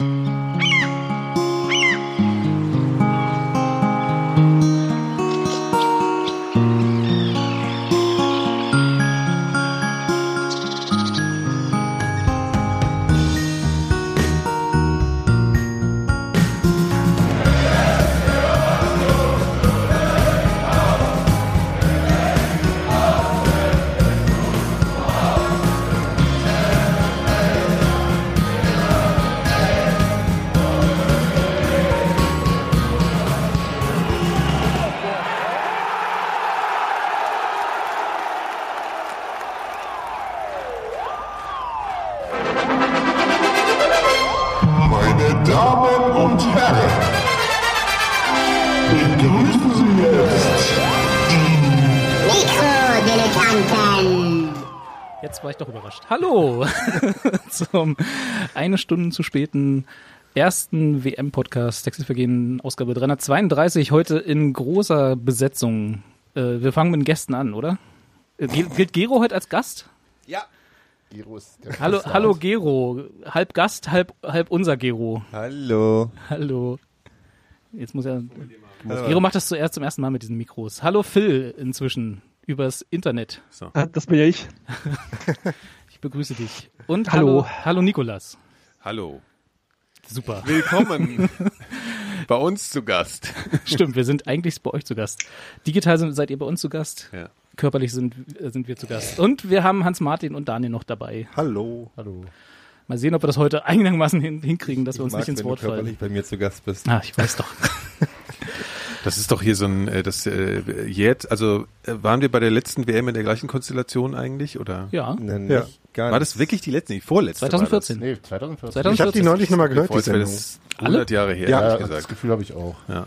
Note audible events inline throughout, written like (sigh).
Meine Hallo (laughs) zum eine Stunde zu späten ersten WM-Podcast Textilvergehen, Ausgabe 332, heute in großer Besetzung. Äh, wir fangen mit den Gästen an, oder? Äh, Gilt Gero heute als Gast? Ja. Giro ist der Hallo, hallo. Gero. Halb Gast, halb, halb unser Gero. Hallo. Hallo. Jetzt muss er. Gero macht das zuerst zum ersten Mal mit diesen Mikros. Hallo Phil inzwischen übers Internet. Ah, Das bin ja ich. (laughs) Ich begrüße dich. Und Hallo. hallo, hallo Nikolas. Hallo. Super. Willkommen (laughs) bei uns zu Gast. Stimmt, wir sind eigentlich bei euch zu Gast. Digital sind, seid ihr bei uns zu Gast. Ja. Körperlich sind, sind wir zu Gast. Und wir haben Hans-Martin und Daniel noch dabei. Hallo. Hallo. Mal sehen, ob wir das heute einigermaßen hin, hinkriegen, dass wir uns Ich mag, nicht ins wenn du Wort fallen. körperlich bei mir zu Gast bist. Ah, ich weiß doch. (laughs) Das ist doch hier so ein, äh, das äh, jetzt, also äh, waren wir bei der letzten WM in der gleichen Konstellation eigentlich oder? Ja, Ja. nicht, gar War das wirklich die letzte, die vorletzte? 2014. Nee, 2014. 2014. Ich habe die neulich nochmal gehört, die Sendung. das 100 Jahre her, Ja, Ja, ehrlich das gesagt. Gefühl habe ich auch. Ja.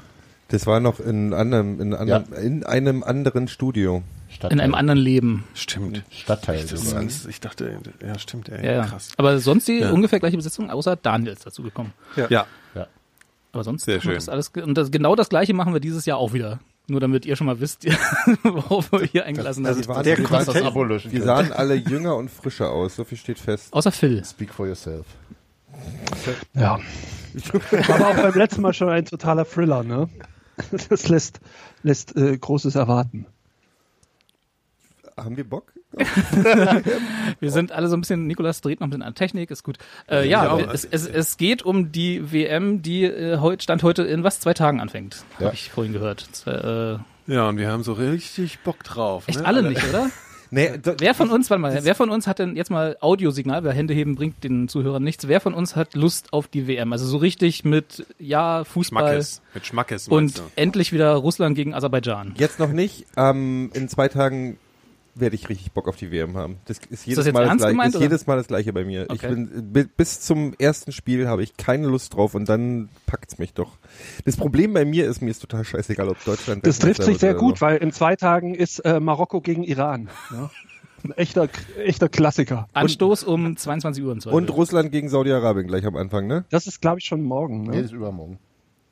Das war noch in einem, in einem, in einem anderen Studio. Stadtteil. in einem anderen Leben. Stimmt. Stadtteil. Das ist alles, ich dachte, ja, stimmt, ey, Ja, ja. krass. Aber sonst die Ja. ungefähr gleiche Besetzung, außer Daniel ist dazu gekommen. Ja. Aber sonst Sehr machen wir schön. Das alles, und das, genau das gleiche machen wir dieses Jahr auch wieder. Nur damit ihr schon mal wisst, (laughs) worauf wir hier eingelassen Also haben. waren, der kannst das Abo löschen. wir sahen alle jünger und frischer aus, so viel steht fest. Außer Phil. Speak for yourself. Ja. (laughs) Aber auch beim letzten Mal schon ein totaler Thriller, ne? Das lässt, lässt äh, Großes erwarten. Haben wir Bock? (laughs) Wir sind alle so ein bisschen, Nikolas dreht noch ein bisschen an Technik, ist gut. Äh, ja, Ja, es, es, es geht um die WM, die äh, Stand heute in was, zwei Tagen anfängt. Ja. Habe ich vorhin gehört. Zwei, äh, Ja, und wir haben so richtig Bock drauf. echt ne? alle nicht, oder? (laughs) Nee, da, Wer von uns, warte mal, wer von uns hat denn jetzt mal Audiosignal, weil Hände heben bringt den Zuhörern nichts. Wer von uns hat Lust auf die WM? Also so richtig mit, ja, Fußball Schmackes. Mit Schmackes und du? endlich wieder Russland gegen Aserbaidschan. jetzt noch nicht. Ähm, in zwei Tagen werde ich richtig Bock auf die WM haben. Das ist jedes, jetzt Mal, das gleiche, gemeint, ist jedes Mal das gleiche bei mir. Ich Okay. bin, bi- bis zum ersten Spiel habe ich keine Lust drauf und dann packt's mich doch. Das Problem bei mir ist, mir ist total scheißegal, ob Deutschland Das trifft sich sehr gut, so. weil in zwei Tagen ist äh, Marokko gegen Iran. Ja? Ein echter, echter Klassiker. Anstoß um 22 Uhr Zweifel. Und Russland gegen Saudi-Arabien gleich am Anfang, ne? Das ist, glaube ich, schon morgen. Nee, Ne? das ist übermorgen.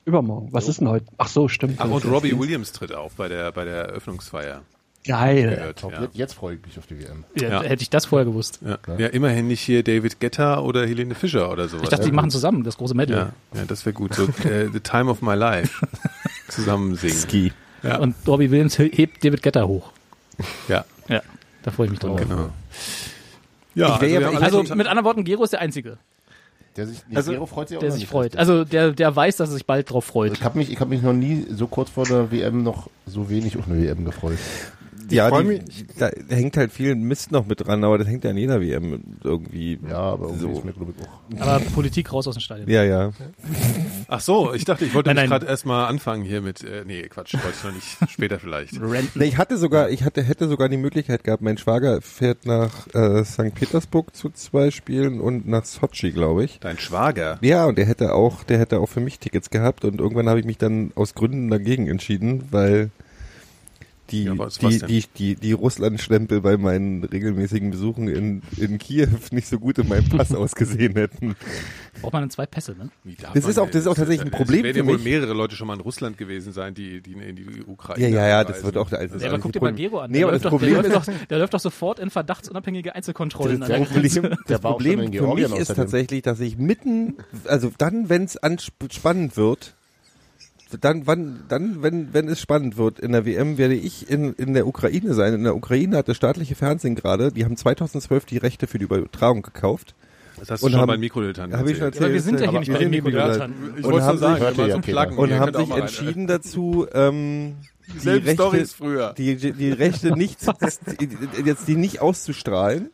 Übermorgen. Was ist denn heute? Ach so, stimmt. Ach, Das und ist Robbie Williams tritt auf bei der, bei der Eröffnungsfeier. Geil. Gehört, Top. ja. Jetzt, jetzt freue ich mich auf die WM. ja, Ja. Hätte ich das vorher gewusst. Ja. ja, immerhin nicht hier David Guetta oder Helene Fischer oder sowas. Ich dachte, die machen zusammen das große Medley. ja, ja, das wäre gut. So, äh, The Time of My Life (laughs) zusammen singen. Ski. Ja. Und Robbie Williams hebt David Getter hoch. Ja, Ja, da freue ich mich drauf. genau. Ja, Ich wär ja- haben ich- Also mit anderen Worten, Gero ist der Einzige, Der sich, nee, Also, Gero freut sich auch der sich nicht freut. Also der, der weiß, dass er sich bald drauf freut. ich habe mich, ich hab mich noch nie so kurz vor der WM noch so wenig auf eine WM gefreut. Ja, freu die, da hängt halt viel Mist noch mit dran, aber das hängt ja an jeder WM irgendwie. Ja, aber irgendwie So. ist mir, glaube ich, auch. Aber Politik raus aus dem Stadion. Ja, ja. (laughs) Ach so, ich dachte, ich wollte nein. gerade erstmal anfangen hier mit, äh, nee, Quatsch, wollte ich noch nicht, (laughs) später vielleicht. Renten. Nee, ich hatte sogar, ich hatte, hätte sogar die Möglichkeit gehabt, mein Schwager fährt nach äh, St. Petersburg zu zwei Spielen und nach Sochi, glaube ich. Dein Schwager. Ja, und der hätte auch, der hätte auch für mich Tickets gehabt und irgendwann habe ich mich dann aus Gründen dagegen entschieden, weil die, Ja, was- was die, denn? die, die, die Russland-Stempel bei meinen regelmäßigen Besuchen in, in Kiew nicht so gut in meinem Pass (laughs) ausgesehen hätten. Braucht man dann zwei Pässe, ne? Das ist auch- das ist auch tatsächlich ein Problem Es werden für ja wohl mich. mehrere Leute schon mal in Russland gewesen sein, die, die in die Ukraine Ja, ja, ja, das wird auch, also das Ja, ist aber guck dir mal. Gero an. Nee, der, aber läuft das doch, der, Problem läuft ist, doch, der läuft doch sofort in verdachtsunabhängige Einzelkontrollen. Das an der Problem- das Problem für mich ist tatsächlich, dass ich mitten, also dann, wenn es spannend wird, dann, wann, dann, wenn, wenn es spannend wird in der WM, werde ich in, in der Ukraine sein. In der Ukraine hat das staatliche Fernsehen gerade, die haben 2012 die Rechte für die Übertragung gekauft. Das hast du Und schon haben- bei Mikrodilettanten Hab ich schon erzählt. Aber wir sind ja hier nicht bei Mikrodilettanten. Ich Und wollte haben nur sagen, waren Ja, Pluggen. Und haben sich entschieden dazu, ähm, die Dieselben Rechte, Storys früher. die, die, die Rechte nicht, die, jetzt die nicht auszustrahlen.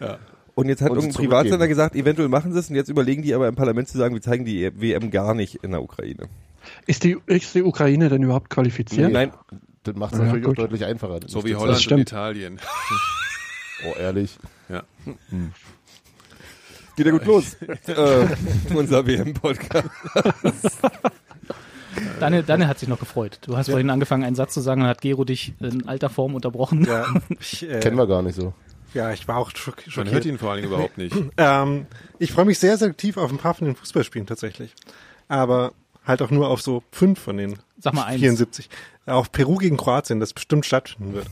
Ja. Und jetzt hat Und irgendein. Privatsender gesagt, eventuell machen sie es und jetzt überlegen die aber im Parlament zu sagen, wir zeigen die WM gar nicht in der Ukraine. Ist die, ist die Ukraine denn überhaupt qualifiziert? Nee. Nein, Das macht es Ja, natürlich gut. auch deutlich einfacher. So wie Holland und. Italien. (laughs) Oh, ehrlich. Ja. geht ja gut los. (laughs) äh, unser WM-Podcast. (laughs) Daniel, Daniel hat sich noch gefreut. Du hast vorhin angefangen, einen Satz zu sagen, dann hat Gero dich in alter Form unterbrochen. Ja, ich, äh, Kennen wir gar nicht so. ja, ich war auch schock, Man schockiert. hört ihn vor allen Dingen überhaupt nicht. Ähm, ich freue mich sehr selektiv auf ein paar von den Fußballspielen tatsächlich. Aber halt auch nur auf so fünf von den Sag mal eins. 74. Auf Peru gegen Kroatien, das bestimmt stattfinden wird.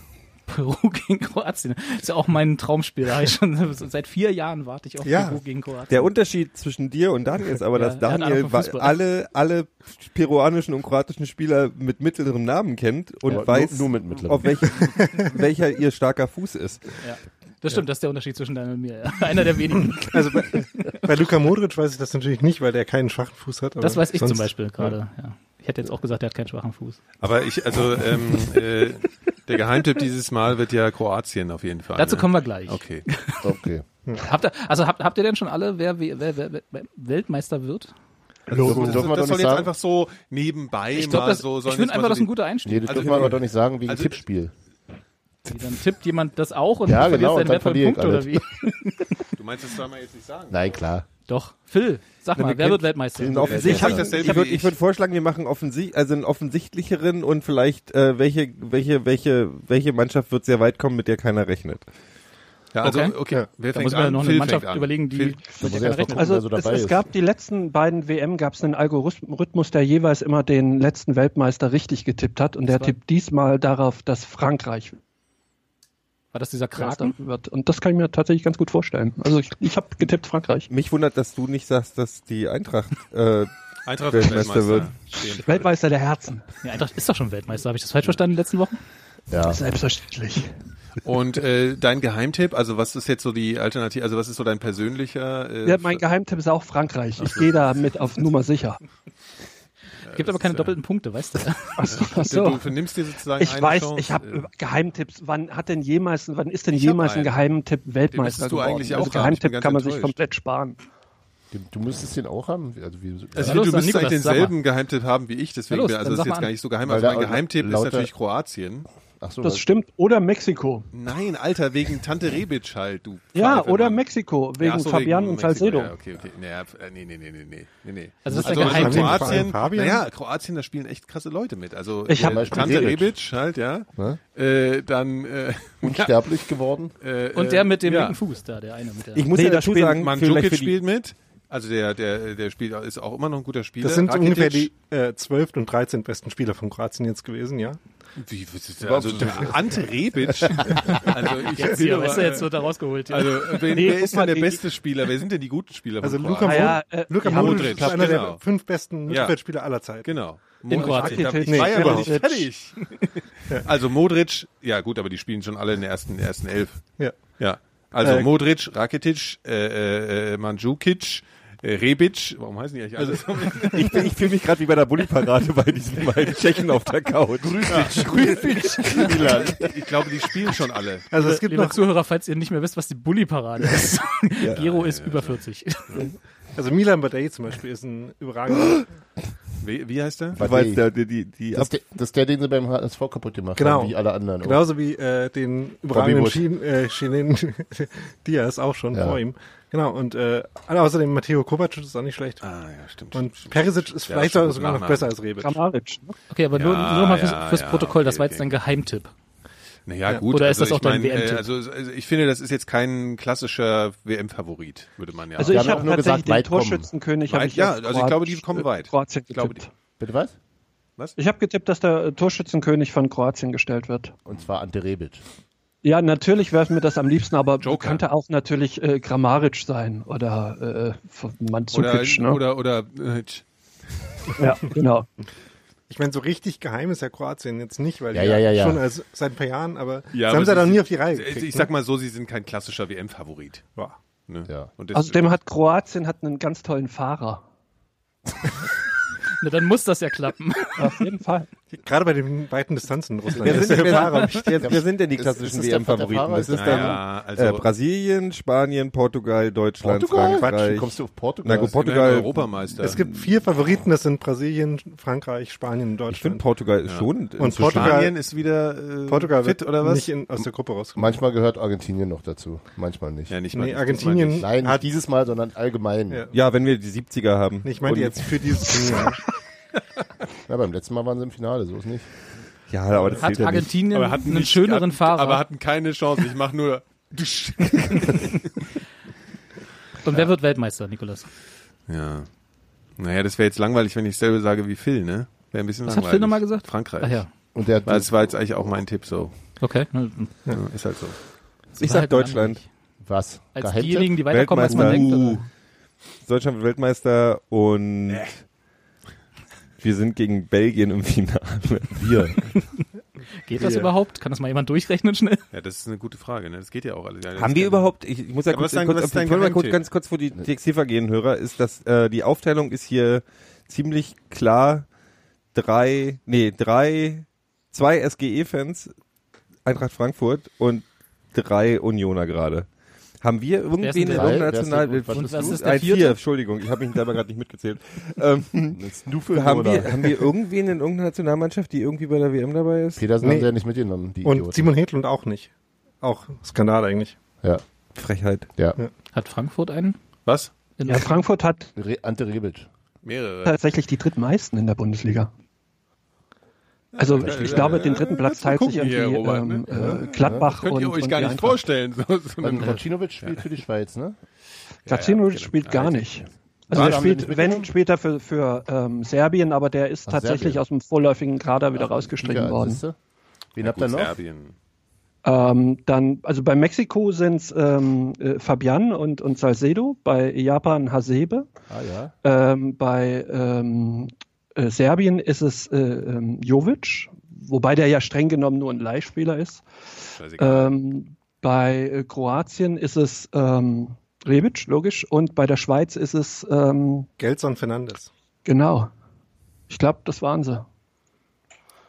Peru (laughs) gegen Kroatien. ist ja auch mein Traumspiel. Da ich schon (laughs) seit vier Jahren warte ich auf Ja. Peru gegen Kroatien. Der Unterschied zwischen dir und Daniel ist aber, Ja, dass Daniel alle, alle peruanischen und kroatischen Spieler mit mittlerem Namen kennt und Aber weiß, nur- nur mit mittlerem. auf welchem, (laughs) welcher ihr starker Fuß ist. Ja. Das stimmt, das ist der Unterschied zwischen Daniel und mir. Ja. (laughs) Einer der wenigen. (laughs) Also bei, bei Luka Modric weiß ich das natürlich nicht, weil der keinen schwachen Fuß hat. aber Das weiß ich sonst- zum Beispiel gerade. Ja. Ich hätte jetzt auch gesagt, er hat keinen schwachen Fuß. Aber ich, also ähm, (laughs) äh, der Geheimtipp dieses Mal wird ja Kroatien auf jeden Fall. Dazu ne? kommen wir gleich. Okay. Okay. Habt ihr, also habt, habt ihr denn schon alle, wer, wer, wer, wer, Weltmeister wird? Logo. Das, wir das doch soll nicht jetzt sagen? einfach so nebenbei Ich mal glaube, das, so. ich finde einfach, mal das so ist ein guter Einstieg. Nee, das Also dürfen wir wir- aber doch nicht sagen wegen also- Tippspiel. Dann tippt jemand das auch und Ja, du genau, verlierst und deinen dann wertvollen verliere Punkt ich oder wie? (laughs) du meinst, das soll man jetzt nicht sagen. Nein, klar. Doch. Phil, sag mal, wir wer wird Weltmeister? Ich offensichtlich, sag dasselbe ich würde wie ich würd vorschlagen, wir machen offensichtlich, also einen offensichtlicheren und vielleicht äh, welche, welche, welche, welche Mannschaft wird sehr weit kommen, mit der keiner rechnet. Ja, also, Okay. okay. Wer Da muss man ja an? noch eine Phil Mannschaft überlegen, die Phil. mit der gucken, Also so es, dabei es ist. gab die letzten beiden WM gab es einen Algorithmus, der jeweils immer den letzten Weltmeister richtig getippt hat und der war- tippt diesmal darauf, dass Frankreich War das dieser Kraken? wird. Und das kann ich mir tatsächlich ganz gut vorstellen. Also ich, ich habe getippt Frankreich. Mich wundert, dass du nicht sagst, dass die Eintracht äh, (laughs) Eintracht Weltmeister wird. Stehen. Weltmeister der Herzen. Ja, Eintracht ist doch schon Weltmeister. Habe ich das falsch verstanden in den letzten Wochen? Ja. Selbstverständlich. Und äh, dein Geheimtipp, also was ist jetzt so die Alternative, also was ist so dein persönlicher? Äh, Ja, mein Geheimtipp ist auch Frankreich. Ich gehe da mit auf Nummer sicher. (laughs) Gibt aber keine doppelten Punkte, weißt du? (laughs) Achso, (laughs) Du, achso. du vernimmst dir sozusagen Ich eine weiß, Chance. ich habe äh, Geheimtipps. Wann hat denn jemals, wann ist denn Ich jemals ein. Geheimtipp Weltmeister du geworden? eigentlich auch also. Ich bin Geheimtipp kann man sich enttäuscht. komplett sparen. Du, müsstest den auch haben. Also, wie, Also Ja, du müsstest Nikolas, eigentlich denselben Geheimtipp haben wie ich, deswegen los, wäre also das ist jetzt gar nicht so geheim. Also mein Geheimtipp ist natürlich Kroatien. Ach so, Das stimmt. Oder Mexiko. Nein, Alter, wegen Tante Rebic halt, du. Ja, oder Mann. Mexiko, wegen Ja, so, Fabian und Mexiko. Salcedo. Ja, okay, okay. Naja, äh, nee, nee, nee, nee, nee, nee. Also das ist der also. Kroatien, Fabian? naja, Kroatien, da spielen echt krasse Leute mit. Also Ich hab- äh, Tante Rebic. Rebic halt, ja. Ne? Äh, dann äh, (laughs) unsterblich geworden. äh, Und der mit dem ja. linken Fuß da, der eine mit der. Ich muss Nee, ja da dazu spielen sagen, Mandzukic spielt mit. Also der, der, der spielt, ist auch immer noch ein guter Spieler. Das sind Rakitic. ungefähr die äh, 12. und 13. besten Spieler von Kroatien jetzt gewesen, ja. Wie, was ist also der (laughs) Ante Rebic. (laughs) also ich jetzt hier, aber- weißt du, jetzt wird er rausgeholt. Ja. Also wer, Nee, wer ist mal, denn der beste Spieler? Wer sind denn die guten Spieler Also von Luka? Ah Modric, ja, äh, Luka ja, Modric Modric, ist einer genau. der fünf besten Mittelfeldspieler aller Zeiten. Genau. In Kroatien. Ich, ich Nee, war ja noch nicht fertig. (laughs) Also Modric, ja gut, aber die spielen schon alle in der ersten, ersten Elf. Ja. Ja. Also Äh, Modric, Rakitic, äh, äh, Mandzukic, äh, Rebic, warum heißen die eigentlich alle so? (laughs) ich, ich fühle mich gerade wie bei der Bulli-Parade bei diesen beiden (laughs) Tschechen auf der Couch. Grüß dich, Milan. Ich glaube, die spielen schon alle. Also es gibt Liebe noch, Zuhörer, falls ihr nicht mehr wisst, was die Bulli-Parade ist. Gero ist über 40. (laughs) also Milan Badei zum Beispiel ist ein überragender. Wie, wie heißt der? Weil der, die, die, die Das, ist der, das ist der, den sie beim HSV kaputt gemacht Genau. haben, wie alle anderen. auch. Genauso wie äh, den überragenden. Schien, äh, Chilenen Diaz auch schon Ja. vor ihm. Genau, und äh, außerdem Matteo Kovacic ist auch nicht schlecht. Ah, ja, stimmt. Und stimmt, Perisic stimmt. ist vielleicht schon sogar noch besser als Rebic. Grammaric. Ne? Okay, aber nur, Ja, nur mal fürs, ja, fürs Protokoll, das okay, war jetzt okay. dein Geheimtipp. Naja, Ja. gut. Oder ist also das auch ich dein mein, äh, WM-Tipp? also, also ich finde, das ist jetzt kein klassischer WM-Favorit, würde man ja Also Wir ich haben habe nur gesagt, den. Torschützenkönig. Weit, hab ich ja, also ich glaube, die kommen weit. Kroatien Ich glaube, getippt. Bitte was? Ich habe getippt, dass der äh, Torschützenkönig von Kroatien gestellt wird. Und zwar Ante Rebic. Ja, natürlich wäre mir das am liebsten, aber Joker. könnte auch natürlich äh, Grammaric sein oder äh, von oder. Ne? oder, oder, äh, ja, (laughs) genau. Ich meine, so richtig geheim ist ja Kroatien jetzt nicht, weil Ja, ja, ja, ja. schon als, seit ein paar Jahren, aber Ja, das haben sie dann nie auf die Reihe gekriegt. ich sag mal so, sie sind kein klassischer WM-Favorit. ne? Ja. Ne? Ja. Außerdem hat Kroatien hat einen ganz tollen Fahrer. (laughs) Na, dann muss das ja klappen. Auf jeden Fall. Gerade bei den weiten Distanzen in Russland. Wer ist sind, der wer, Fahrer sind, wer, wer sind denn die klassischen WM-Favoriten? Das ist Ja, dann ja, also- äh, Brasilien, Spanien, Portugal, Deutschland, Portugal? Frankreich. Wie kommst du auf Portugal? Na gut, Portugal. Europameister. Es gibt vier Favoriten, das sind Brasilien, Frankreich, Spanien und Ich finde Deutschland. Portugal ist schon. Und Portugal- Spanien ist wieder äh, Portugal fit wird oder was? nicht in, aus der Gruppe rausgekommen. Manchmal gehört Argentinien noch dazu. Manchmal nicht. ja, nicht mal. Nee, Argentinien- nicht. Nein, Hat- nicht dieses Mal, sondern allgemein. Ja. Ja, wenn wir die 70er haben. Nee, Ich meinte Und- jetzt für dieses Turnier. (laughs) Ja, beim letzten Mal waren sie im Finale, so ist nicht. Ja, aber das Hat zählt ja. Argentinien Aber hatten einen nicht- schöneren hatten, Fahrer. Aber hatten keine Chance. Ich mache nur. (laughs) Und wer wird Weltmeister, Nikolas? ja. Naja, das wäre jetzt langweilig, wenn ich selber sage wie Phil, ne? Wäre ein bisschen Was hat langweilig. Phil nochmal gesagt? Frankreich. Ach ja, Und der Weil es war jetzt eigentlich auch mein Tipp so. okay. Ja, ist halt so. Ich sag halt Deutschland. was? Als Geheimtipp? diejenigen, die weiterkommen, als man denkt. Weltmeister. Oder? Deutschland wird Weltmeister und wir sind gegen Belgien im Finale. Wir. (laughs) Geht das überhaupt? Kann das mal jemand durchrechnen schnell? Ja, das ist eine gute Frage, ne? Das geht ja auch alles. Ja, Haben wir überhaupt, ich, ich muss ja Aber kurz, dein- kurz, dein mal kurz ganz kurz vor die TXT gehen, Hörer, ist, dass äh, die Aufteilung ist hier ziemlich klar. Drei, nee, drei, zwei SGE-Fans, Eintracht Frankfurt und drei Unioner gerade. Haben wir Wer ist denn- und was ist der vierte? vier, Entschuldigung, ich habe mich selber gerade nicht mitgezählt. (laughs) ähm, haben, wir, haben wir irgendwen in irgendeiner Nationalmannschaft, die irgendwie bei der WM dabei ist? Petersen Nee. haben sie ja nicht mitgenommen, die Und Idioten. Simon Hedlund auch nicht. Auch Skandal eigentlich. Ja, Frechheit. ja. Hat Frankfurt einen? Was? In Ja, Frankfurt hat Re Ante Rebic. Mehrere. tatsächlich die drittmeisten in der Bundesliga. Also ich, ich glaube, den dritten Platz teilt sich gucken hier, irgendwie Robert, ähm, ne? äh, Gladbach Könnt und, ihr euch und gar nicht Eintracht. vorstellen. So, so Racinovic spielt für die Schweiz, ne? Ja, spielt genau. gar nicht. Also Ah, der wir spielt, wenn, spielt er für, für ähm, Serbien, aber der ist Ach, tatsächlich Serbien. aus dem vorläufigen Kader wieder rausgestrichen Ja, worden. Wen Ja, habt ihr noch? Serbien. Ähm, dann, also bei Mexiko sind es ähm, äh, Fabian und, und Salcedo, bei Japan Hasebe, Ah ja. ähm, bei ähm, äh, Serbien ist es äh, ähm, Jovic, wobei der ja streng genommen nur ein Leihspieler ist. Ähm, bei äh, Kroatien ist es ähm, Rebic, logisch, und bei der Schweiz ist es ähm, Gelson Fernandes. genau. Ich glaube, das waren sie.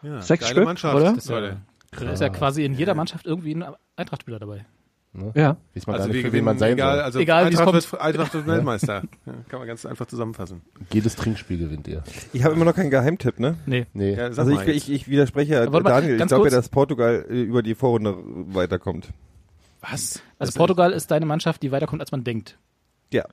ja, sechs geile Stück, Mannschaft, oder? Das ist ja, ist ja quasi in jeder Mannschaft irgendwie ein Eintrachtspieler dabei. Ja. Weiß man Also gar nicht, für wen man sein egal, soll. also Egal, Eintracht kommt. wird, Eintracht wird (laughs) Weltmeister. Ja, kann man ganz einfach zusammenfassen. Jedes Trinkspiel gewinnt ihr. Ich habe immer noch keinen Geheimtipp, ne? Nee. Nee. Ja, Also ich, ich, ich widerspreche Aber warte mal, Daniel. Ich glaube ja, dass Portugal äh, über die Vorrunde weiterkommt. Was? Also Das- Portugal ist deine Mannschaft, die weiterkommt, als man denkt. Ja.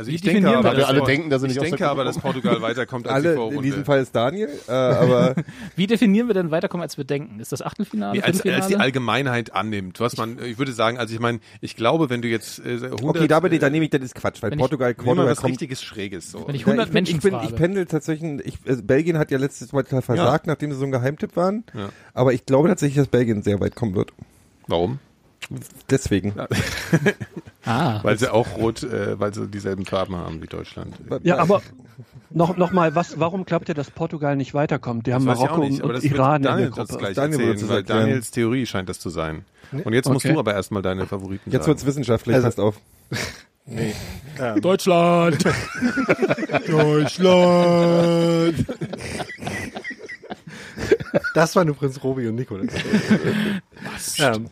Also Wie ich denke definieren wir aber, wir alle denken, dass sie ich nicht aus der denke aber, dass Portugal weiterkommt als die Alle, Vorrunde. in diesem Fall ist Daniel, äh, aber (laughs) Wie definieren wir denn weiterkommen, als wir denken? Ist das Achtelfinale, Nee, als, als die? Allgemeinheit annimmt. Was man, ich würde sagen, also ich meine, ich glaube, wenn du jetzt äh, 100, okay, da, bin ich, da äh, nehme ich, das ist Quatsch, weil wenn ich- Portugal, Portugal was kommt. richtiges Schräges. So. Wenn ich Ja, 100 ich bin, Menschen ich, bin, ich pendel tatsächlich, ich, äh, Belgien hat ja letztes Mal total versagt, nachdem sie so ein Geheimtipp waren. Ja. Aber ich glaube tatsächlich, dass Belgien sehr weit kommen wird. Warum? Deswegen. (laughs) ah, Weil sie auch rot, äh, weil sie dieselben Farben haben wie Deutschland. Ja, aber noch, noch mal, was, warum glaubt ihr, dass Portugal nicht weiterkommt? Die haben Das auch Marokko nicht, und, das wird Iran in der Daniel Gruppe. gleich Daniel wird erzählen, weil. Daniels Theorie scheint das zu sein. Und jetzt musst Okay. du aber erstmal deine Favoriten Jetzt sagen. wird's wissenschaftlich, Also- passt auf. (laughs) Deutschland! (laughs) Deutschland! Das waren übrigens Robi und Nico. Was? Ähm,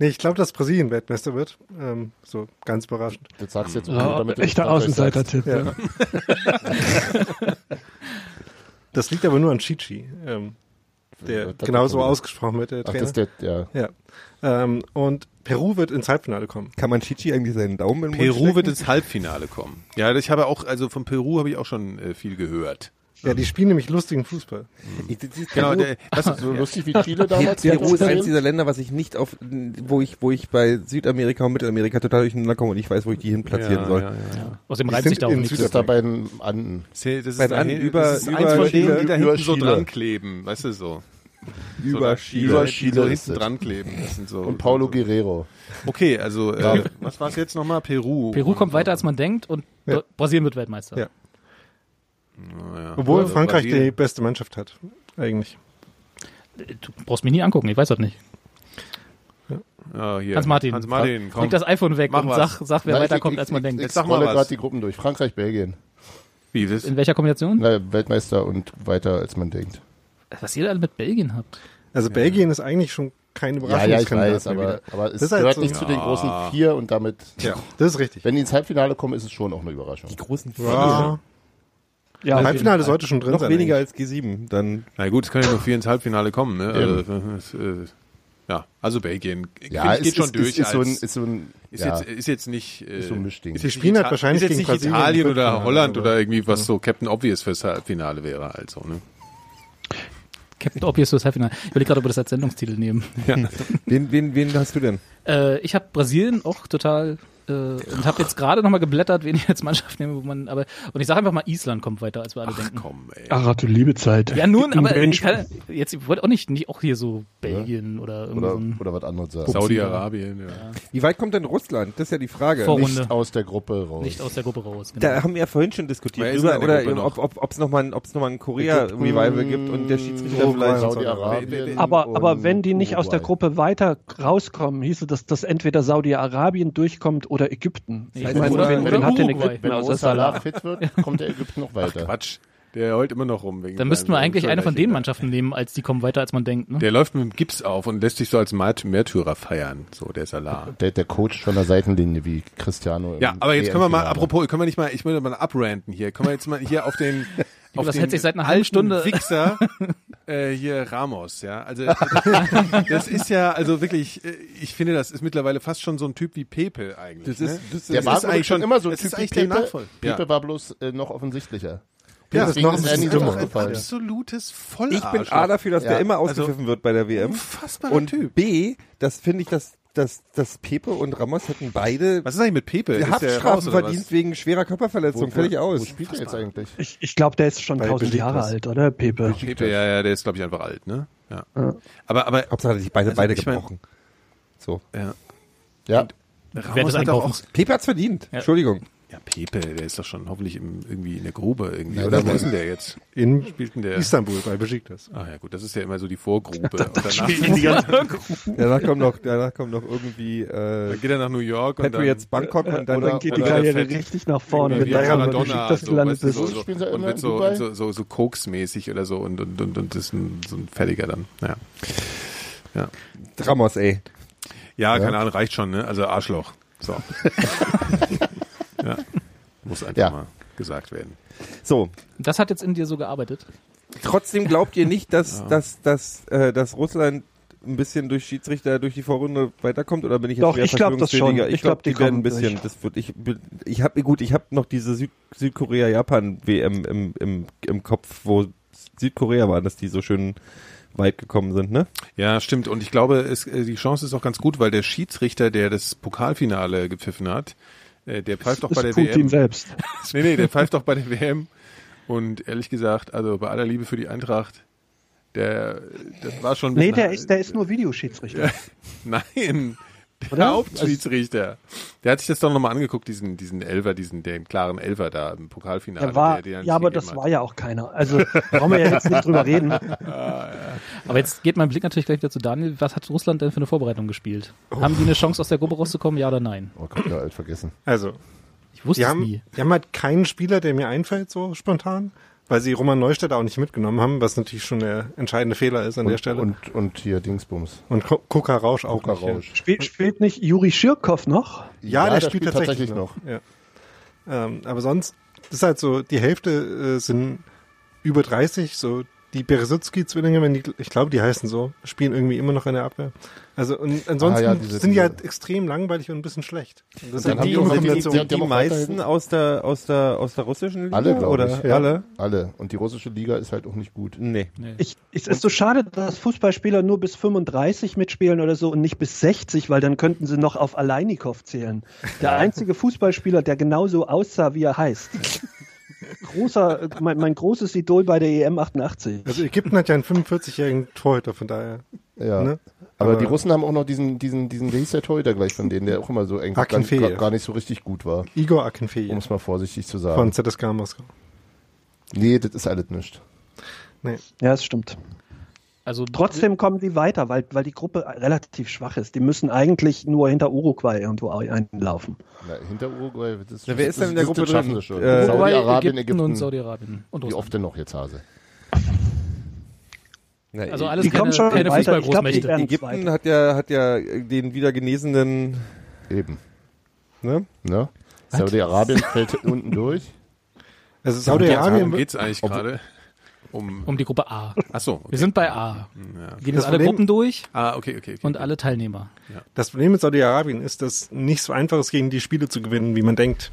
nee, ich glaube, dass Brasilien Weltmeister wird. Ähm, so ganz überraschend. Das sagst du jetzt Ja, damit echter. Außenseiter-Tipp. Ja. (laughs) Das liegt aber nur an Chichi, ähm, der Das- genauso ausgesprochen wird, der Ach, Trainer. das ist der, ja. ja. Ähm, und Peru wird ins Halbfinale kommen. Kann man Chichi eigentlich seinen Daumen in den Mund Peru wird ins Halbfinale kommen. Ja, ich habe auch, also von Peru habe ich auch schon äh, viel gehört. Ja, die spielen nämlich lustigen Fußball. Ich- das ist Genau, der, was, So lustig wie Chile damals. Peru ist 2010. eines dieser Länder, was ich nicht auf, wo ich, wo ich bei Südamerika und Mittelamerika total durcheinander komme und ich weiß, wo ich die hin platzieren ja, soll. ja, ja. Außerdem reimt sich da auch nichts. Das ist da bei den Anden. Das ist Bei den da hin- über- das ist über eins von denen, Chile- die da über hinten so Chile. dran kleben, weißt du so. Über so, Chile. Über die Chile so ist hinten dran kleben. Das sind so, Und Paulo so, Guerrero. Okay, also äh, was war es jetzt nochmal? Peru. Peru kommt weiter, als man denkt und Ja. Brasilien wird Weltmeister. Ja. Ja. Obwohl Also Frankreich Brasilien. die beste Mannschaft hat, eigentlich. Du brauchst mich nie angucken, ich weiß das nicht. Ja, hier. Hans-Martin. Hans-Martin, komm. Leg das iPhone weg Mach und sag, sag wer Na, ich- weiterkommt, ich- als man ich, denkt. Ich Jetzt sag mal gerade die Gruppen durch. Frankreich, Belgien. Wie, das? In welcher Kombination? Na, Weltmeister und weiter als man denkt. Was ihr alle mit Belgien habt. Also Belgien ist eigentlich schon kein Ja, ja, ich weiß, aber, aber es halt gehört so- nicht zu den großen vier und damit, Ja, das ist richtig. wenn die ins Halbfinale kommen, ist es schon auch eine Überraschung. Die großen Ja, Ja, jeden Halbfinale sollte schon drin noch sein. weniger eigentlich. als G7, dann Na gut, es können ja nur vier ins Halbfinale kommen, ne? Also, das, äh, ja, also Belgien. Ja, geht es schon ist, durch. ist, ist, so ein, ist so ein, ist, ja, jetzt, ist jetzt nicht. Äh, ist so ein Mischding. Ist spielen halt wahrscheinlich ist jetzt gegen nicht Brasilien Italien oder Holland aber- oder irgendwie was so Captain Obvious fürs Halbfinale wäre halt so, ne? Captain Obvious fürs Halbfinale. Ich will gerade, ob wir das als Sendungstitel nehmen. wen, wen, wen hast du denn? Äh, ich habe Brasilien auch total äh, und habe jetzt gerade nochmal geblättert, wen ich als Mannschaft nehme, wo man aber und ich sage einfach mal, Island kommt weiter, als wir alle denken. Komm, ey. Ach, du liebe Zeit. Ja, nun, aber ich kann, jetzt ich wollte auch nicht, nicht auch hier so Belgien oder irgendwie oder, so ein oder was anderes sagen. Saudi-Arabien, ja. Wie weit kommt denn Russland? Das ist ja die Frage. Vor- Nicht- aus der Gruppe raus. nicht aus der Gruppe raus. Genau. Da haben wir ja vorhin schon diskutiert drüber, oder noch? ob ob es nochmal ein, ob's noch mal ein Korea-Revival gibt und der Schiedsrichter Uruguay, vielleicht Saudi-Arabien. Aber, aber wenn die nicht aus der Uruguay. Gruppe weiter rauskommen, hieße das, dass entweder Saudi-Arabien durchkommt oder Ägypten. Ich meine, oder- wen, oder wen hat denn. Ägypten Wenn außer Salah Salah? fit wird, kommt der Ägypten noch weiter. Quatsch. Der heult immer noch rum. Wegen Dann müssten wir eigentlich eine von den. Mannschaften nehmen, als die kommen weiter, als man denkt. Ne? Der läuft mit dem Gips auf und lässt sich so als Märtyrer feiern, so der Salah. Der, der Coach von der Seitenlinie wie Cristiano. Ja, aber jetzt können wir mal, apropos, können wir nicht mal, ich würde mal abranten hier, können wir jetzt mal hier auf den, (laughs) auf das hält sich seit einer halben Stunde- (laughs) Wichser, äh, hier Ramos, ja, also das ist ja, also wirklich, äh, ich finde, das ist mittlerweile fast schon so ein Typ wie Pepe eigentlich. Das ist, ne? das Der ist, war ist eigentlich schon immer so ein ist Typ wie Pepe. Nachfolger. Pepe Ja. war bloß äh, noch offensichtlicher. Ja, Deswegen das ist er ist so einfach ein aufgefallen. absolutes Vollarsch. ich bin A dafür, dass Ja. der immer Also, ausgepfiffen wird bei der WM. Unfassbarer Und Typ. B, das finde ich, dass, dass, dass Pepe und Ramos hätten beide Was ist eigentlich mit Pepe? Ist Haftstrafen verdient was? wegen schwerer Körperverletzung. Völlig Wo aus. spielt er jetzt eigentlich? Ich, ich glaube, der ist schon Bei 1000 Jahre Besiktas. alt, oder, Pepe? Pepe, ja, ja, der ist, glaube ich, einfach alt, ne? Ja. Aber, aber, Hauptsache, hat sich beide, Also, beide ich mein- gebrochen. So. ja. Ja, das Ramos hat auch, Pepe hat's verdient. Entschuldigung. Ja, Pepe, der ist doch schon hoffentlich im, irgendwie in der Grube irgendwie. Ja, Oder der- wo ist denn der jetzt? In Spielt denn der? Istanbul bei Besiktas. Ah ja, gut, das ist ja immer so die Vorgrube. (laughs) Und danach Danach kommt noch, danach kommt noch irgendwie, äh, dann geht er nach New York und Patriots dann, Bangkok und dann, Dann geht die oder Karriere richtig nach vorne, wenn bei Maradona, Besiktas so, weißt du, so, So spielen und wird in so, Dubai? so, so, so Koks-mäßig oder so und, und, und, und ist ein, so ein Fertiger dann. Ja. Ja. Ramos, ey. Ja, keine Ahnung, reicht schon, ne? Also Arschloch. So. (laughs) ja. Muss einfach Ja. mal gesagt werden. So. Das hat jetzt in dir so gearbeitet. Trotzdem glaubt ihr nicht, dass, dass, dass, äh, dass Russland ein bisschen durch Schiedsrichter durch die Vorrunde weiterkommt oder bin ich jetzt Doch, ich glaub das schon. Ich Ich glaube, glaub, die die werden ein bisschen. durch. Das wird ich. Ich habe gut. Ich habe noch diese Süd, Südkorea-Japan-WM im, im, im Kopf, wo Südkorea war, dass die so schön weit gekommen sind, ne? Ja, stimmt. Und ich glaube, es, äh, die Chance ist auch ganz gut, weil der Schiedsrichter, der das Pokalfinale gepfiffen hat, äh, der pfeift doch bei der Putin WM. selbst. (laughs) Nee, nee, der pfeift doch bei der WM. Und ehrlich gesagt, also bei aller Liebe für die Eintracht, der, das war schon ein Nee, der ist, der ist nur Videoschiedsrichter. (laughs) Nein, der Oder? Hauptschiedsrichter. Der hat sich das doch nochmal angeguckt, diesen, diesen Elfer, diesen, den klaren Elfer da im Pokalfinale. Der war, der, der ja, aber das war ja auch keiner. Also brauchen wir ja jetzt nicht drüber reden. (laughs) Aber jetzt geht mein Blick natürlich gleich wieder zu Daniel. Was hat Russland denn für eine Vorbereitung gespielt? Haben die eine Chance, aus der Gruppe rauszukommen, ja oder nein? oh Gott, ja, alt vergessen. Also, Ich wusste die es haben, nie. die haben halt keinen Spieler, der mir einfällt, so spontan, weil sie Roman Neustädter auch nicht mitgenommen haben, was natürlich schon der entscheidende Fehler ist an der Und, Stelle. und, und hier Dingsbums. Und Kuka Rausch auch ja. Rausch. Spielt, spielt nicht Juri Schirkow noch? Ja, der, spielt, tatsächlich, noch. Ja. Ähm, aber sonst ist halt so, die Hälfte äh, sind über 30, so die Beresutski-Zwillinge, wenn die, ich glaube, die heißen so, spielen irgendwie immer noch in der Abwehr. Also und ansonsten Ah, ja, diese- sind die halt extrem langweilig und ein bisschen schlecht. Das haben die die die- die- meisten aus der, aus der, aus der russischen Liga? Alle, glaube oder ich. Ja. alle? Alle. Und die russische Liga ist halt auch nicht gut. Nee. Ich, es ist so schade, dass Fußballspieler nur bis 35 mitspielen oder so und nicht bis 60, weil dann könnten sie noch auf Aleinikow zählen. Der (laughs) einzige Fußballspieler, der genauso aussah, wie er heißt. (laughs) Großer, mein, mein großes Idol bei der EM 88. Also Ägypten hat ja einen 45-jährigen Torhüter, von daher. Ja. Ne? Aber, Aber- die Russen haben auch noch diesen, diesen, diesen, wie hieß der Torhüter gleich von denen, der auch immer so eng gar, gar nicht so richtig gut war, Igor Akinfeev um es mal vorsichtig zu sagen. von ZSK Moskau. nee, das ist alles nicht. Nee. Ja, das stimmt. Also Trotzdem kommen die weiter, weil, weil die Gruppe relativ schwach ist. Die müssen eigentlich nur hinter Uruguay irgendwo einlaufen. Na, hinter Uruguay, das, Na, wer ist denn in der Gruppe drin? sie schon. Äh, Saudi-Arabien, Ägypten, Ägypten. und Saudi-Arabien und Wie oft denn noch jetzt, Hase? Na, Also alles Die kommen keine, schon keine die Fußballgroßmächte. Ägypten hat ja, hat ja den wieder genesenen, Eben. ne? Ne? Saudi-Arabien fällt unten durch. (laughs) Also Saudi-Arabien geht's eigentlich gerade? Um, Um die Gruppe A. achso, okay. Wir sind bei A. ja. Gehen Das jetzt alle Problem- Gruppen durch Ah, okay, okay. okay. und alle Teilnehmer. Das Problem mit Saudi-Arabien ist, dass nicht so einfach ist, gegen die Spiele zu gewinnen, wie man denkt.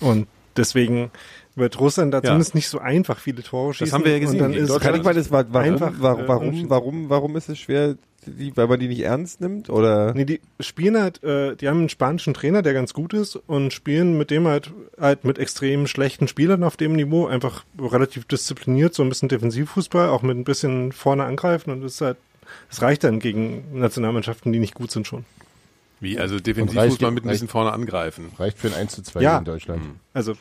Und deswegen wird Russland da Ja. zumindest nicht so einfach viele Tore schießen. haben wir ja gesehen Und dann ist es Kann ich mal das, wa- warum, einfach, warum, warum, unentschieden. warum, warum ist es schwer, die, weil man die nicht ernst nimmt? Oder? Nee, die spielen halt, äh, die haben einen spanischen Trainer, der ganz gut ist und spielen mit dem halt, halt mit extrem schlechten Spielern auf dem Niveau, einfach relativ diszipliniert, so ein bisschen Defensivfußball, auch mit ein bisschen vorne angreifen und das ist halt, es reicht dann gegen Nationalmannschaften, die nicht gut sind schon. Wie, also Defensivfußball mit ein bisschen vorne angreifen. Reicht für ein 1 zu 2 Ja. in Deutschland. Also,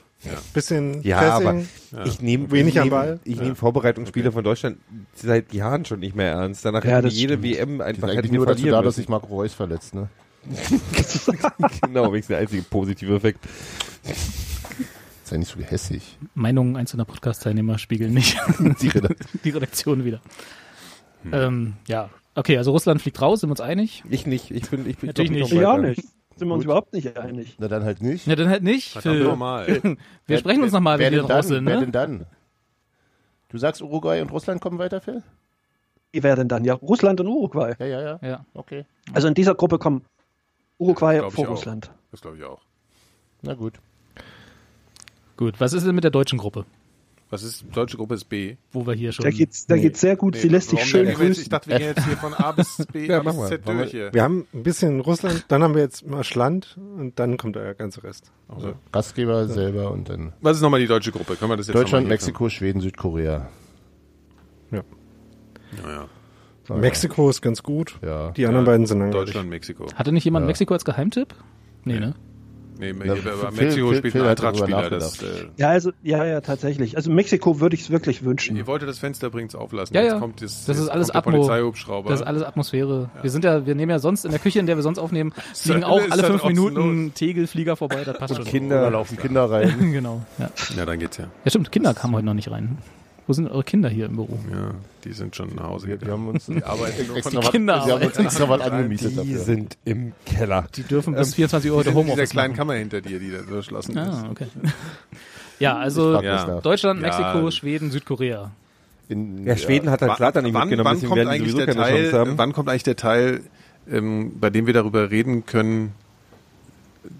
bisschen Ja, Pressing. aber ich nehme Wenig am Ball. Ich nehme Vorbereitungsspiele von Deutschland seit Jahren schon nicht mehr ernst. Danach Ja, das jede stimmt. WM einfach wir nur dazu da, dass sich Marco Reus verletzt, ne? (laughs) genau, wenigstens der einzige positive Effekt. Ja nicht so gehässig. Meinungen einzelner Podcast-Teilnehmer spiegeln nicht (laughs) Die Rede. (laughs) die Redaktion wieder. Ähm, ja, okay, also Russland fliegt raus, sind wir uns einig? Ich nicht. Ich bin, ich bin Natürlich ich nicht. Ich auch nicht. Sind wir uns Gut. überhaupt nicht einig. Na dann halt nicht. Ja, dann halt nicht. Phil. normal. (laughs) Wir sprechen uns nochmal, wer wenn wir denn raus dann? sind. Wer Ne? denn dann? Du sagst Uruguay und Russland kommen weiter, Phil? Wie wäre denn dann? Ja, Russland und Uruguay. Ja, ja, ja. Ja. Okay. Also in dieser Gruppe kommen Uruguay ich vor auch. Russland. Das glaube ich auch. Na gut. Gut, was ist denn mit der deutschen Gruppe, Was ist, deutsche Gruppe ist B. wo wir hier schon... Da geht's, da geht's sehr gut. Nee, Sie lässt sich schön denn? Ich grüßen. dachte, wir gehen jetzt hier von A bis B, (laughs) Ja, A bis. Z durch hier. Wir haben ein bisschen Russland, dann haben wir jetzt Marschland und dann kommt der ganze Rest. Also, Gastgeber selber und dann was ist nochmal die deutsche Gruppe? Können wir das jetzt Deutschland, Mexiko, Schweden, Südkorea. Ja. können? Ja, ja. Naja. Mexiko ist ganz gut. Ja. Die anderen Ja, beiden sind. Deutschland, Mexiko. Hatte nicht jemand Ja. Mexiko als Geheimtipp? Nee, ne? Nee, Na, aber Phil- Mexiko Phil- spielt Phil einen darüber Eintracht-Spieler. Das, äh, Ja, also, ja, ja, tatsächlich. Also Mexiko würde ich es wirklich wünschen. ihr wolltet das Fenster übrigens auflassen. Ja, jetzt ja. kommt das, Das ist jetzt alles Atmo. Polizeihubschrauber. Das ist alles Atmosphäre. Wir sind ja, wir nehmen ja sonst in der Küche, in der wir sonst aufnehmen, (laughs) fliegen halt- auch alle halt fünf Minuten Tegelflieger vorbei, das passt schon. Da Kinder. laufen Kinder (laughs) rein. genau. Ja. ja, dann geht's ja. ja, stimmt, Kinder kamen heute noch nicht rein. Wo sind eure Kinder hier im Büro? Ja, die sind schon nach Hause Wir, haben uns arbeiten (laughs) nur extra was, Kinder wir haben uns extra was angemietet Die dafür. sind im Keller. Die dürfen bis 24 Uhr Die heute sind in dieser Homeoffice kleinen machen. Kammer hinter dir, die da so geschlossen ist. Ah, okay. (laughs) Ja, also Ja. Deutschland, Ja. Mexiko, Schweden, Südkorea. In, Ja, Schweden hat halt Zlatan nicht wann, mitgenommen, wann deswegen kommt werden die eigentlich sowieso der keine Teil, Chance haben. wann kommt eigentlich der Teil, ähm, bei dem wir darüber reden können,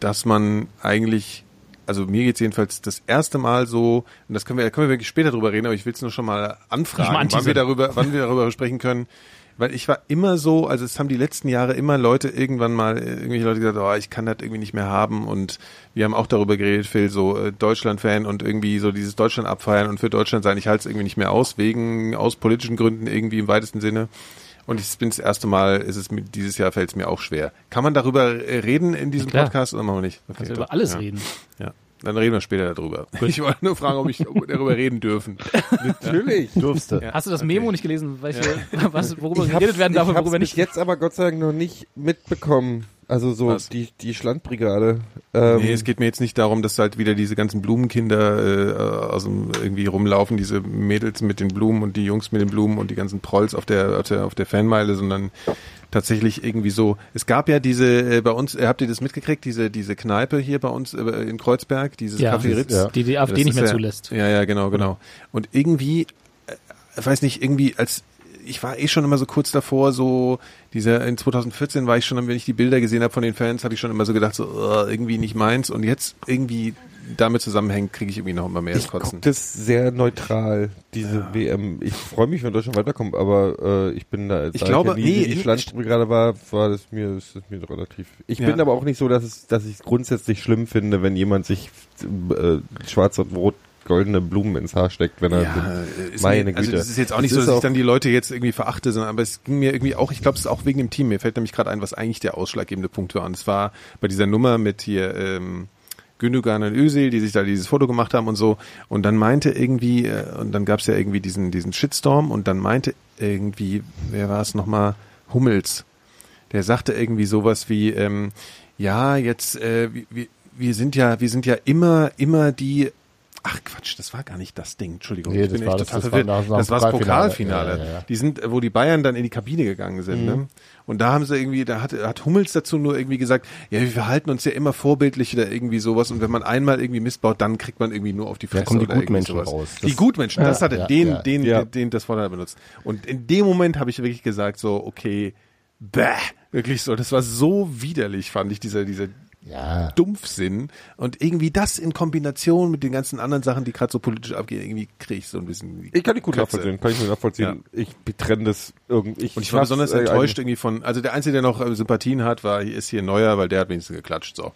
dass man eigentlich, also mir geht's jedenfalls das erste Mal so, und das können wir, da können wir wirklich später drüber reden, aber ich will es nur schon mal anfragen, mal wann wir darüber, wann wir darüber sprechen können. Weil ich war immer so, also es haben die letzten Jahre immer Leute irgendwann mal, äh, irgendwelche Leute gesagt, oh, ich kann das irgendwie nicht mehr haben und wir haben auch darüber geredet, Phil, so äh, Deutschland-Fan und irgendwie so dieses Deutschland abfeiern und für Deutschland sein, ich halte es irgendwie nicht mehr aus, wegen, aus politischen Gründen irgendwie im weitesten Sinne. Und ich bin das erste Mal, ist es mir, dieses Jahr fällt es mir auch schwer. Kann man darüber äh, reden in diesem klar. Podcast oder machen wir nicht? Okay, Also doch. über alles ja. reden. Ja. Dann reden wir später darüber. Ich wollte nur fragen, ob ich darüber reden dürfen. (laughs) Natürlich. Durfst du. Ja. Hast du das Memo nicht gelesen, welche, was, worüber Ich geredet werden darf ich und worüber nicht? jetzt aber Gott sei Dank noch nicht mitbekommen. Also so Was? die, die Schlandbrigade. Ähm, Nee, es geht mir jetzt nicht darum, dass halt wieder diese ganzen Blumenkinder äh, aus dem irgendwie rumlaufen, diese Mädels mit den Blumen und die Jungs mit den Blumen und die ganzen Prolls auf der auf der, auf der Fanmeile, sondern tatsächlich irgendwie so. Es gab ja diese äh, bei uns, äh, habt ihr das mitgekriegt, diese diese Kneipe hier bei uns äh, in Kreuzberg, dieses Ja, Café Ritz. ja. Die die AfD nicht mehr ja, zulässt. Ja, ja, genau, genau. Und irgendwie ich weiß nicht, irgendwie als ich war eh schon immer so kurz davor, so dieser in 2014 war ich schon, wenn ich die Bilder gesehen habe von den Fans, hatte ich schon immer so gedacht, so uh, irgendwie nicht meins. Und jetzt irgendwie damit zusammenhängt, kriege ich irgendwie noch immer mehr Ich Kotzen. das sehr neutral, diese WM. Ich freue mich, wenn Deutschland weiterkommt, aber äh, ich bin da, Ich da glaube, ja nie, nee, wie Schlandstube gerade war, war das mir, das ist mir relativ. Ich Ja. bin aber auch nicht so, dass es, dass ich es grundsätzlich schlimm finde, wenn jemand sich äh, schwarz und rot goldene Blumen ins Haar steckt, wenn er Ja, meine mir, also Güte. das ist jetzt auch nicht Es so, dass ich dann die Leute jetzt irgendwie verachte, sondern aber es ging mir irgendwie auch, ich glaube, es ist auch wegen dem Team. Mir fällt nämlich gerade ein, was eigentlich der ausschlaggebende Punkt war. Und es war bei dieser Nummer mit hier ähm, Gündogan und Özil, die sich da dieses Foto gemacht haben und so. Und dann meinte irgendwie, äh, und dann gab es ja irgendwie diesen, diesen Shitstorm und dann meinte irgendwie, wer war es nochmal, Hummels, der sagte irgendwie sowas wie, ähm, ja, jetzt, äh, wir, wir sind ja, wir sind ja immer, immer die, ach Quatsch, das war gar nicht das Ding, Entschuldigung, Nee, ich das bin war echt das- total das war verwirrt. das dem war das Pokalfinale. Ja, ja, ja. Die sind, wo die Bayern dann in die Kabine gegangen sind, Mhm. ne? Und da haben sie irgendwie, da hat, hat Hummels dazu nur irgendwie gesagt, ja, wir verhalten uns ja immer vorbildlich oder irgendwie sowas und wenn man einmal irgendwie missbaut, dann kriegt man irgendwie nur auf die Fresse. kommen die Gutmenschen raus. Die Das- Gutmenschen, das hat er, den, den, den, den, das er benutzt. Und in dem Moment habe ich wirklich gesagt so, okay, bäh, wirklich so, das war so widerlich, fand ich, dieser, dieser Ja. Dumpfsinn und irgendwie das in Kombination mit den ganzen anderen Sachen, die gerade so politisch abgehen, irgendwie kriege ich so ein bisschen die Ich kann die gut Kratze. nachvollziehen, kann ich mir nachvollziehen. Ich betrenne das irgendwie. Und ich war besonders enttäuscht irgendwie von, also der Einzige, der noch äh, Sympathien hat, war, ist hier Neuer, weil der hat wenigstens geklatscht, so.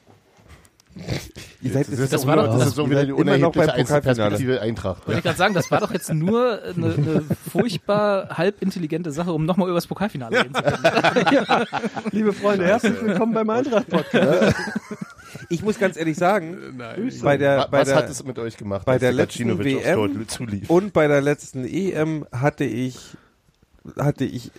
Ihr seid, Das, Das war doch- das das- ist so wieder die immer noch beim unerhebliche. Einzelperspektive Eintracht. Wollte ich gerade sagen, das war doch jetzt nur eine, eine furchtbar halbintelligente Sache, um nochmal über das Pokalfinale reden zu können. (laughs) Liebe Freunde, herzlich willkommen beim Eintracht-Podcast. (laughs) Ich muss ganz ehrlich sagen, Grüße. bei der, bei Was der, hat es mit euch gemacht? bei der letzten WM und bei der letzten EM hatte ich, hatte ich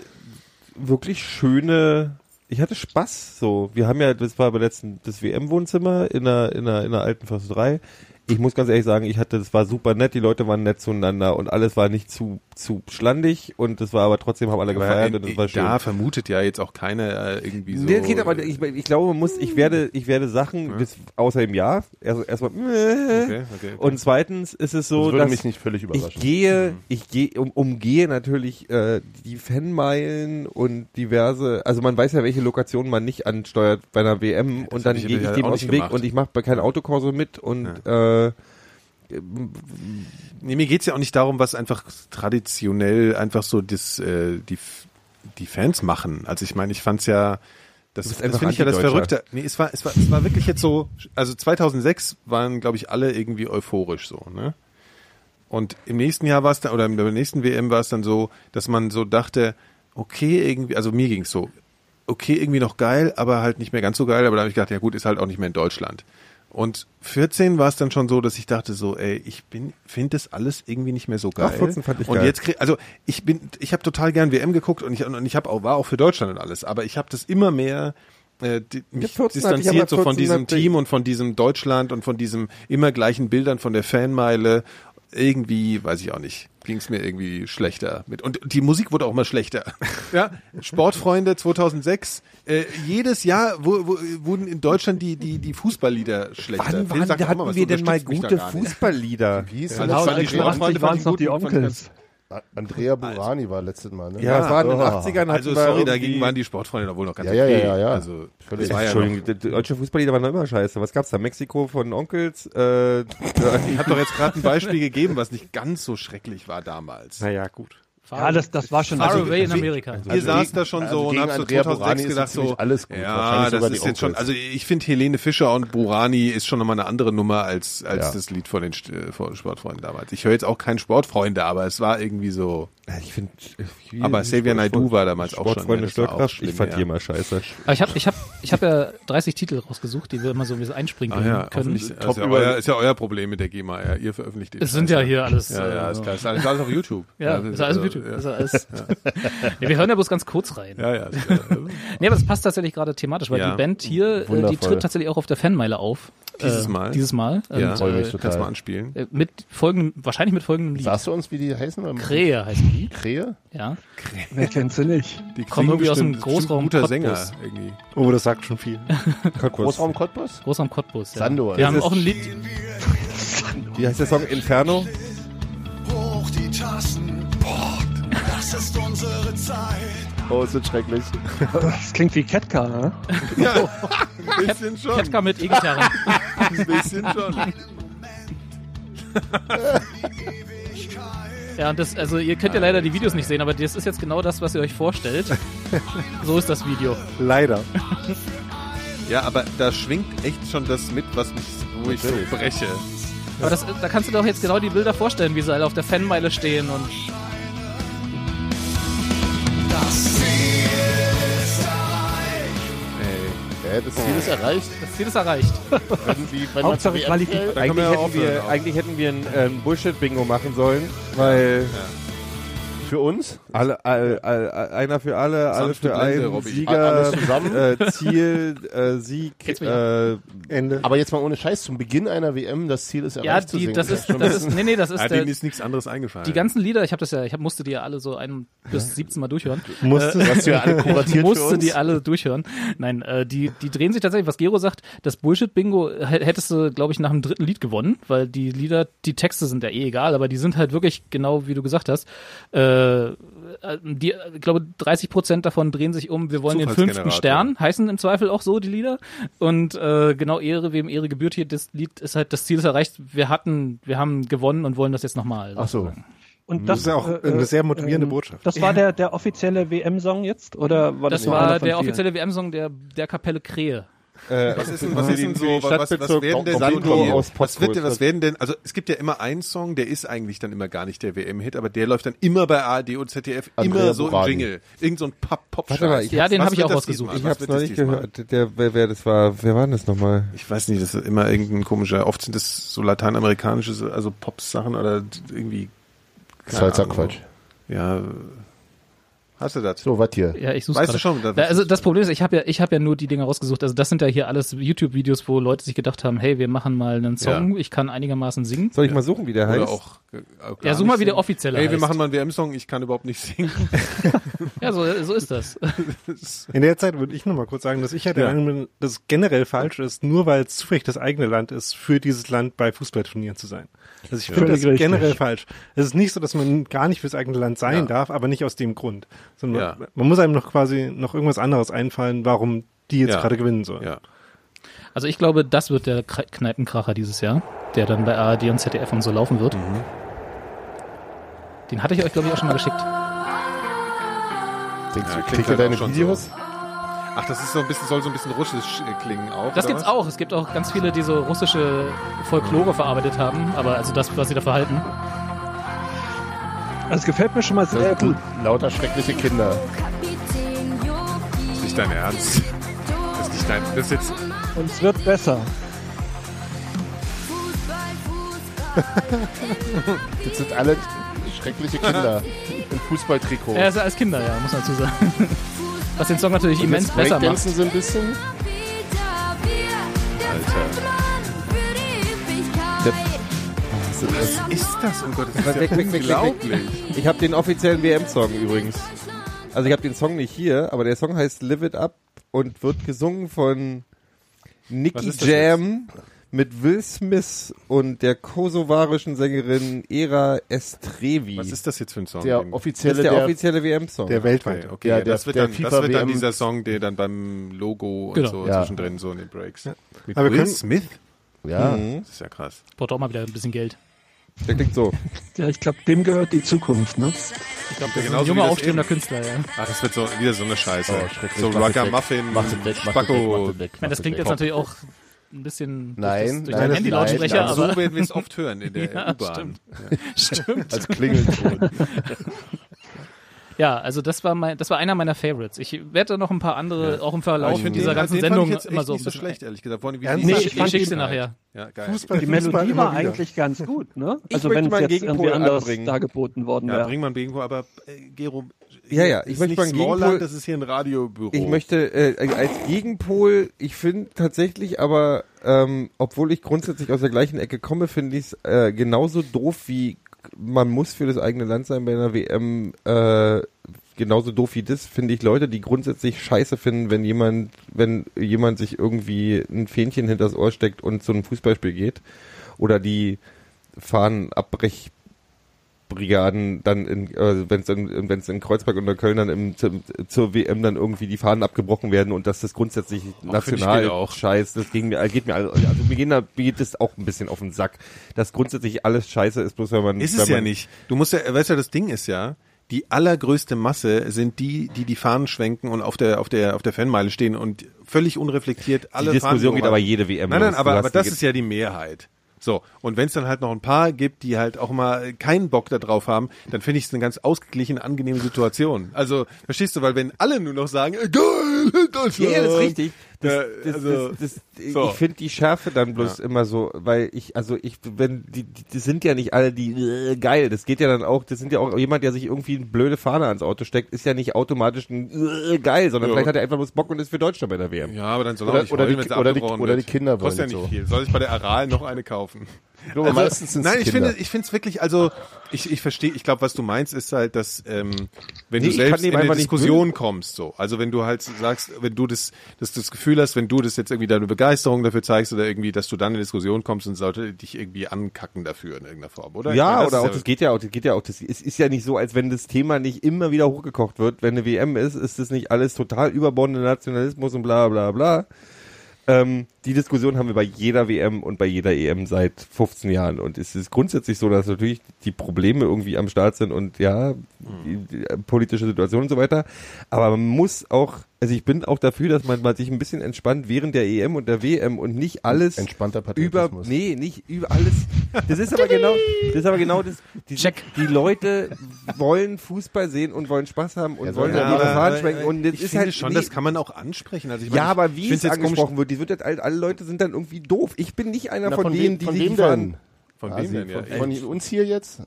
wirklich schöne, ich hatte Spaß, so. Wir haben ja, das war beim letzten, das WM-Wohnzimmer in der, in der, in der alten Försterei. Ich muss ganz ehrlich sagen, ich hatte, das war super nett, die Leute waren nett zueinander und alles war nicht zu, zu schlandig und das war aber trotzdem haben alle gefeiert und das war schön. da vermutet ja jetzt auch keiner äh, irgendwie so. Nee, geht aber, ich, ich glaube, man muss, ich werde, ich werde Sachen, das, außer im Jahr, erst, erstmal, okay, okay, okay. und zweitens ist es so, Das würde dass mich nicht völlig ich überraschen. gehe, ich gehe, um, umgehe natürlich äh, die Fanmeilen und diverse, also man weiß ja, welche Lokationen man nicht ansteuert bei einer WM und dann ich gehe ich ja dem aus dem Weg gemacht. und ich mache bei keinem Autokorso mit und äh, Nee, mir geht's ja auch nicht darum, was einfach traditionell einfach so das, äh, die, die Fans machen. Also ich meine, ich fand's ja, das, das finde ich ja das. Verrückte. Nee, es war, es war, es war wirklich jetzt so, also 2006 waren, glaube ich, alle irgendwie euphorisch so, ne? Und im nächsten Jahr war es dann, oder in der nächsten WM war es dann so, dass man so dachte, okay, irgendwie, also mir ging's so, okay, irgendwie noch geil, aber halt nicht mehr ganz so geil, aber da habe ich gedacht, ja gut, ist halt auch nicht mehr in Deutschland. Und 14 war es dann schon so, dass ich dachte so, ey, ich bin, finde das alles irgendwie nicht mehr so geil. 14 fand ich und geil. jetzt krieg, also ich bin, ich habe total gern WM geguckt und ich, und ich habe auch war auch für Deutschland und alles, aber ich habe das immer mehr äh, die, mich 14 hatte ich aber distanziert so von 14 diesem Team und von diesem Deutschland und von diesem immer gleichen Bildern von der Fanmeile. Irgendwie, weiß ich auch nicht, ging es mir irgendwie schlechter mit. Und die Musik wurde auch immer schlechter. (laughs) Ja, Sportfreunde 2006. Äh, jedes Jahr wo, wo, wurden in Deutschland die die die Fußballlieder schlechter. wann, wann hatten was, wir denn mal gute. Fußballlieder? Wie hieß Ja, die Sportfreunde waren es noch die Onkels. Andrea Burani war letztes Mal, ne? Ja, es war in den Oh. 80ern hatten Also sorry, dagegen waren die Sportfreunde da wohl noch ganz Ja, ja, okay. ja, ja, ja. Also Völlig. das war ja noch, Entschuldigung, die deutsche Fußballlieder waren doch immer scheiße. Was gab's da? Mexiko von Onkels? Äh, (laughs) ich habe doch jetzt gerade ein Beispiel gegeben, was nicht ganz so schrecklich war damals. naja, gut. Ja, das, das war schon. Far Also, away in Amerika. Ihr Also saß gegen- da schon also so und habt so Andrea 2006 Burani ist gedacht so alles gut. ja, das ist jetzt schon, also ich finde Helene Fischer und Burani ist schon nochmal eine andere Nummer als als Ja. das Lied von den äh, von Sportfreunden damals. Ich höre jetzt auch keinen Sportfreunde, aber es war irgendwie so. Ja, Ich finde, Aber Xavier Naidoo war damals auch schon, auch Störkraft. schlimm, ich fand ja. die immer scheiße. Aber ich habe ich hab, ich hab ja 30 Titel rausgesucht, die wir immer so ein bisschen einspringen Ah ja, können. Das ist, ja euer, ist ja euer Problem mit der GEMA. Ja, ihr veröffentlicht den Es sind ja hier alles. Ja, ja, äh, ist klar. Ist alles alles auf YouTube. (laughs) Ja, das ist alles auf also, YouTube. Ja, Ist alles, ja, wir hören ja bloß ganz kurz rein. ja, ja. (laughs) Nee, aber das passt tatsächlich gerade thematisch, weil Ja. die Band hier, äh, die Wundervoll. tritt tatsächlich auch auf der Fanmeile auf. Dieses Äh, Mal? Dieses Mal. ja. Und, freue mich äh, total. Kannst du mal anspielen. äh, mit folgendem, wahrscheinlich mit folgendem Lied. Sagst du uns, wie die heißen? oder? Krähe heißen die. Krähe? Ja. wer kennt sie nicht? Die Kommen irgendwie aus dem Großraum guter Cottbus. Sänger irgendwie. Oh, das sagt schon viel. Großraum Cottbus? Großraum Cottbus. Ja. Sando, Wir also haben das auch ein Lied. Wie heißt der Song? Inferno? Hoch die Tassen. Boah. Oh, es wird schrecklich. Das klingt wie Ketka, ne? Ein bisschen schon. Ketka mit E-Gitarre. Ein bisschen schon. Ja, und das, also ihr könnt ja leider die Videos nicht sehen, aber das ist jetzt genau das, was ihr euch vorstellt. So ist das Video. Leider. Ja, aber da schwingt echt schon das mit, was mich, wo ich so breche. Aber das, da kannst du dir doch jetzt genau die Bilder vorstellen, wie sie alle auf der Fanmeile stehen und Ey. Ja, das Ziel ist erreicht. das Ziel ist erreicht. (laughs) Wenn, die, wenn man Hauptsache können wir Eigentlich ja hätten, wir, eigentlich hätten wir ein ähm, Bullshit-Bingo machen sollen, weil Für uns? Alle, all, all, all, einer für alle, alle für Blende, einen, Robby. Sieger, Alles zusammen? Äh, Ziel, äh, Sieg, äh, Ende. Aber jetzt mal ohne Scheiß, zum Beginn einer WM, das Ziel ist erreicht Ja, zu die, singen. das ist, das ist, nee, nee, das ist Ja, der, dem ist nichts anderes eingefallen. die ganzen Lieder, ich habe das ja, ich hab, musste die ja alle so ein bis 17 Mal durchhören. Musste Hast du ja alle kuratiert für (laughs) musste uns. die alle durchhören. Nein, äh, die, die drehen sich tatsächlich, was Gero sagt, das Bullshit-Bingo hättest du, glaube ich, nach dem dritten Lied gewonnen, weil die Lieder, die Texte sind ja eh egal, aber die sind halt wirklich genau, wie du gesagt hast, äh, die, ich glaube, 30 Prozent davon drehen sich um, wir wollen den fünften. Stern, heißen im Zweifel auch so die Lieder. Und äh, genau Ehre, wem Ehre gebührt hier, das Lied ist halt, das Ziel ist erreicht, wir hatten, wir haben gewonnen und wollen das jetzt nochmal. Ach so. Und Das ist ja auch eine sehr motivierende Botschaft. Das war der, der offizielle WM-Song jetzt? Oder war das, Das war der vielen? offizielle WM-Song der, der Kapelle Krähe. Äh, Was ist denn, was ist denn so, was, was, was werden denn aus was wird denn, was werden denn, also es gibt ja immer einen Song, der ist eigentlich dann immer gar nicht der WM-Hit, aber der läuft dann immer bei ARD und ZDF, Andrea immer so im Burani. Jingle. Irgend so ein pop pop Warte mal, ich Ja, den habe ich auch diesmal? ich hab's wird noch nicht gehört. Der, wer, wer das war, wer war denn das nochmal? Ich weiß nicht, das ist immer irgendein komischer, oft sind das so lateinamerikanische, also Pops-Sachen oder irgendwie. Das ist halt keine Ahnung. Sackquatsch. Ja, hast du das? So, was hier? Ja, ich suche Weißt du schon, da- Da, also das Problem ist, ich habe ja, ich habe ja nur die Dinger rausgesucht. Also das sind ja hier alles YouTube-Videos, wo Leute sich gedacht haben, hey, wir machen mal einen Song, ich kann einigermaßen singen. Soll ich mal suchen, wie der heißt? Oder auch, äh, auch gar Ja, such mal, wie der offizielle Ey, wir heißt. machen mal einen WM-Song, ich kann überhaupt nicht singen. (laughs) Ja, so, so ist das. (laughs) In der Zeit würde ich noch mal kurz sagen, dass ich ja der Ja. Meinung bin, dass es generell falsch ist, nur weil es zufällig das eigene Land ist, für dieses Land bei Fußballturnieren zu sein. Also ich finde das generell falsch. Es ist nicht so, dass man gar nicht fürs eigene Land sein Ja. darf, aber nicht aus dem Grund. Sondern Ja. man, man muss einem noch quasi noch irgendwas anderes einfallen, warum die jetzt Ja. gerade gewinnen sollen. Ja. Also ich glaube, das wird der Kneipenkracher dieses Jahr, der dann bei ARD und ZDF und so laufen wird. Mhm. Den hatte ich euch, glaube ich, auch schon mal geschickt. Denkst du, klingt kriegt ihr halt deine Videos? Ach, das ist so ein bisschen, soll so ein bisschen russisch äh, klingen auch. Das gibt's was? auch. Es gibt auch ganz viele, die so russische Folklore verarbeitet haben, aber also das, was sie da verhalten. Das gefällt mir schon mal sehr gut. Lauter schreckliche Kinder. Das ist nicht dein Ernst. Das ist nicht dein, das ist jetzt, Und es wird besser. (laughs) Das sind alle schreckliche Kinder im Fußballtrikot. Er ist ja als Kinder, ja, muss man dazu sagen. Was den Song natürlich immens Jetzt besser macht. Sie ein bisschen. was ist das? Um Gottes Willen, weg, weg, weg, weg. unglaublich. Ich habe den offiziellen WM-Song übrigens. Also ich habe den Song nicht hier, aber der Song heißt Live It Up und wird gesungen von Nicky ist das Jam mit Will Smith und der kosovarischen Sängerin Era Estrevi. Was ist das jetzt für ein Song? Der Den- das offizielle, ist der, der, offizielle WM-Song. Der weltweit. Okay, okay. Ja, Ja, der- das wird der dann, FIFA das wird dann dieser Song, der dann beim Logo und Genau. so Ja. zwischendrin so in den Breaks. Mit Aber Will können- Smith? ja. Mhm. Das ist ja krass. Braucht auch mal wieder ein bisschen Geld. Der klingt so. (laughs) Ja, ich glaube, dem gehört die Zukunft, ne? Ich glaube, das ist ein junger, aufstrebender eben. Künstler, ja. Ah, das wird so wieder so eine Scheiße. Oh, so weg, mach Spacko. Ich meine, das klingt weg. jetzt natürlich auch ein bisschen Nein, durch, das, durch nein, den Handy-Lautsprecher, nein, Ja, aber so werden wir es oft hören in der (laughs) Ja, U-Bahn. stimmt. Ja. (laughs) stimmt. Als Klingelton. Ja, also das war mein, das war einer meiner Favorites. Ich werde noch ein paar andere, auch im Verlauf ich finde dieser den, ganzen den fand Sendung ich jetzt immer echt so ein nicht so schlecht, ehrlich gesagt. Wie- Nee, ich, ich ich die- dir nachher. Ja, geil. Fußball, Die Melodie immer war eigentlich ganz gut, ne? Ich Also möchte wenn es mal einen jetzt irgendwie anders dargeboten worden Ja, wäre. bring mal ein Gegenpol, aber äh, Gero, Ja, ja, ich möchte nicht mal einen Smallland, Gegenpol- das ist hier ein Radiobüro. Ich möchte äh, als Gegenpol, ich finde tatsächlich aber, ähm, obwohl ich grundsätzlich aus der gleichen Ecke komme, finde ich es äh, genauso doof wie man muss für das eigene Land sein bei einer WM. Äh, genauso doof wie das finde ich Leute, die grundsätzlich Scheiße finden, wenn jemand, wenn jemand sich irgendwie ein Fähnchen hinters Ohr steckt und zu einem Fußballspiel geht oder die Fahnen abbrech Brigaden dann in, äh, wenn es in, wenn's in Kreuzberg und Köln dann im, zum, zur WM dann irgendwie die Fahnen abgebrochen werden und dass das grundsätzlich ich national auch. scheiß, das ging mir, geht mir, also mir, gehen da, mir geht das auch ein bisschen auf den Sack, dass grundsätzlich alles scheiße ist, bloß wenn man, Ist es ja nicht. Du musst ja, weißt du, das Ding ist ja, die allergrößte Masse sind die, die die Fahnen schwenken und auf der auf der auf der Fanmeile stehen und völlig unreflektiert alle Die Diskussion Fahnen geht aber jede WM Nein, nein, aber aber das ist ja die Mehrheit. So, und wenn es dann halt noch ein paar gibt, die halt auch mal keinen Bock da drauf haben, dann finde ich es eine ganz ausgeglichene, angenehme Situation. Also, verstehst du, weil wenn alle nur noch sagen, äh, geil, Deutschland. Ja, das ist richtig. Das, Ja, das, also, das, so. Ich finde die Schärfe dann bloß immer so, weil ich, also ich, wenn die, die, die sind ja nicht alle die äh, geil. Das geht ja dann auch, das sind ja auch jemand, der sich irgendwie eine blöde Fahne ans Auto steckt, ist ja nicht automatisch ein äh, geil, sondern Ja. vielleicht hat er einfach bloß Bock und ist für Deutschland bei der WM. Ja, aber dann soll Oder- er nicht oder heulen, die- wenn sie oder die- oder die Kinder wollen Kostet ja nicht so. viel. Soll ich bei der Aral noch eine kaufen? Ich glaube, meistens sind's Nein, ich Kinder. finde, ich finde es wirklich, also ich, ich verstehe, ich glaube, was du meinst, ist halt, dass ähm, wenn Nee, du selbst in eine Diskussion kommst, so, also wenn du halt sagst, wenn du das, das, das Gefühl hast, wenn du das jetzt irgendwie deine Begeisterung dafür zeigst oder irgendwie, dass du dann in Diskussion kommst und sollte dich irgendwie ankacken dafür in irgendeiner Form, oder? Ja, meine, oder auch, das geht ja auch, das geht ja auch, das ist, ist ja nicht so, als wenn das Thema nicht immer wieder hochgekocht wird. Wenn eine WM ist, ist das nicht alles total überbordender Nationalismus und bla bla bla. Ähm, die Diskussion haben wir bei jeder WM und bei jeder EM seit 15 Jahren. Und es ist grundsätzlich so, dass natürlich die Probleme irgendwie am Start sind und ja, die, die äh, politische Situation und so weiter. Aber man muss auch, also ich bin auch dafür, dass man mal sich ein bisschen entspannt während der EM und der WM und nicht alles Entspannter über, nee, nicht über alles. Das ist aber genau, das ist aber genau das. Die, Check. die Leute wollen Fußball sehen und wollen Spaß haben und Ja, wollen ja, dann ihre Fahnen schwenken und das ich ist finde halt schon, nee, das kann man auch ansprechen. Also ich meine, ja, aber wie es angesprochen wird, die wird jetzt alle, Leute sind dann irgendwie doof. Ich bin nicht einer Na, von, denen, die von sich wem die Fahnen- denn? Von wem denn, ja? Von, von uns hier jetzt?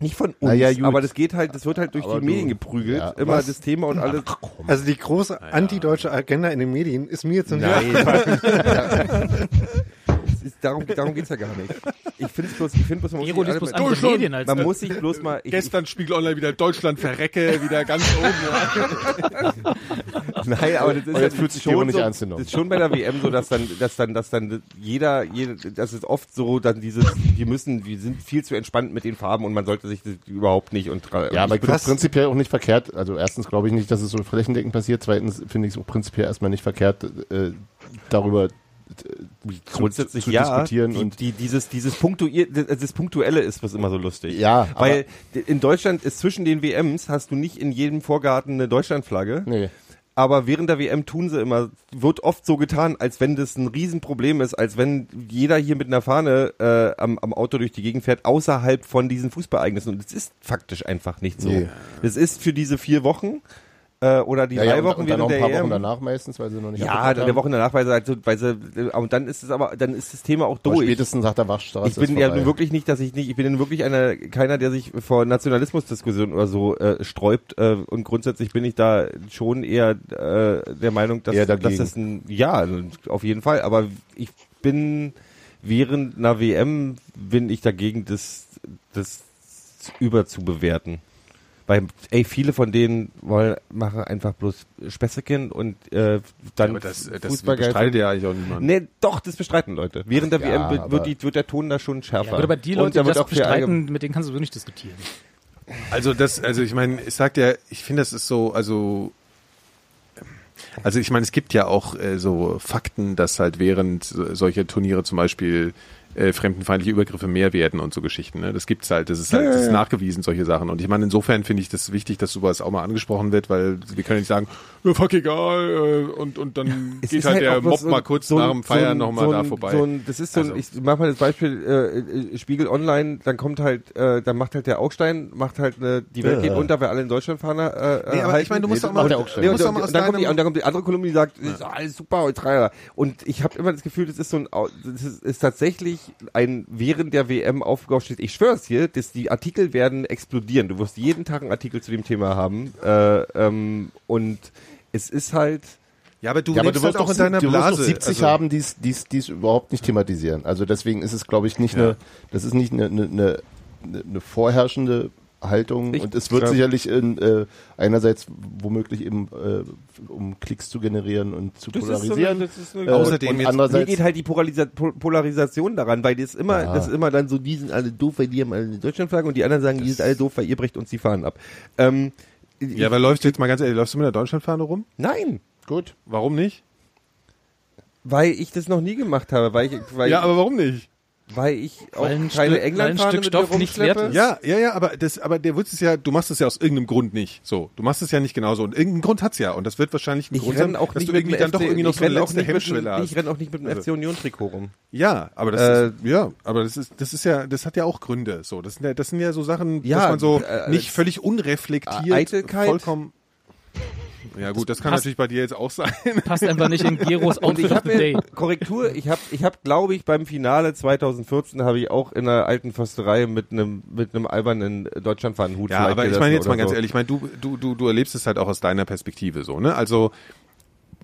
Nicht von uns, ja, aber das geht halt, das wird halt durch Aber die du- Medien geprügelt, Ja, immer was? das Thema und alles. Also die große antideutsche Agenda in den Medien ist mir jetzt nicht (laughs) (laughs) Es ist, darum, darum geht's ja gar nicht. Ich finde bloß, ich finde bloß, man muss, sich alle- bloß man, Medien als man muss sich bloß mal, ich, Gestern Spiegel Online wieder Deutschland verrecke, wieder ganz oben. (laughs) Nein, aber das ist Und jetzt fühlt sich schon nicht so, ernst genommen. Das ist schon bei der WM so, dass dann, dass dann, dass dann jeder, jeder, das ist oft so, dann dieses, wir müssen, wir sind viel zu entspannt mit den Farben und man sollte sich das überhaupt nicht und Ja, aber ich bin prinzipiell auch nicht verkehrt. Also erstens glaube ich nicht, dass es so flächendeckend passiert. Zweitens finde ich es auch prinzipiell erstmal nicht verkehrt, äh, darüber grundsätzlich zu, zu ja, diskutieren die, und die, dieses, dieses Punktuier, das, Punktuelle ist was immer so lustig. Ja, weil in Deutschland ist zwischen den WMs hast du nicht in jedem Vorgarten eine Deutschlandflagge. nee. Aber während der WM tun sie immer, wird oft so getan, als wenn das ein Riesenproblem ist, als wenn jeder hier mit einer Fahne äh, am, am Auto durch die Gegend fährt, außerhalb von diesen Fußballereignissen. Und es ist faktisch einfach nicht so. Nee. Das ist für diese vier Wochen äh, oder die Ja, drei ja, und, Wochen und dann während noch ein der paar EM. Wochen danach meistens, weil sie noch nicht ja, abgefragt der haben. Woche danach, weil sie halt so, weil sie, und dann ist es aber, dann ist das Thema auch Aber durch. spätestens nach der Waschstraße Ich bin ja nun wirklich nicht, dass ich nicht, ich bin wirklich einer, keiner, der sich vor Nationalismusdiskussionen oder so äh, sträubt. Äh, und grundsätzlich bin ich da schon eher äh, der Meinung, dass, dass das ein, ja, auf jeden Fall. Aber ich bin während einer WM bin ich dagegen, das, das überzubewerten. Weil, ey, viele von denen wollen, machen einfach bloß Späßchen und äh, dann Aber das, das Fußball geil bestreitet ja eigentlich auch niemand. Nee, doch, das bestreiten Leute. Während der Ja, WM wird, die, wird der Ton da schon schärfer. Ja, aber die Und Leute, da die wird das bestreiten, mit denen kannst du so nicht diskutieren. Also das, also ich meine, ich sag ja, ich finde, das ist so, also also ich meine, es gibt ja auch äh, so Fakten, dass halt während so- solche Turniere zum Beispiel äh, fremdenfeindliche Übergriffe mehr werden und so Geschichten. Ne? Das gibt's halt, das ist halt das ist nachgewiesen, solche Sachen. Und ich meine, insofern finde ich das wichtig, dass sowas auch mal angesprochen wird, weil wir können nicht sagen, ja, fuck egal, äh, und, und dann Es geht ist halt, der Mob mal kurz so nach dem Feiern so nochmal so da vorbei. So ein, das ist so ein, Also- ich mach mal das Beispiel, äh, äh, Spiegel Online, dann kommt halt, äh, dann macht halt der Augstein, macht halt eine, die Welt geht Ja. unter, weil alle in Deutschland fahren. Äh, Nee, aber halten. ich meine, du musst Nee, doch mal, auch schon. Nee, du und, musst doch mal aus und, dann kommt die, und dann kommt die andere Kolumne, die sagt, ist alles super und. Und ich habe immer das Gefühl, das ist so ein, das ist, ist tatsächlich ein während der WM aufgestellt. Ich schwöre es dir, dass die Artikel werden explodieren. Du wirst jeden Tag einen Artikel zu dem Thema haben. Äh, ähm, und es ist halt, ja, aber du Ja, aber du wirst halt auch doch in deiner du wirst Blase. 70 Also- haben, die es die's, die's überhaupt nicht thematisieren. Also deswegen ist es, glaube ich, nicht Ja. eine, das ist nicht eine, eine, eine, eine vorherrschende Haltung Ich- und es wird ja. sicherlich in, äh, einerseits womöglich eben, äh, um Klicks zu generieren und zu Das ist so eine- polarisieren. das ist eine- äh, Außerdem und jetzt- Mir andererseits geht halt die Polarisa Po- Polarisation daran, weil das immer, Ja. das ist immer dann so, die sind alle doof, weil die haben alle eine Deutschlandflagge und die anderen sagen, die sind alle doof, weil ihr brecht uns die Fahnen ab. Ähm, Ja, aber läufst du jetzt mal ganz ehrlich, läufst du mit der Deutschlandfahne rum? nein, gut. Warum nicht? weil ich das noch nie gemacht habe, weil ich, weil, Ja, aber warum nicht? Weil ich auch Weil ein keine Stück- weil ein Englandfahne Stück mit Stoff mir rumschleppe. wert ist. Ja, ja, ja, aber das, aber der Witz ist ja, du machst es ja aus irgendeinem Grund nicht. So, du machst es ja nicht genauso und irgendeinen Grund hat's ja und das wird wahrscheinlich ein Ich Grund sein, auch dass nicht du irgendwie dann doch FC irgendwie noch ich so eine renne auch letzte nicht mit Hemmschwelle dem- hast. Ich renne auch nicht mit dem Also- FC Union Trikot rum. Ja, aber das Äh, ist, ja, aber das ist, das ist ja, das hat ja auch Gründe. So, das sind ja, das sind ja so Sachen, Ja, dass man so äh, nicht völlig unreflektiert, Eitelkeit. vollkommen. Ja gut, das kann passt- natürlich bei dir jetzt auch sein. (laughs) Passt einfach nicht in Geros ich Outfit of habe the Day. Korrektur, ich habe, ich habe, glaube ich, beim Finale 2014 habe ich auch in der alten Försterei mit einem, mit einem albernen Deutschlandfahnenhut Ja, aber ich meine jetzt mal ganz so. ehrlich, ich meine, du, du, du, du erlebst es halt auch aus deiner Perspektive so, ne? Also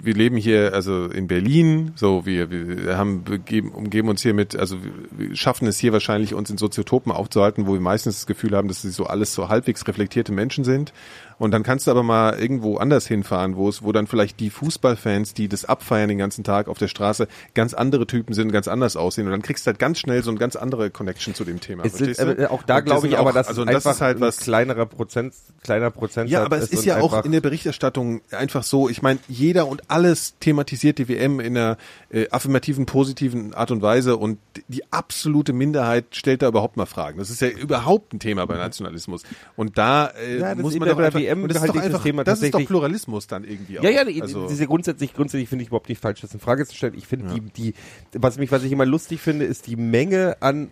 wir leben hier also in Berlin, so wir, wir haben begeben, umgeben uns hier mit, also wir schaffen es hier wahrscheinlich uns in Soziotopen aufzuhalten, wo wir meistens das Gefühl haben, dass sie so alles so halbwegs reflektierte Menschen sind. Und dann kannst du aber mal irgendwo anders hinfahren, wo es, wo dann vielleicht die Fußballfans, die das abfeiern den ganzen Tag auf der Straße, ganz andere Typen sind, ganz anders aussehen. Und dann kriegst du halt ganz schnell so eine ganz andere Connection zu dem Thema. Sind, äh, auch da glaube ich aber, auch- dass also das ist halt was, kleinerer Prozent, kleiner Prozentsatz ja, aber es ist ja auch in der Berichterstattung einfach so, ich meine, jeder und alles thematisiert die WM in einer äh, affirmativen, positiven Art und Weise und die absolute Minderheit stellt da überhaupt mal Fragen. Das ist ja überhaupt ein Thema bei Nationalismus. Und da äh, Ja, muss ist man doch einfach, WM und das ist halte doch einfach, Thema das ist doch Pluralismus dann irgendwie auch. Ja, ja, also, diese grundsätzlich, grundsätzlich finde ich überhaupt nicht falsch, das in Frage zu stellen. Ich finde die, die, was mich, was ich immer lustig finde, ist die Menge an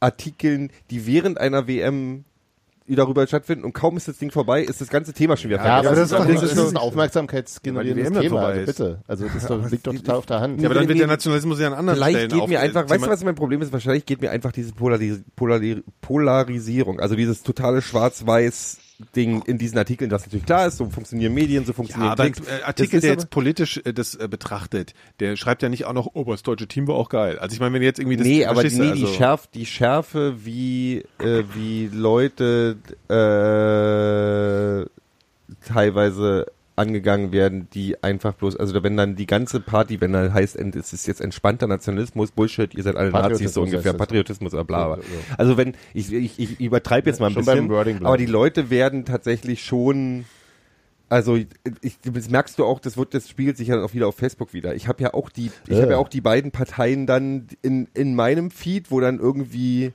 Artikeln, die während einer WM darüber stattfinden und kaum ist das Ding vorbei, ist das ganze Thema schon wieder Ja, fertig. aber das das, ist doch- ist, das ist ist ein aufmerksamkeitsgenerierendes Thema, vorbei also ist. bitte. Also das (laughs) ist doch, liegt doch total auf der Hand. ja, aber dann wird der. Nationalismus ja an anderen Vielleicht Stellen geht mir einfach, weißt du, was mein Problem ist? Wahrscheinlich geht mir einfach diese Polari Polari Polarisierung, also dieses totale Schwarz-Weiß Ding in diesen Artikeln, das natürlich klar ist, so funktionieren Medien, so Ja, funktionieren aber ein Klicks. äh, Artikel, der aber- jetzt politisch äh, das äh, betrachtet, der schreibt ja nicht auch noch, oh, aber das deutsche Team war auch geil. Also ich meine, wenn jetzt irgendwie das nee, aber die, nee, die, also- Schärf, die Schärfe, wie, äh, wie Leute äh, teilweise angegangen werden, die einfach bloß, also wenn dann die ganze Party, wenn dann heißt, es ist jetzt entspannter Nationalismus, Bullshit, ihr seid alle Nazis so ungefähr. Patriotismus oder bla bla. Ja, ja. Also wenn, ich, ich, ich übertreibe jetzt mal ein Schon bisschen, aber die Leute werden tatsächlich schon also ich, das merkst du auch, das wird das spiegelt sich ja dann auch wieder auf Facebook wieder. Ich habe ja auch die ich Ja. habe ja auch die beiden Parteien dann in in meinem Feed, wo dann irgendwie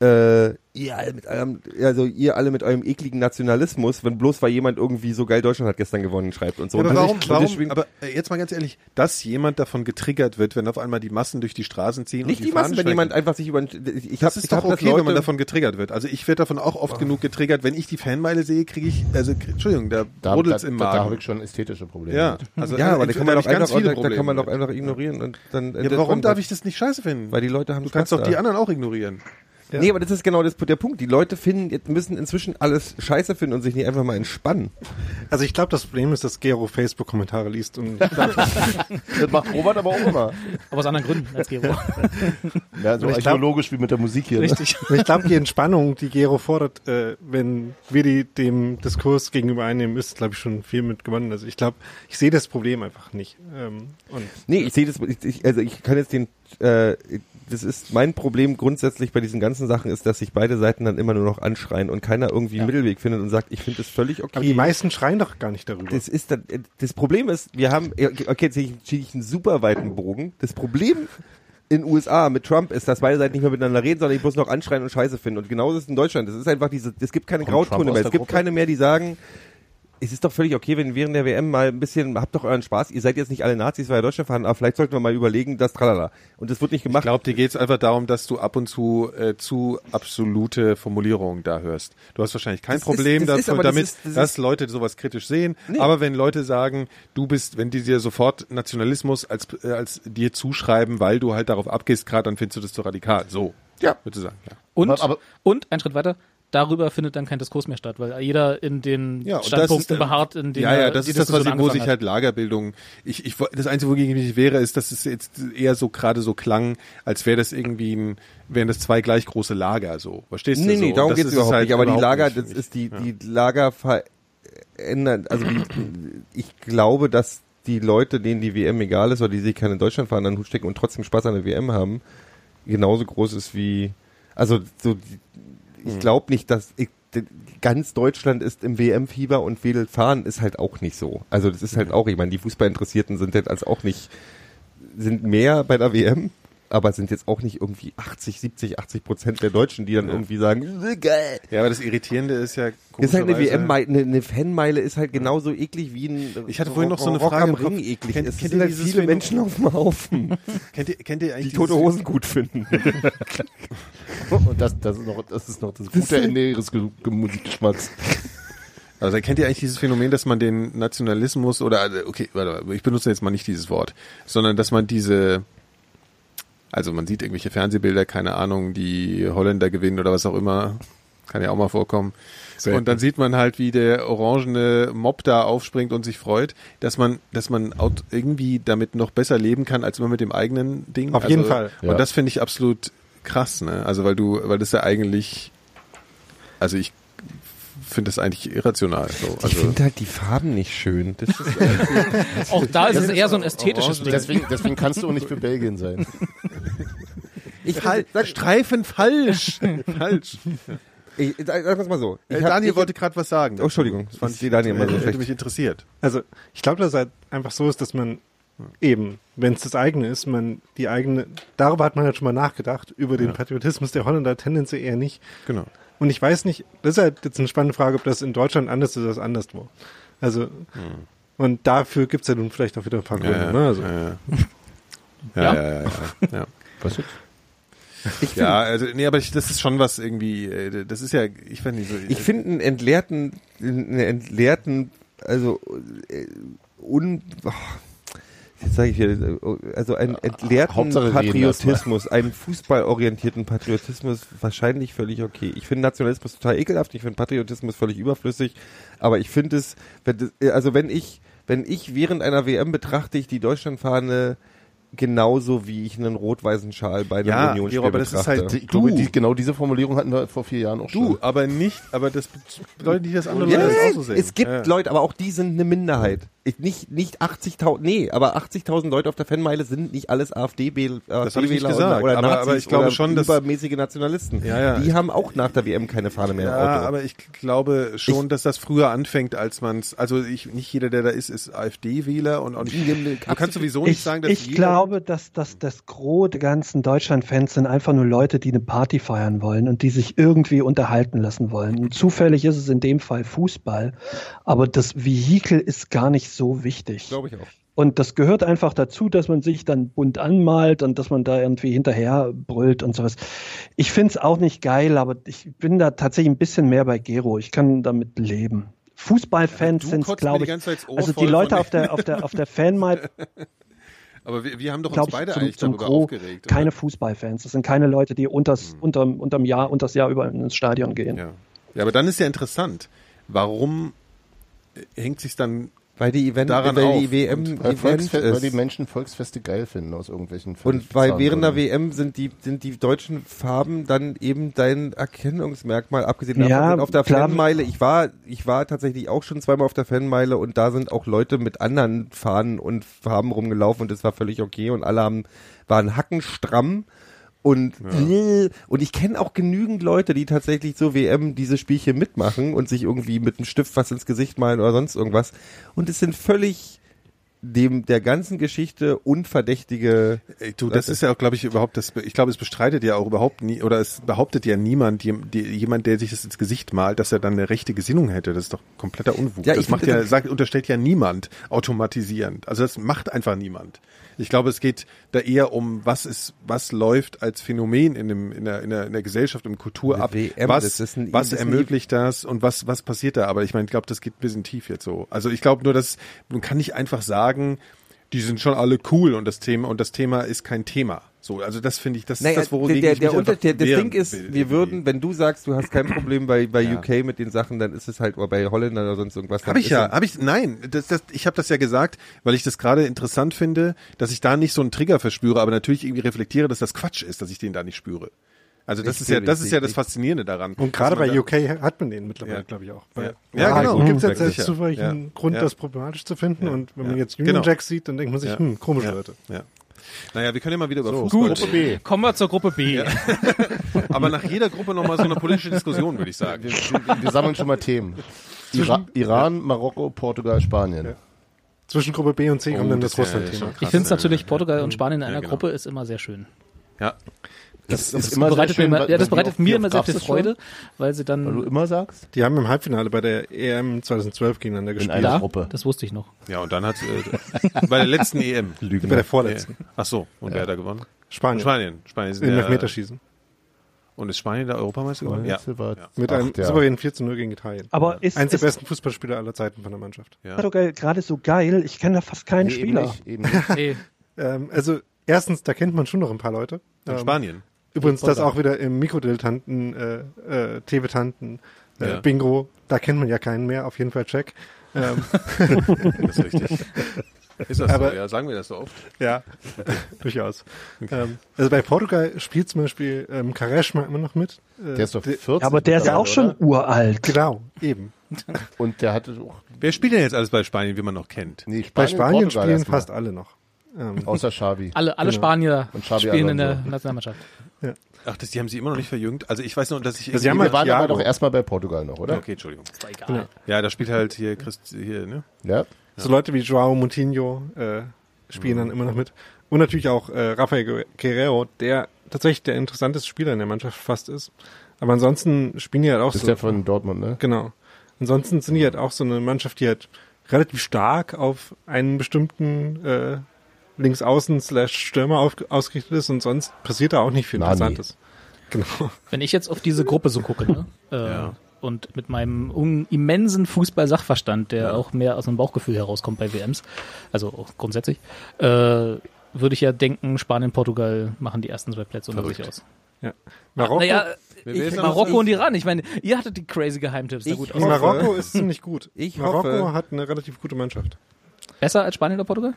äh, ihr alle mit eurem, also ihr alle mit eurem ekligen Nationalismus, wenn bloß weil jemand irgendwie so geil Deutschland hat gestern gewonnen schreibt und so. Ja, aber Und warum, warum, deswegen- aber äh, jetzt mal ganz ehrlich, dass jemand davon getriggert wird, wenn auf einmal die Massen durch die Straßen ziehen nicht und die Massen, Fahnen wenn jemand einfach sich über ich, das hab, ist ich doch hab okay, wenn man Leute- davon getriggert wird. Also ich werde davon auch oft genug getriggert, wenn ich die Fanmeile sehe, kriege ich, also Entschuldigung, da Da, brodelt da, im da, da habe Magen. ich schon ästhetische Probleme. ja, also ja, aber da äh, kann man doch einfach, viele da, da kann man doch einfach ignorieren und dann Ja, warum darf ich das nicht scheiße finden? Weil die Leute haben du kannst doch die anderen auch ignorieren. Nee, aber das ist genau das, der Punkt. Die Leute finden, jetzt müssen inzwischen alles scheiße finden und sich nicht einfach mal entspannen. Also ich glaube, das Problem ist, dass Gero Facebook-Kommentare liest und (laughs) Das macht Robert aber auch immer. Aber aus anderen Gründen als Gero. (laughs) Ja, so glaub- archäologisch wie mit der Musik hier. Ne? Richtig. ich glaube, die Entspannung, die Gero fordert, äh, wenn wir die dem Diskurs gegenüber einnehmen, ist, glaube ich, schon viel mit gewonnen. Also ich glaube, ich sehe das Problem einfach nicht. Ähm, und Nee, ich sehe das, ich, ich, also ich kann jetzt den, äh, das ist mein Problem grundsätzlich bei diesen ganzen Sachen ist, dass sich beide Seiten dann immer nur noch anschreien und keiner irgendwie einen Mittelweg findet und sagt, ich finde das völlig okay. aber die meisten schreien doch gar nicht darüber. Das ist dann, das Problem ist, wir haben, okay, jetzt ziehe ich, ich einen super weiten Bogen. Das Problem in USA mit Trump ist, dass beide Seiten nicht mehr miteinander reden, sondern die bloß noch anschreien und Scheiße finden. Und genauso ist es in Deutschland. Das ist einfach diese, es gibt keine Kommt Grauzone Trump mehr. Es gibt Gruppe? keine mehr, die sagen, es ist doch völlig okay, wenn während der WM mal ein bisschen, habt doch euren Spaß. Ihr seid jetzt nicht alle Nazis, weil ihr Deutschland fahren, aber vielleicht sollten wir mal überlegen, das tralala. Und das wird nicht Ich gemacht. glaube, dir geht es einfach darum, dass du ab und zu äh, zu absolute Formulierungen da hörst. Du hast wahrscheinlich kein Das ist- Problem das ist dafür, aber- das damit, ist- das dass ist- Leute sowas kritisch sehen. Nee. Aber wenn Leute sagen, du bist, wenn die dir sofort Nationalismus als, äh, als dir zuschreiben, weil du halt darauf abgehst, gerade, dann findest du das zu radikal. So. Ja. Würde ich sagen, ja. Und, Aber- aber- und, ein Schritt weiter, darüber findet dann kein Diskurs mehr statt, weil jeder in den Ja, Standpunkten ist, beharrt, in denen ja, ja, das die ist das, was ich, wo sich halt Lagerbildung. Ich, ich, das Einzige, wogegen ich mich wehre, ist, dass es jetzt eher so gerade so klang, als wäre das irgendwie ein, wären das zwei gleich große Lager, so. Verstehst Nee, du? nee, so. darum Das geht es überhaupt halt nicht. Aber die überhaupt Lager, nicht für das ist die, Ja. die Lager verändern, also die, ich glaube, dass die Leute, denen die WM egal ist oder die sich keine Deutschland fahren, an den Hut stecken und trotzdem Spaß an der WM haben, genauso groß ist wie, also so, die- ich Hm. glaube nicht, dass ich, ganz Deutschland ist im WM-Fieber und will fahren, ist halt auch nicht so. Also das ist halt auch, ich meine, die Fußballinteressierten sind jetzt also auch nicht, sind mehr bei der WM, aber sind jetzt auch nicht irgendwie 80, 70, 80 Prozent der Deutschen, die dann irgendwie sagen, "Äh, geil. Ja, aber das Irritierende ist ja Ist halt eine komischerweise- WM, eine, eine Fanmeile ist halt genauso eklig wie ein Ich hatte vorhin noch so eine Rock Frage am. Ring eklig. Kennt- es kennt sind ihr halt viele Phänomen- Menschen auf dem Haufen, (laughs) Kennt ihr, kennt ihr eigentlich die tote Hosen gut finden. (laughs) Und das, das, ist noch, das ist noch das gute Ende ihres Ge Ge- Musikgeschmacks. (laughs) Also kennt ihr eigentlich dieses Phänomen, dass man den Nationalismus oder äh, okay, warte, mal, ich benutze jetzt mal nicht dieses Wort, sondern dass man diese also man sieht irgendwelche Fernsehbilder, keine Ahnung, die Holländer gewinnen oder was auch immer, kann ja auch mal vorkommen. Und dann sieht man halt, wie der orangene Mob da aufspringt und sich freut, dass man, dass man irgendwie damit noch besser leben kann als immer mit dem eigenen Ding. Auf jeden Fall. Und Ja. das finde ich absolut krass, ne? Also weil du, weil das ja eigentlich, also ich finde das eigentlich irrational. So. Ich Also, finde halt die Farben nicht schön. Das ist (laughs) Auch da ist es eher so ein ästhetisches Ding. Deswegen, deswegen kannst du auch nicht für Belgien sein. ich halt, Streifen falsch. (laughs) falsch. Ich, sag sag mal so. Ich Äh, hab- Daniel ich, wollte gerade was sagen. Oh, Entschuldigung. Das fand Ich sehe Daniel mal so schlecht. mich interessiert. Also ich glaube, dass es halt einfach so ist, dass man eben, wenn es das eigene ist, man die eigene, darüber hat man halt schon mal nachgedacht, über den Patriotismus der Holländer tendenziell eher nicht. Genau. Und ich weiß nicht, das ist halt jetzt eine spannende Frage, ob das in Deutschland anders ist als anderswo. Also, und dafür gibt's ja nun vielleicht auch wieder ein paar Gründe. Ja, ne? also, ja, (laughs) ja. Ja, ja, ja, ja, ja. Was jetzt? Ich Ja, also, nee, aber ich, das ist schon was irgendwie, äh, das ist ja, ich weiß nicht so. Ich finde einen entleerten, einen entleerten, also äh, un, oh, jetzt sage ich wieder, also einen entleerten Hauptsache Patriotismus, einen fußballorientierten Patriotismus wahrscheinlich völlig okay. Ich finde Nationalismus total ekelhaft, ich finde Patriotismus völlig überflüssig, aber ich finde es, wenn also wenn ich, wenn ich während einer WM betrachte ich die Deutschlandfahne genauso wie ich einen rot-weißen Schal bei einem Ja, Unionsspiel Gero, aber das ist betrachte. halt- Ich glaube, Du. die, genau diese Formulierung hatten wir vor vier Jahren auch Du, schon. aber nicht, aber das bedeutet nicht, dass andere Ja, Leute das auch so sehen. es gibt ja. Leute, aber auch die sind eine Minderheit. Ich, nicht nicht 80.000, nee, aber 80.000 Leute auf der Fanmeile sind nicht alles AfD-Wähler Das hab ich nicht oder, gesagt, oder aber- Nazis aber ich glaube oder schon, dass- übermäßige Nationalisten. Ja, ja. Die haben auch nach der WM keine Fahne mehr im Ja, Auto. aber ich glaube schon, dass das früher anfängt, als man's. Also ich, nicht jeder, der da ist, ist AfD-Wähler und auch nicht. Du kannst sowieso nicht Ich, sagen, dass ich jeder, glaube, dass, dass das Gros der ganzen Deutschland-Fans sind einfach nur Leute, die eine Party feiern wollen und die sich irgendwie unterhalten lassen wollen. Und zufällig ist es in dem Fall Fußball, aber das Vehikel ist gar nicht so wichtig. glaube ich auch. Und das gehört einfach dazu, dass man sich dann bunt anmalt und dass man da irgendwie hinterher brüllt und sowas. Ich finde es auch nicht geil, aber ich bin da tatsächlich ein bisschen mehr bei Gero. Ich kann damit leben. Fußballfans du sind glaube die ich. Ohr Also die Leute auf der, auf der, auf der Fanmeile, (laughs) aber wir, wir haben doch uns beide ich, zum, eigentlich zum darüber Gros aufgeregt. keine oder? Fußballfans. Das sind keine Leute, die unters, unterm, unterm Jahr, unters Jahr über ins Stadion gehen. Ja. ja, aber dann ist ja interessant, warum äh, hängt sich dann Weil die Event, Daran weil auf. die WM Weil, Event Volksfe weil die ist. Menschen Volksfeste geil finden aus irgendwelchen völlig Und weil während der. WM sind die, sind die deutschen Farben dann eben dein Erkennungsmerkmal, abgesehen davon Ja, sind auf der klar. Fanmeile. Ich war, ich war tatsächlich auch schon zweimal auf der Fanmeile und da sind auch Leute mit anderen Fahnen und Farben rumgelaufen und das war völlig okay und alle haben, waren hackenstramm. Und, und ich kenne auch genügend Leute, die tatsächlich so WM diese Spielchen mitmachen und sich irgendwie mit einem Stift was ins Gesicht malen oder sonst irgendwas. Und es sind völlig dem der ganzen Geschichte unverdächtige Ey, du, das ist ja auch, glaube ich, überhaupt das. Ich glaube, es bestreitet ja auch überhaupt nie, oder es behauptet ja niemand, jem- die, jemand, der sich das ins Gesicht malt, dass er dann eine rechte Gesinnung hätte. Das ist doch kompletter Unfug. Ja, das macht ja, sagt, unterstellt ja niemand automatisierend. Also das macht einfach niemand. Ich glaube, es geht da eher um, was ist, was läuft als Phänomen in dem, in der, in der, in der Gesellschaft, im Kultur Eine ab. WM, was, das ein- was das ist ein- ermöglicht das und was, was passiert da? Aber ich meine, ich glaube, das geht ein bisschen tief jetzt so. Also ich glaube nur, dass man kann nicht einfach sagen, die sind schon alle cool und das Thema und das Thema ist kein Thema. So, also das finde ich, das Naja, ist das, worum der, der, der, der, das Ding ist, will, wir würden, wenn du sagst, du hast kein Problem bei, bei Ja. UK mit den Sachen, dann ist es halt, oder bei Holländern oder sonst irgendwas. Habe ich ja, habe ich, nein, das, das, ich habe das ja gesagt, weil ich das gerade interessant finde, dass ich da nicht so einen Trigger verspüre, aber natürlich irgendwie reflektiere, dass das Quatsch ist, dass ich den da nicht spüre. Also das Ich ist ja, das ich ist ja das Faszinierende daran. Und gerade bei UK hat man den mittlerweile, Ja. glaube ich auch. Ja. Weil- Ja, genau. Gibt es jetzt als zufälligen Ja. Grund, Ja. das problematisch zu finden. Ja. Und wenn Ja. man jetzt Union Genau. Jacks sieht, dann denkt man sich, Ja. hm, komische Ja. Leute. Ja. Naja, wir können ja mal wieder über So, Fußball Gruppe reden. B. Kommen wir zur Gruppe B. (laughs) Aber nach jeder Gruppe nochmal so eine politische Diskussion, würde ich sagen. Wir, wir, wir sammeln schon mal Themen. Ira Iran, Marokko, Portugal, Spanien. Zwischen Gruppe B und C kommt Oh, dann das ja Russland-Thema. Ich finde es ja. natürlich Portugal und Spanien in einer Ja, genau. Gruppe ist immer sehr schön. Ja. Das, Das bereitet mir immer, ja, das bereitet mir immer sehr viel Freude, weil sie Weil du dann immer sagst? Die haben im Halbfinale bei der EM 2012 gegeneinander In gespielt. einer da, Gruppe. das wusste ich noch. Ja, und dann hat äh, bei der letzten EM. (laughs) Lügen. Bei der vorletzten. Ach so, und wer hat da gewonnen? Spanien. Spanien. Spanien ist Im der, Elfmeterschießen. Und ist Spanien der Europameister geworden? Ja. Ja. Mit einem der- souveränen 4 zu 0 gegen Italien. Aber ist, Eins der ist besten Fußballspieler aller Zeiten von der Mannschaft. ja. Portugal gerade so geil? Ich kenne da fast keinen Nee, eben Spieler. nicht, eben nicht. (laughs) Nee, Ähm, also erstens, da kennt man schon noch ein paar Leute. Und Ähm, Spanien. Übrigens, das auch wieder im Mikrodilettanten, äh, äh, Teebetanten, äh, Ja. Bingo, da kennt man ja keinen mehr, auf jeden Fall check. Ähm, (laughs) Das ist richtig. Ist das Aber- so? Ja, sagen wir das so oft. ja, (laughs) durchaus. Ähm, also bei Portugal spielt zum Beispiel ähm, Quaresma immer noch mit. Äh, Der ist doch der- 14. Ja, aber der ist ja auch schon uralt. Genau, eben. (laughs) Und der hatte auch. Wer spielt denn jetzt alles bei Spanien, wie man noch kennt? Nee, Bei Spanien, Spanien Portugal spielen fast alle noch. Ähm, Außer Xavi. alle, alle Genau. Spanier Und Xabi spielen in der Alonso. Nationalmannschaft. Ach, das, die haben sie immer noch nicht verjüngt. Also ich weiß noch, dass ich. Also sie haben Wir waren aber Thiago. doch erstmal bei Portugal noch, oder? okay, Entschuldigung. Das war egal. Ja, da spielt halt hier Christ hier, ne? Ja. So Leute wie Joao Moutinho äh, spielen dann immer noch mit. Und natürlich auch äh, Rafael Guerrero, der tatsächlich der interessanteste Spieler in der Mannschaft fast ist. Aber ansonsten spielen die halt auch Ist so. der von Dortmund, ne? Genau. Ansonsten sind die halt auch so eine Mannschaft, die halt relativ stark auf einen bestimmten äh, Linksaußen slash Stürmer auf, ausgerichtet ist und sonst passiert da auch nicht viel Nani. Interessantes. Genau. Wenn ich jetzt auf diese Gruppe so gucke, ne? Äh, Ja. Und mit meinem immensen Fußball-Sachverstand, der auch mehr aus dem Bauchgefühl herauskommt bei WMs, also auch grundsätzlich, äh, würde ich ja denken, Spanien, Portugal machen die ersten zwei Plätze unter sich aus. Ja. Marokko, Naja, ich, Marokko und Iran. Ich meine, ihr hattet die crazy Geheimtipps. Ich gut, hoffe- aus. Marokko ist ziemlich gut. Ich Marokko hoffe- hat eine relativ gute Mannschaft. Besser als Spanien oder Portugal?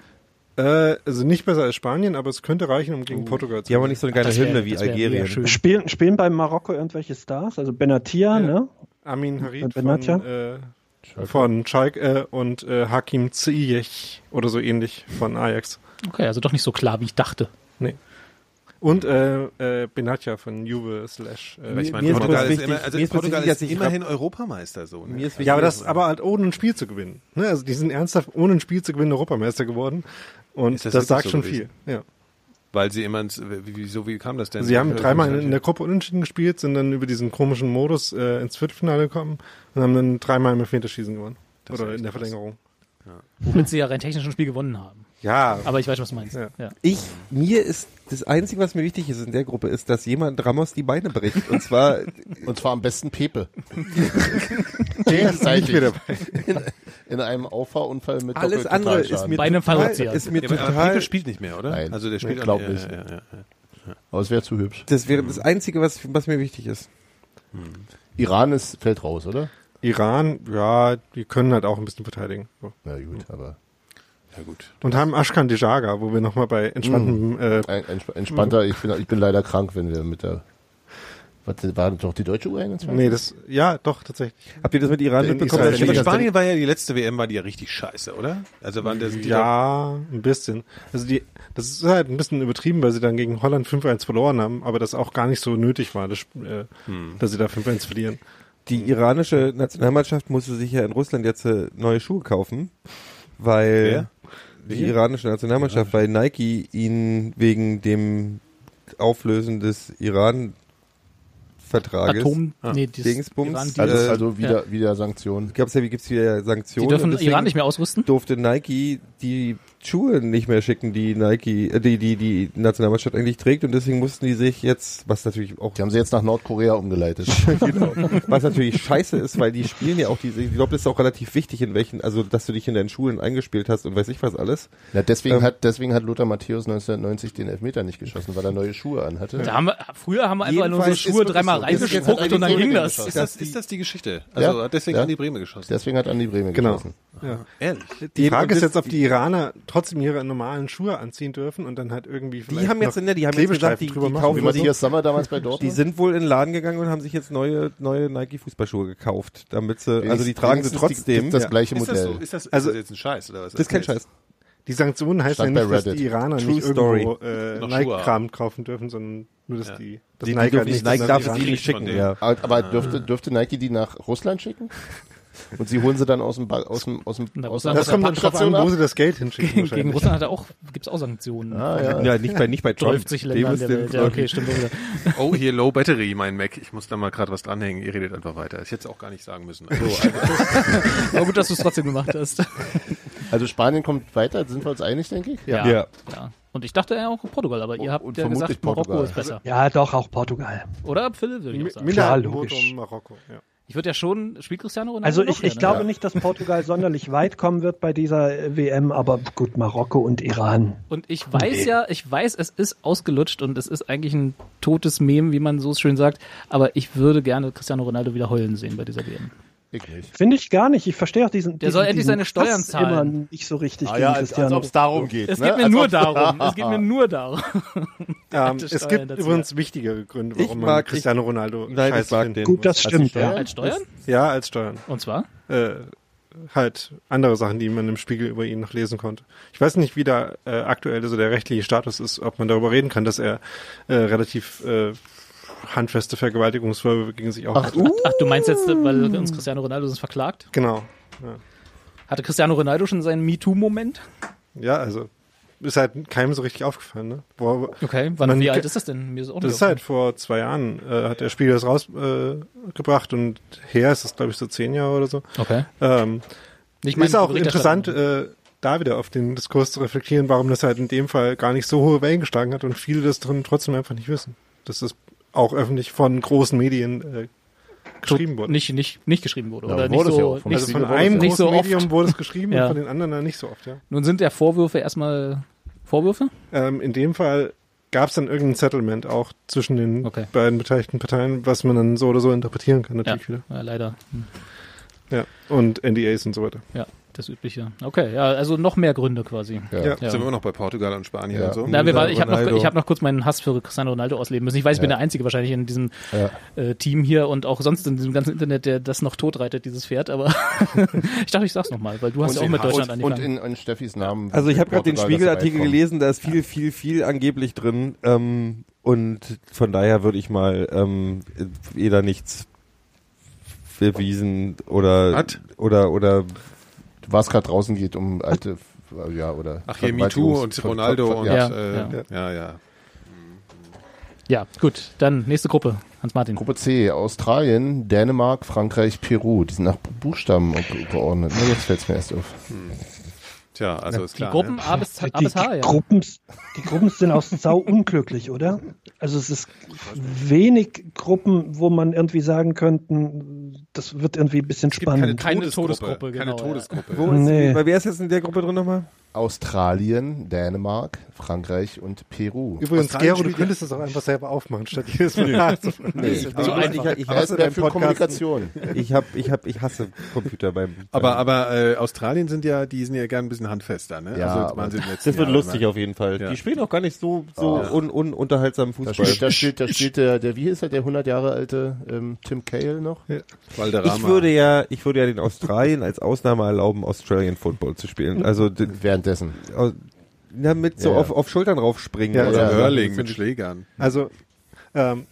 Äh, also nicht besser als Spanien, aber es könnte reichen, um gegen Portugal zu Die haben aber nicht so eine geile wär- Hymne wie Algerien. Spielen, spielen bei Marokko irgendwelche Stars? Also Benatia, ne? Amin Harid von, Benatia? äh, von Schalke äh, und äh, Hakim Ziyech oder so ähnlich von Ajax. Okay, also doch nicht so klar, wie ich dachte. Nee. Und äh, äh, Benatia von Juve slash. Äh, ich meine, Portugal ist immer, also mir ist bloß Portugal wichtig, ist immerhin Europameister so. Ne? Mir ist wichtig, ja, aber das aber halt ohne ein Spiel zu gewinnen. Ne? Also die sind ernsthaft ohne ein Spiel zu gewinnen Europameister geworden. Und Ist das das, sagt so schon gewesen? viel. Ja. Weil sie immer, ins, wie, wieso, wie kam das denn? Sie haben dreimal äh, in der Gruppe unentschieden gespielt, sind dann über diesen komischen Modus äh, ins Viertelfinale gekommen und haben dann dreimal im Elfmeterschießen gewonnen. Das Oder in der. Verlängerung. Womit sie ja rein technisch ein Spiel gewonnen haben. Ja, Aber ich weiß, was du meinst. Ja. Ja. Ich, mir ist, das Einzige, was mir wichtig ist in der Gruppe, ist, dass jemand Ramos die Beine bricht. Und zwar, (laughs) Und zwar am besten Pepe. (laughs) der ist nicht mehr dabei. In, in einem Auffahrunfall mit alles andere ist mir Bei einem total, ist mir Ja, aber total, Pepe spielt nicht mehr, oder? Nein, also der spielt ich glaub ja, nicht. Ja, ja, ja. Aber es wäre zu hübsch. das wäre das Einzige, was, was mir wichtig ist. Iran ist, fällt raus, oder? Iran, ja, die können halt auch ein bisschen verteidigen. So. Na gut, aber ja gut. Und haben Ashkan Dejaga, wo wir nochmal bei entspanntem äh, ein, entsp- entspannter, ich bin, ich bin leider krank, wenn wir mit der, was, war das doch die deutsche U21? Nee, das, ja, doch, tatsächlich. Habt ihr das mit Iran In mitbekommen? Israel das Spanien war ja die letzte WM, war die ja richtig scheiße, oder? Also waren das die Ja, ein bisschen. Also die, das ist halt ein bisschen übertrieben, weil sie dann gegen Holland 5-1 verloren haben, aber das auch gar nicht so nötig war, das, äh, dass sie da 5-1 verlieren. Die iranische Nationalmannschaft musste sich ja in Russland jetzt äh, neue Schuhe kaufen, weil Die iranische Nationalmannschaft, weil Nike ihn wegen dem Auflösen des Iran-Vertrages Atom, nee, das Dingsbums, Iran, die, Also, Äh, also wieder, wieder Sanktionen. gab's ja, wie gibt's wieder die Sanktionen? dürfen und deswegen Iran nicht mehr ausrüsten. durfte Nike die Schuhe nicht mehr schicken, die Nike, äh, die, die, die Nationalmannschaft eigentlich trägt und deswegen mussten die sich jetzt, was natürlich auch Die haben sie jetzt nach Nordkorea umgeleitet. (laughs) genau. Was natürlich scheiße ist, weil die spielen ja auch diese, ich glaube, das ist auch relativ wichtig, in welchen, also dass du dich in deinen Schulen eingespielt hast und weiß ich was alles. Ja, deswegen Ähm. hat deswegen hat Lothar Matthäus 1990 den Elfmeter nicht geschossen, weil er neue Schuhe anhatte. Da haben wir, früher haben wir einfach nur so Jedenfalls Schuhe dreimal so. Reingespuckt und dann ging das. Ist das, ist das die Geschichte? Also Ja. hat deswegen Ja. an die Bremen geschossen. Deswegen hat Andi Bremen Genau. geschossen. Ehrlich. Die Frage ist jetzt, ob die Iraner trotzdem ihre normalen Schuhe anziehen dürfen und dann halt irgendwie Die haben jetzt, noch ne, die haben jetzt gesagt, die, die machen. kaufen Wie sich, Matthias Sommer damals bei (laughs) die Dortmund. sind wohl in den Laden gegangen und haben sich jetzt neue, neue Nike Fußballschuhe gekauft, damit sie, also die tragen sie trotzdem. Die, das gleiche Ist das Modell. so? Ist das, Also- ist das jetzt ein Scheiß oder was? Das ist kein Scheiß. Die Sanktionen heißen Stand ja nicht, dass die Iraner True nicht Story. irgendwo äh, Nike-Kram kaufen dürfen, sondern nur, dass Ja. die, dass Die, die Nike dürfen halt nicht, Nike darf sie nicht schicken, ja. Aber aber dürfte, dürfte Nike die nach Russland schicken? Und sie holen sie dann aus dem, Ba- aus dem, aus dem, Na, aus Das kommt dann drauf an, wo sie das Geld hinschicken. Gegen. Russland hat er auch, gibt's auch Sanktionen. Ah, ja. Ja, nicht bei, nicht bei Trump. 50 Dem Ländern ist der Welt. Ja, okay, stimmt. wieder. (laughs) Oh, hier Low Battery, mein Mac. Ich muss da mal gerade was dranhängen. Ihr redet einfach weiter. Ich hätte es auch gar nicht sagen müssen. Also, (laughs) Aber gut, dass du es trotzdem gemacht hast. (laughs) Also Spanien kommt weiter, sind wir uns einig, denke ich? Ja. Ja. ja. Und ich dachte ja auch Portugal, aber ihr habt und ja vermutlich gesagt, Marokko Portugal. ist besser. Ja, doch, auch Portugal. Oder, Philipp? Würde ich auch sagen. Minderheitenquote logisch. Marokko. Ja. Ich würde ja schon, spielt Cristiano Ronaldo Also ich, ich glaube Ja. nicht, dass Portugal sonderlich weit kommen wird bei dieser äh, WM, aber gut, Marokko und Iran. Und ich weiß ja, ich weiß, es ist ausgelutscht und es ist eigentlich ein totes Mem, wie man so schön sagt, aber ich würde gerne Cristiano Ronaldo wieder heulen sehen bei dieser WM. Ich nicht. Finde ich gar nicht. Ich verstehe auch diesen. Der diesen, soll endlich seine Steuern Hass zahlen. immer nicht so richtig Ah ja, als, als ob es darum geht. Es ne? geht mir Als nur darum. (laughs) Es geht mir nur darum. Alte es gibt dazu. übrigens wichtigere Gründe, Ich warum man mag- Cristiano Ronaldo Nein, ich scheiße mag den. Gut, das stimmt. Steuern? Ja. Als Steuern? Ja, als Steuern. Und zwar? Äh, halt andere Sachen, die man im Spiegel über ihn noch lesen konnte. Ich weiß nicht, wie da äh, aktuell so der rechtliche Status ist, ob man darüber reden kann, dass er äh, relativ äh, handfeste Vergewaltigungsvorwürfe gegen sich auch Ach, hat. ach, du meinst jetzt, weil uns Cristiano Ronaldo sonst verklagt? Genau. Ja. Hatte Cristiano Ronaldo schon seinen MeToo-Moment? ja, also ist halt keinem so richtig aufgefallen. Ne? Wo, Okay, wann, Man wie alt ist das denn? Mir ist auch nicht Das ist halt vor zwei Jahren, äh, hat der Spiegel das rausgebracht äh, und her ist das, glaube ich, so zehn Jahre oder so. Okay. Ähm, Ich ist auch interessant, äh, da wieder auf den Diskurs zu reflektieren, warum das halt in dem Fall gar nicht so hohe Wellen geschlagen hat und viele das drin trotzdem einfach nicht wissen. Dass das auch öffentlich von großen Medien äh, geschrieben wurde. Nicht, nicht, nicht geschrieben wurde. Ja, oder nicht wurde es so, ja. Vom nicht, also von wurde einem nicht großen so. Medium wurde es (laughs) geschrieben Ja. und von den anderen dann nicht so oft, ja. Nun sind ja Vorwürfe erstmal Vorwürfe? Ähm, in dem Fall gab es dann irgendein Settlement auch zwischen den Okay. beiden beteiligten Parteien, was man dann so oder so interpretieren kann Ja, natürlich wieder. ja leider. Hm. Ja. Und NDAs und so weiter. Ja, das Übliche. Okay, ja, also noch mehr Gründe quasi. Ja. Ja. Sind wir immer noch bei Portugal und Spanien Ja. und so? Na, wir war, ich habe noch, ich hab noch kurz meinen Hass für Cristiano Ronaldo ausleben müssen. Ich weiß, ich bin Ja. der Einzige wahrscheinlich in diesem Ja. äh, Team hier und auch sonst in diesem ganzen Internet, der das noch totreitet, dieses Pferd. Aber (laughs) ich dachte, ich sag's nochmal, weil du hast ja auch mit. Deutschland Und, und angefangen. in, in Steffis Namen. Also ich habe gerade den Spiegelartikel gelesen, da ist viel, viel, viel angeblich drin. Ähm, und von daher würde ich mal ähm, weder nichts bewiesen oder Hat? oder oder Was gerade draußen geht um alte, ja, oder. Ach hier, MeToo und Ronaldo und ja. Ja, äh, ja. ja, ja. Ja, gut, dann nächste Gruppe. Hans-Martin. Gruppe C, Australien, Dänemark, Frankreich, Peru. Die sind nach Buchstaben ge- geordnet. Na, jetzt fällt's mir erst auf. Tja, also ist Die klar. Gruppen ne? A bis, A bis H, die, ja. Gruppen, die Gruppen sind auch sau unglücklich, oder? Also es ist wenig Gruppen, wo man irgendwie sagen könnten, das wird irgendwie ein bisschen Es gibt keine spannend. Keine Todesgruppe. Todesgruppe, keine genau, ja. Todesgruppe. wo ist, Nee. weil wer ist jetzt in der Gruppe drin nochmal? Australien, Dänemark, Frankreich und Peru. Übrigens, Gero, du könntest das auch einfach selber aufmachen, statt jedes Mal nachzufragen. Nee, ich, Also ich, ich, ich ist hasse mehr beim für Podcast. Kommunikation. Ich hab, ich hab, ich hasse Computer beim. Aber, beim, aber äh, Australien sind ja, die sind ja gern ein bisschen handfester, ne? Ja, also, den das wird Jahren lustig immer. auf jeden Fall. Ja. Die spielen auch gar nicht so so Ah. un, un, unterhaltsamen Da Fußball. spielt, da spielt, da spielt der, der, wie hieß er, der 100 Jahre alte ähm, Tim Cale noch? Valderrama. Ich würde ja, ich würde ja den Australien als Ausnahme erlauben, Australian Football zu spielen. Also d- Währenddessen. au- na, mit so Ja, ja. auf, auf Schultern raufspringen. Ja, Oder Ja, Hurling mit Schlägern. Also, ähm,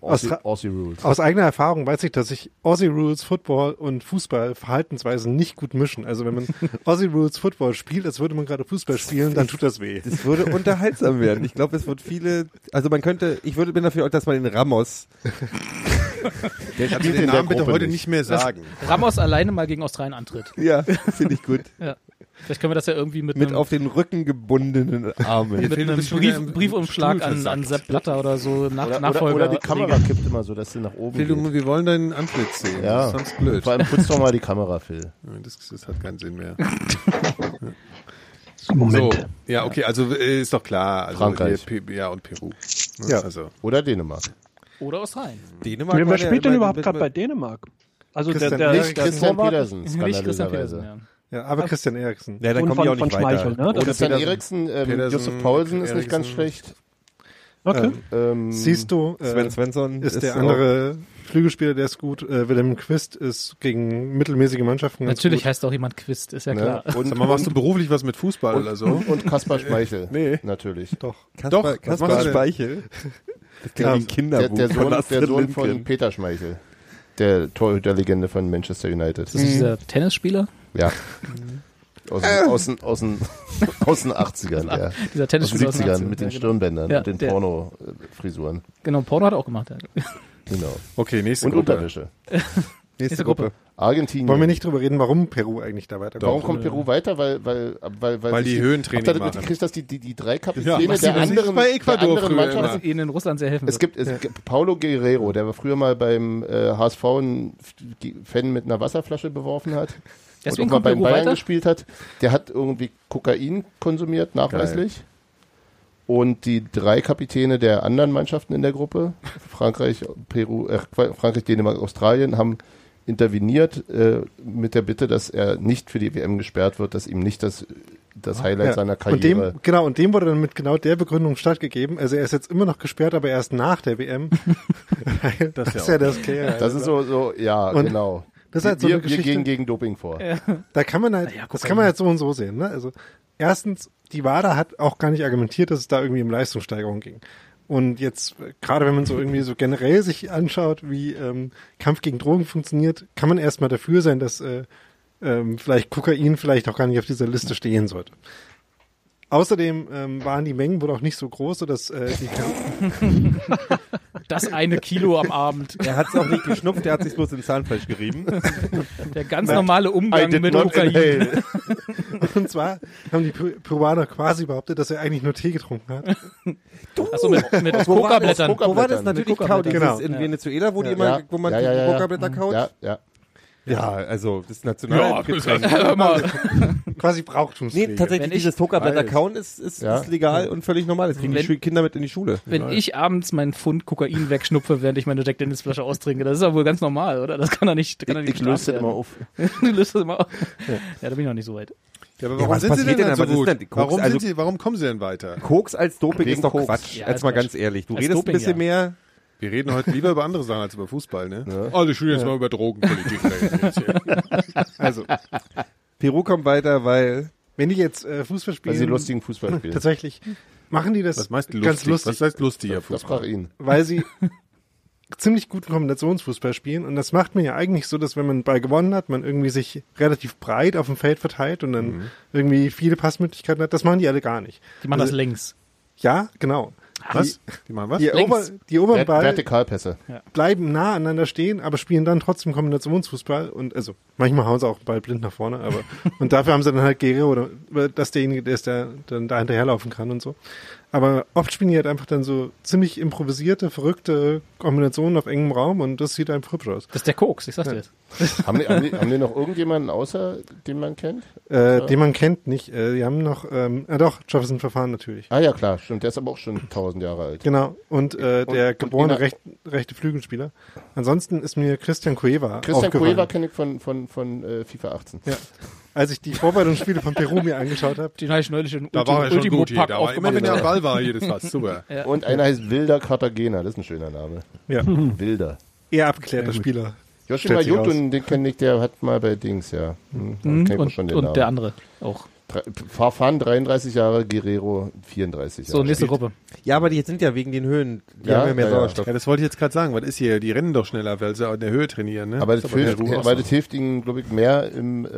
Aussie, Austra- Aussie Rules. aus eigener Erfahrung weiß ich, dass sich Aussie Rules Football und Fußball verhaltensweisen nicht gut mischen. Also wenn man (laughs) Aussie Rules Football spielt, als würde man gerade Fußball spielen, dann tut das weh. Das würde unterhaltsam werden. Ich glaube, es wird viele, also man könnte, ich würde bin dafür, dass man den Ramos, (laughs) Der spielt den in der Namen bitte heute nicht mehr sagen. Ramos alleine mal gegen Australien antritt. ja, (laughs) finde ich gut. Ja. Vielleicht können wir das ja irgendwie mit, Mit einem, auf den Rücken gebundenen Armen. mit einem Brief, Briefumschlag an, an. Sepp Blatter oder so nach, Oder, oder, Nachfolger. oder die Kamera kippt immer so, dass sie nach oben Phil, geht. du, wir wollen deinen Antlitz sehen. Ja. Das ist sonst blöd. Vor allem putz doch mal die Kamera, Phil. (laughs) Das, das hat keinen Sinn mehr. (laughs) Moment. So, ja, okay, also äh, ist doch klar. Also Frankreich. Hier, ja, und Peru. Ne? Ja. Also, Oder Dänemark. Oder Australien. Dänemark Wer spielt der denn überhaupt gerade bei Dänemark? Also der, Christian der, Eriksen. der Christian Torwart Petersen, Nicht Christian. Petersen, ja. Ja, aber Christian Eriksen. Ja, dann kommen die auch von, nicht von weiter. Schmeichel, ne? Christian Petersen. Eriksen, ähm, Petersen, Josef Paulsen ist nicht ganz schlecht. Okay. Ähm, Siehst du, äh, Sven Svensson ist, der auch- andere Flügelspieler, der ist gut. Äh, Willem Quist ist gegen mittelmäßige Mannschaften ganz Natürlich gut. heißt auch jemand Quist, ist ja ne? klar. Und, sag mal, machst du beruflich was mit Fußball oder so? und, (laughs) und Kaspar Schmeichel. Nee. Natürlich. Doch. Kaspar, Doch, Kaspar denn? Speichel. Das klingt wie ein Der, Kinderbuch der, von Sohn, der Sohn von. Peter Schmeichel. Der Torhüterlegende von Manchester United. Das ist (laughs) (laughs) (laughs) dieser Tennisspieler, Ja. Aus, den- aus, den- aus, den, aus den 80ern, ja. dieser Aus den Tennisspieler aus den 70ern 80ern, mit den genau. Stirnbändern Ja, und den der- Porno-Frisuren. Genau, Porno hat er auch gemacht. Ja. Genau. Okay, nächste Und Gruppe. Unterwäsche. Nächste Gruppe. Gruppe. Argentinien. Wollen wir nicht drüber reden, warum Peru eigentlich da weiterkommt? Warum kommt Peru weiter? Weil, weil, weil, weil, Weil die Höhentraining Habt ihr machen. mitgekriegt, dass die, die, die drei Ja, Kapitäne was der anderen, bei der Ecuador anderen früher Mannschaft, Was ihnen in Russland sehr helfen Es wird. gibt, es gibt Paulo Guerrero, der war früher mal beim äh, HSV einen Fan mit einer Wasserflasche beworfen hat. (laughs) Deswegen und auch mal kommt bei Peru Bayern weiter? gespielt hat. Der hat irgendwie Kokain konsumiert, nachweislich. Und die drei Kapitäne der anderen Mannschaften in der Gruppe, Frankreich, Peru, äh, Frankreich, Dänemark, Australien, haben interveniert äh, mit der Bitte, dass er nicht für die WM gesperrt wird, dass ihm nicht das, das Highlight Ja. seiner Und Karriere. dem, genau, und dem wurde dann mit genau der Begründung stattgegeben. Also er ist jetzt immer noch gesperrt, aber erst nach der WM. (laughs) das ist ja das Klärer. Das ist so, so ja, Und genau. das ist halt so wir, eine wir Geschichte. gehen gegen Doping vor. Da kann man halt, ja, das kann man halt so und so sehen. Ne? Also erstens, die WADA hat auch gar nicht argumentiert, dass es da irgendwie um Leistungssteigerung ging. Und jetzt, gerade wenn man so irgendwie so generell sich anschaut, wie ähm, Kampf gegen Drogen funktioniert, kann man erstmal dafür sein, dass äh, ähm, vielleicht Kokain vielleicht auch gar nicht auf dieser Liste stehen sollte. Außerdem ähm, waren die Mengen wohl auch nicht so groß, sodass äh, die (laughs) Das eine Kilo am Abend. Er hat es auch nicht geschnupft, er hat sich bloß ins Zahnfleisch gerieben. Der ganz normale Umgang mit Kokain. (laughs) und zwar haben die Peru- Peruaner quasi behauptet, dass er eigentlich nur Tee getrunken hat. Achso, mit, mit Wo war das? Kokablättern. Wo war das Mit natürlich kaut? Genau. in Ja. Venezuela, wo die Ja, immer, wo man ja, ja, die. Kokablätter kaut? Ja, ja. Ja, also das Ja, Nationalgetränk. (laughs) mal. Quasi Brauchtumspflege. Nee, tatsächlich, Wenn ich- dieses kauen ist, ist, Ja. ist legal und völlig normal. Das kriegen Wenn- die Kinder mit in die Schule. Wenn ich abends meinen Pfund Kokain wegschnupfe, während ich meine Jack Dennis Flasche austrinke, das ist ja wohl ganz normal, oder? Das kann doch nicht, kann doch nicht Ich löse das immer auf. (laughs) Du löst das immer auf. Ja, da bin ich noch nicht so weit. Ja, aber Ja, warum was sind sie denn denn so gut? denn Koks? Warum, Also- sind sie, warum kommen sie denn weiter? Koks als Doping Wegen ist doch Koks. Quatsch. Ja, Jetzt ist mal Quatsch. ganz ehrlich. Du Als redest Doping, ein bisschen ja. mehr. Wir reden heute lieber über andere Sachen als über Fußball, ne? Also ich will jetzt mal über Drogenpolitik reden. (laughs) Also, Peru kommt weiter, weil wenn die jetzt äh, Fußball Weil spielen, sie lustigen Fußball spielen. tatsächlich machen die das Was meinst du ganz lustig? lustig, Was heißt lustiger Das Fußball? sprach ihn. weil sie (laughs) ziemlich guten Kombinationsfußball spielen und das macht man ja eigentlich so, dass wenn man einen Ball gewonnen hat, man irgendwie sich relativ breit auf dem Feld verteilt und dann Mhm. irgendwie viele Passmöglichkeiten hat. Das machen die alle gar nicht. Die machen Also- das längs. Ja, genau. Was? Die machen was? Die, Längs. Ober, die oberen Ball Vertikalpässe. bleiben nah aneinander stehen, aber spielen dann trotzdem Kombinationsfußball und also manchmal hauen sie auch den Ball blind nach vorne, aber (laughs) und dafür haben sie dann halt Guerrero oder dass derjenige, der ist der dann da hinterherlaufen kann und so. Aber oft spielen die halt einfach dann so ziemlich improvisierte, verrückte Kombinationen auf engem Raum und das sieht einfach hübsch aus. Das ist der Koks, ich sag's dir jetzt. (laughs) Haben die, haben, die, haben die noch irgendjemanden außer, den man kennt? Äh, Den man kennt nicht. Äh, die haben noch, ähm, ja doch, Jefferson Verfahren natürlich. Ah ja, klar, stimmt. Der ist aber auch schon tausend Jahre alt. Genau. Und äh, Und- der und geborene Ina- recht, rechte Flügelspieler. Ansonsten ist mir Christian Cueva Christian. Cueva kenne ich von, von, von äh, FIFA 18. Ja. Als ich die Vorbereitungsspiele von Peru mir angeschaut habe, Den habe ich neulich in Da war er schon Ultimo gut hier. Da war immer wenn er am aufgemacht. Ball war, jedes was. Super. Und einer heißt Wilder Cartagena, das ist ein schöner Name. Ja, Wilder. eher abgeklärter Spieler. Sich Jotun, den kenne ich, der hat mal bei Dings, ja. Hm, Mhm, auch Und, schon den und Namen. der andere auch. Farfan 33 Jahre, Guerrero 34 Jahre. So, nächste Gruppe. Ja, aber die sind ja wegen den Höhen, die Ja, haben ja mehr ja, ja. Sauerstoff. Ja, das wollte ich jetzt gerade sagen. Was ist hier? Die rennen doch schneller, weil sie auch in der Höhe trainieren, ne? Aber das, Ist hilft, so. das hilft ihnen, glaube ich, mehr im, äh,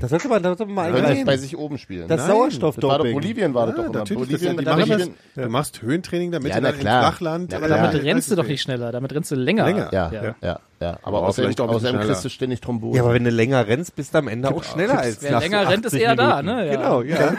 Das sollte man, das sollte man mal bei sich oben spielen. Das Das war doch Sauerstoffdoping. Bolivien, war das Ja, doch immer. natürlich, Bolivien, das, die machen Bolivien, das, Du machst Höhentraining, damit Ja, du na dann klar. im Flachland. Na aber. Damit rennst du doch nicht schneller, damit rennst du länger. Länger. ja, ja, Ja. ja. Ja, aber Aber außerdem, außerdem kriegst du ständig Thrombose. Ja, aber wenn du länger rennst, bist du am Ende auch schneller als Wer nach länger rennt, ist 80 eher da, Minuten. ne? Ja. Genau, ja.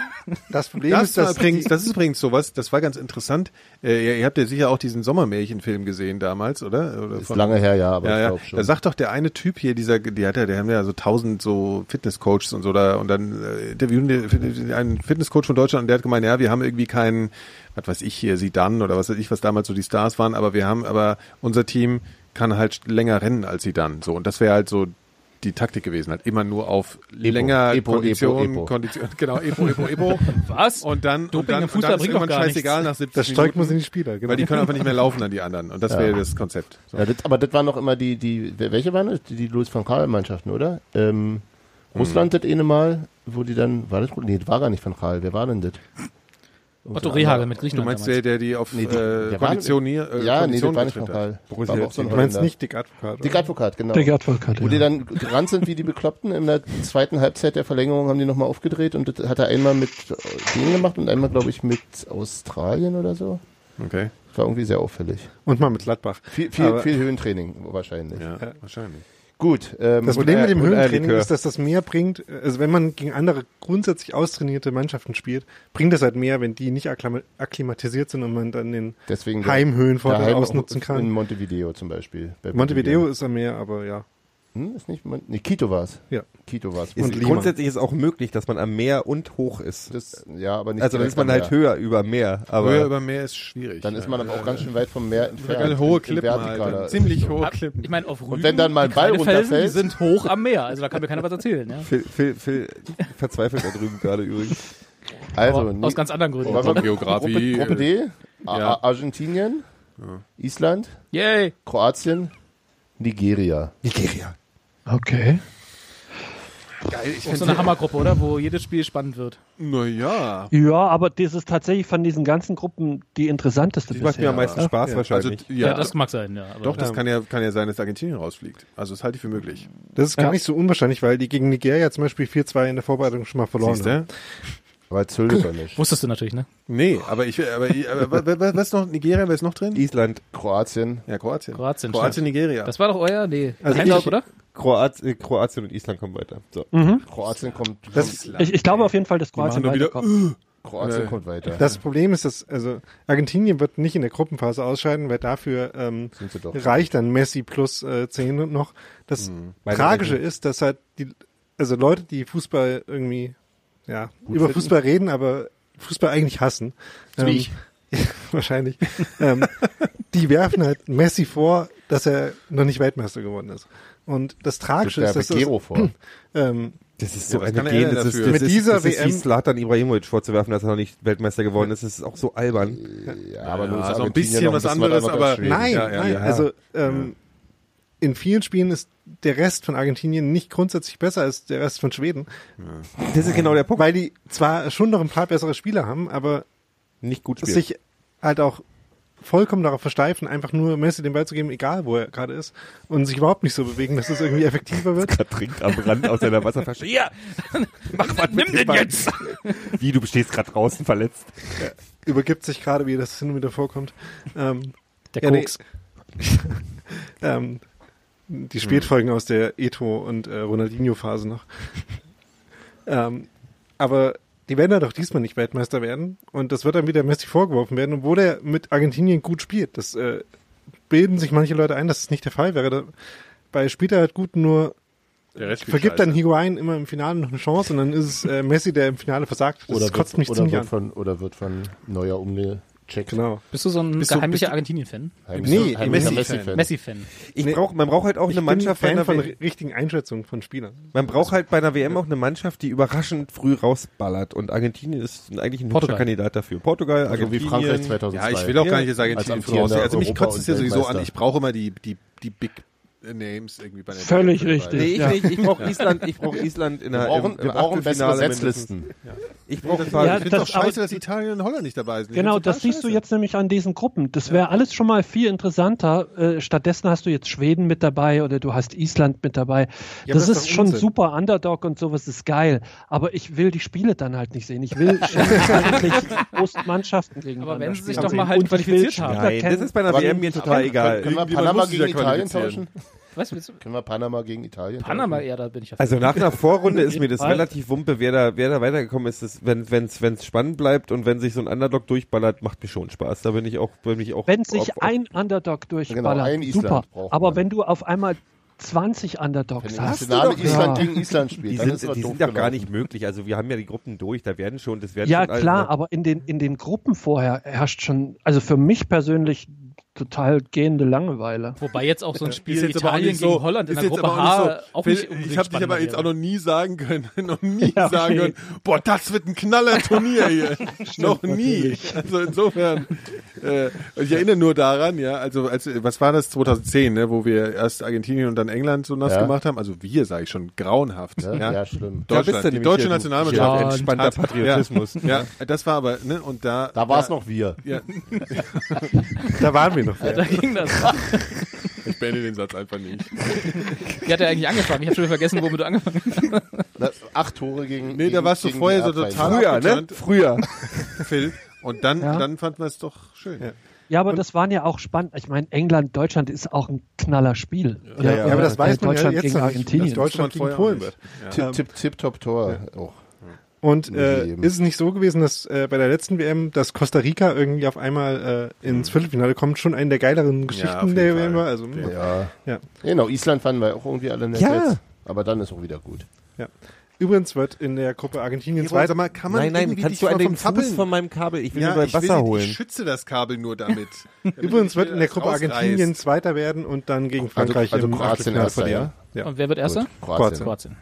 Das Problem Das, ist, war übrigens, das ist übrigens sowas, das war ganz interessant. Äh, ihr, ihr habt ja sicher auch diesen Sommermärchenfilm gesehen damals, oder? oder ist von- lange her, ja, aber ja, ich ja. glaube schon. Da sagt doch der eine Typ hier, dieser, die hat ja, der haben ja so tausend so Fitnesscoaches und so da und dann äh, interviewen die einen Fitnesscoach von Deutschland und der hat gemeint, ja, wir haben irgendwie keinen, was weiß ich hier, Sidan oder was weiß ich, was damals so die Stars waren, aber wir haben, aber unser Team kann halt länger rennen als sie dann. So und das wäre halt so die Taktik gewesen, halt immer nur auf länger Epo, Kondition, Epo, Epo. Kondition, (laughs) genau, Epo, Epo, Epo. Was? Und dann, Doping und dann, und dann ist irgendwann gar scheißegal nichts. nach 70 das Minuten, muss in die Spieler, genau. weil die können einfach nicht mehr laufen an die anderen. Und das wäre das Konzept. So. Ja, das, aber das waren noch immer die, die, welche waren das? Die, die Louis van Gaal Mannschaften, oder? Ähm, Russland das eine Mal, wo die dann, war das, nee, das war gar nicht van Gaal, wer war denn das? Otto Rehagel mit Du Griechenland meinst damals. der, der die auf Nee, die- äh, Konditionier, äh, ja, nee, das Kondition war nicht. Gaal. Borussia War aber auch so ein Du meinst nicht Dick Advokat. Dick Advokat, genau. Der Advokat, Wo die ja. dann gerannt sind wie die Bekloppten. In der zweiten Halbzeit der Verlängerung haben die nochmal aufgedreht und das hat er einmal mit denen gemacht und einmal, glaube ich, mit Australien oder so. Okay, Das war irgendwie sehr auffällig. Und mal mit Gladbach. Viel, viel, Aber- viel Höhentraining wahrscheinlich. ja, wahrscheinlich. Gut. Ähm, Das Problem mit dem Höhentraining ist, dass das mehr bringt, also wenn man gegen andere grundsätzlich austrainierte Mannschaften spielt, bringt das halt mehr, wenn die nicht akklim akklimatisiert sind und man dann den deswegen Heimhöhenvorteil ausnutzen In kann. Montevideo zum Beispiel. Bei Montevideo ist am Meer, aber ja. Hm, ist nicht Mon nee, Quito war es. Ja. Quito war es. Ist, Und Lima. grundsätzlich ist auch möglich, dass man am Meer und hoch ist. Das, ja, aber nicht Also dann ist man halt höher über Meer. Aber Höher über Meer ist schwierig. Dann ist ja. man aber auch ganz schön weit vom Meer Ja, entfernt. hohe In- in Klippen halt. Ziemlich hohe Klippen. Ich meine, auf Rügen, wenn dann mal ein Ball runterfällt- Die sind hoch am Meer, also da kann mir keiner was erzählen. Ja? Phil, Phil, Phil verzweifelt da drüben gerade übrigens. Also, Aber aus ganz anderen Gründen. Wir Geografie, Gruppe, Gruppe D, ja. Argentinien, Island, Yay! Kroatien, Nigeria. Nigeria. Okay. Geil, ich Auch so eine Hammergruppe, oder? Wo jedes Spiel spannend wird. Naja. Ja, aber das ist tatsächlich von diesen ganzen Gruppen die interessanteste Die macht mir am meisten Spaß Also, wahrscheinlich. ja, Ja, das mag sein, ja. Aber doch, das kann ja, kann ja sein, dass Argentinien rausfliegt. Also, das halte ich für möglich. Das ist gar Ja. nicht so unwahrscheinlich, weil die gegen Nigeria zum Beispiel 4-2 in der Vorbereitung schon mal verloren Siehst haben. Aber er nicht. Wusstest du natürlich, ne? Nee, aber ich, aber, aber wa- wa- was noch? Nigeria, wer ist noch drin? Island, Kroatien. Ja, Kroatien. Kroatien. Kroatien, Nigeria. Das war doch euer? Nee. Also ich- oder? Kroat, äh, Kroatien und Island kommen weiter. So. Kroatien kommt, Das, Ich, ich glaube auf jeden Fall, dass Kroatien wieder, weiterkommt. Kroatien Nee. kommt weiter. das Problem ist, dass also Argentinien wird nicht in der Gruppenphase ausscheiden, weil dafür ähm, Sind sie doch. reicht dann Messi plus äh, 10 noch. Das Meine Tragische ist, dass halt die, also Leute, die Fußball irgendwie, ja, über finden? Fußball reden, aber Fußball eigentlich hassen. Wie ähm, ich. (laughs) wahrscheinlich. ähm, die werfen halt Messi vor, dass er noch nicht Weltmeister geworden ist. Und das Tragische ist, der dass das, Gero vor. (clears throat) ähm, Das ist Ja, so was eine Gen, das ist, das Mit ist, dieser das ist WM Slatan Ibrahimovic vorzuwerfen, dass er noch nicht Weltmeister geworden ist. Das ist auch so albern. Ja, aber nur Ja, ist so ein bisschen was anderes, aber. Nein, Ja, ja, nein. ja. Also ähm, in vielen Spielen ist der Rest von Argentinien nicht grundsätzlich besser als der Rest von Schweden, Das ist genau der Punkt. weil die zwar schon noch ein paar bessere Spieler haben, aber Nicht gut spielt. sich halt auch vollkommen darauf versteifen, einfach nur Messi den Ball zu geben, egal wo er gerade ist, und sich überhaupt nicht so bewegen, dass es irgendwie effektiver wird. Er trinkt am Rand aus seiner Wasserflasche. Ja, mach was mit Nimm dem den Ball. jetzt! Wie, du stehst gerade draußen verletzt. Übergibt sich gerade, wie das hin und wieder vorkommt. Ähm, Der Ja, nee. Koks. (laughs) ähm, die Spätfolgen aus der Eto und äh, Ronaldinho-Phase noch. (laughs) ähm, aber die werden ja doch diesmal nicht Weltmeister werden und das wird dann wieder Messi vorgeworfen werden, obwohl er mit Argentinien gut spielt. Das äh, bilden sich manche Leute ein, dass es nicht der Fall wäre. Bei spielt er halt gut, nur vergibt dann Higuain immer im Finale noch eine Chance und dann ist es äh, Messi, der im Finale versagt. Das Oder kotzt wird, mich oder, ziemlich wird an. von, oder wird von Neuer umgecheckt. Genau. Bist du so ein Bist geheimlicher Argentinien-Fan? Nee, Messi-Fan. Messi-Fan. Messi-Fan. Ich Nee. brauch, man braucht halt auch Ich eine Mannschaft bei Fan einer von W- richtigen Einschätzungen von Spielern. Man braucht halt bei einer WM auch eine Mannschaft, die überraschend früh rausballert. Und Argentinien ist eigentlich ein Portugal. hübscher Kandidat dafür. Portugal, So wie Argentinien. Frankreich 2002. Ja, ich will auch gar nicht Als Argentinien voraus. Also mich kotzt es ja sowieso an. Ich brauche immer die, die, die Big Names irgendwie bei der Völlig WM dabei. richtig. Nee, ich Ja. nicht. Ich brauche Island, ich brauche Island in Wir der brauchen, im, wir im brauchen bessere Setzlisten. mindestens. Ich brauche ein Ja, paar. Ich finde es das- doch scheiße, dass Italien und Holland nicht dabei sind. Genau, das siehst du jetzt nämlich an diesen Gruppen. Das wäre alles schon mal viel interessanter. Äh, stattdessen hast du jetzt Schweden mit dabei oder du hast Island mit dabei. Ja, das, das ist ist schon Unsinn. super Underdog und sowas ist geil. Aber ich will die Spiele dann halt nicht sehen. Ich will (laughs) eigentlich Großmannschaften gegeneinander Aber wenn sie sich doch mal halt qualifiziert haben. Das ist bei einer WM mir total egal. können wir Panama ja gegen Italien tauschen? Was willst du? Können wir Panama gegen Italien? Panama tauschen? eher, da bin ich ja Also nach einer Vorrunde ist (laughs) mir das relativ wumpe, wer da, wer da weitergekommen ist, das, wenn wenn's, wenn's spannend bleibt und wenn sich so ein Underdog durchballert, macht mir schon Spaß. Da bin ich auch, bin ich auch. Wenn sich auf- auf- ein Underdog durchballert, Genau, ein Island super. Aber man. wenn du auf einmal 20 Underdogs Wenn hast, doch Island ja. gegen Island spielt, die dann ist sind, es die sind doch gar nicht möglich. Also wir haben ja die Gruppen durch, da werden schon, das werden ja schon alle- klar, aber in den, in den Gruppen vorher herrscht schon, also für mich persönlich total gehende Langeweile. Wobei jetzt auch so ein Spiel Ist auch Italien nicht gegen so- Holland in ist der Gruppe auch H nicht so- auch nicht unbedingt Ich habe dich aber jetzt auch noch nie sagen können, (laughs) noch nie Ja, sagen okay. können, boah, das wird ein knaller Turnier hier. (laughs) noch nie. Also insofern, äh, ich erinnere nur daran, ja, also als, was war das 2010, ne, wo wir erst Argentinien und dann England so nass Ja. gemacht haben. Also wir, sage ich schon, grauenhaft. Ja, Ja, ja, schlimm. Da bist du Deutschland, die deutsche Nationalmannschaft. Ja, entspannter hat- Patriotismus. Ja, ja, das war aber, ne, und da. Da war es noch wir. Ja, (laughs) Da waren wir noch. Da ging das. (laughs) ich beende den Satz einfach nicht. (laughs) Wie hat er eigentlich angefangen? Ich habe schon wieder vergessen, womit du angefangen hast. Na, acht Tore gegen. Nee, da warst du vorher so total Früher, ne? Früher. (laughs) Phil. Und dann, Ja. dann fanden wir es doch schön. Ja, aber das waren ja auch spannend. Ich meine, England, Deutschland ist auch ein knaller Spiel. Oder, ja, oder aber das weiß man ja Deutschland jetzt gegen Argentinien. dass Deutschland man gegen Polen wird. Tipp, tipp, tip, top Tor auch. Und äh, ist es nicht so gewesen, dass äh, bei der letzten WM, dass Costa Rica irgendwie auf einmal äh, ins Viertelfinale kommt, schon eine der geileren Geschichten jeden der Fall. WM war? Also, Ja. Ja. Genau, Island fanden wir auch irgendwie alle nett Ja. jetzt. Aber dann ist auch wieder gut. ja. Übrigens wird in der Gruppe Argentinien Sag zweit. mal, kann man Nein, nein, irgendwie kannst dich du an den Fuß von meinem Kabel, ich will ja, nur bei ich will Wasser nicht, holen. Ich schütze das Kabel nur damit. (laughs) Übrigens wird in der Damit Gruppe rausreißt. Argentinien Zweiter werden und dann gegen Frankreich also im Kroatien Achtelfinale erster, verlieren. Ja. Und wer wird Erster? Gut. Kroatien. Kroatien.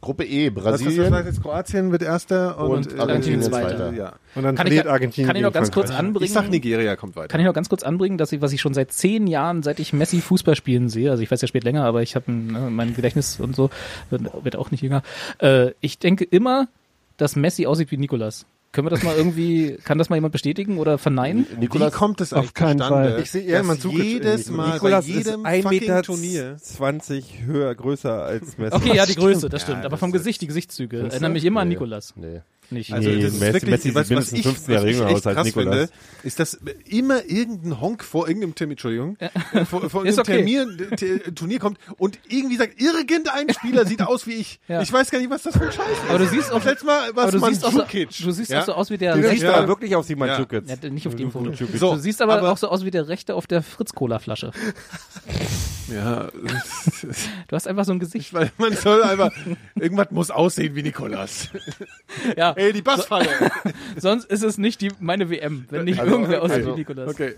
Gruppe E, Brasilien. gesagt? Jetzt Kroatien wird Erster und, Und äh, Argentinien Zweiter. Ja. Und dann Kann ich, Argentinien kann ich noch ganz kurz anbringen? Ich sag Nigeria kommt weiter. Kann ich noch ganz kurz anbringen, dass ich, was ich schon seit zehn Jahren, seit ich Messi Fußball spielen sehe, also ich weiß ja spät länger, aber ich habe ne, mein Gedächtnis und so, wird, wird auch nicht jünger. Äh, ich denke immer, dass Messi aussieht wie Nikolas. Können wir das mal irgendwie, kann das mal jemand bestätigen oder verneinen? Wie kommt das Auf keinen? Fall. Ich sehe eher Mandzukic jedes. Mal Nikolas bei jedem ist 1 fucking Meter Turnier 20 höher, größer als Messi. Okay, ja, die Größe, das stimmt. Ja, aber das vom Gesicht, die Gesichtszüge. Erinnern mich immer an Nee. Nikolas. Nee. Nicht. Also das ist Messi- wirklich, Messi was, was ich, 15 was Jahre ich jünger echt aus als Nikolas. finde, ist, dass immer irgendein Honk vor irgendeinem Termin, Entschuldigung, (laughs) äh, vor, vor irgendeinem okay. Termin, t- Turnier kommt und irgendwie sagt, irgendein Spieler sieht aus wie ich. Ja. Ich weiß gar nicht, was das für ein Scheiß ist. Aber du siehst auch, Das letzte Mal es du siehst auch so, du siehst Ja? auch so aus wie der Du siehst aber wirklich aus wie Mandzukic. ja, nicht auf dem Foto. So, Du siehst aber, aber- auch so aus wie der Rechte auf der Fritz-Cola-Flasche. (laughs) Ja, Du hast einfach so ein Gesicht. weil man soll einfach, irgendwas muss aussehen wie Nikolas. Ja, Ey, die Bassfalle. (laughs) sonst ist es nicht die, meine WM, wenn nicht Also, irgendwer aussieht also, wie Nikolas. Okay.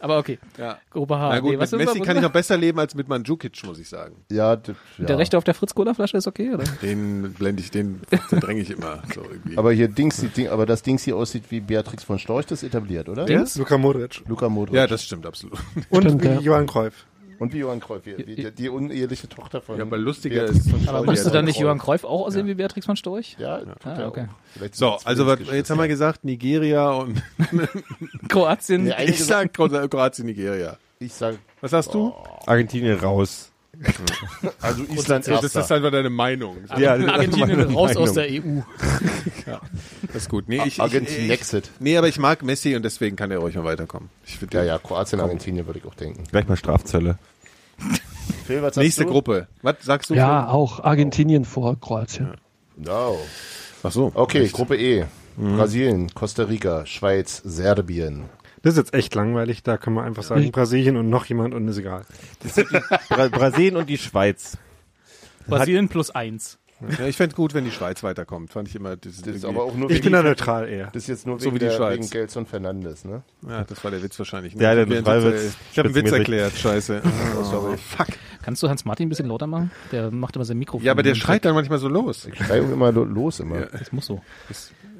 Aber okay, Ja. Gruppe H. Na gut, Nee, was mit Messi kann ich noch besser leben als mit Mandzukic, muss ich sagen. Ja, ja. Der Rechte auf der Fritz-Cola-Flasche ist okay, oder? Den blende ich, den verdränge ich immer. So irgendwie. Aber hier Dings, die Ding, aber das Dings hier aussieht wie Beatrix von Storch, das ist etabliert, oder? Dings? Luka Modric. Luka Modric. ja, das stimmt absolut. Und Stimmt, wie ja. Johann Cruyff. Und wie Johann Cruyff, wie, wie, die, die uneheliche Tochter von. Ja, aber lustiger Beatrix ist- von Aber müsste dann nicht. Johann Cruyff auch aussehen wie Beatrix von Storch? Ja, tut Ah, okay. So, also was, jetzt haben wir gesagt Nigeria und (laughs) Kroatien. Nee, ich sag Kro- Kroatien, Nigeria. Ich sag, Was sagst du? Argentinien raus. (laughs) also Island Ja, das ist einfach deine Meinung. Ja, ist Argentinien meine raus aus Meinung. der EU. (laughs) Das ist gut. Nee, ich, Argentinien Exit. nee, aber ich mag Messi und deswegen kann er ruhig mal weiterkommen. Ich Ja, ja, Kroatien, Argentinien würde ich auch denken. Gleich mal Strafzölle. Phil, Nächste du? Gruppe. Was sagst du? Ja, auch Argentinien vor Kroatien. No. Ach so. Okay, Echt? Gruppe E. Mhm. Brasilien, Costa Rica, Schweiz, Serbien. Das ist jetzt echt langweilig. Da können wir einfach sagen, Brasilien und noch jemand und ist egal. Bra Brasilien und die Schweiz. Brasilien plus eins. Ja, ich fände gut, wenn die Schweiz weiterkommt. Fand ich immer. Das, Das ist aber auch nur Ich bin da neutral eher. das ist jetzt nur So wegen, wie die der, Schweiz. wegen Gelson Fernandes, ne? ja, das war der Witz wahrscheinlich. Ja, der Ich hab war Witz. Ich habe einen Witz erklärt. Scheiße. (laughs) Oh, fuck. Kannst du Hans-Martin ein bisschen lauter machen? Der macht immer sein Mikrofon. Ja, aber der schreit dann manchmal so los. Schreibung immer lo- los immer. Ja. Das muss so.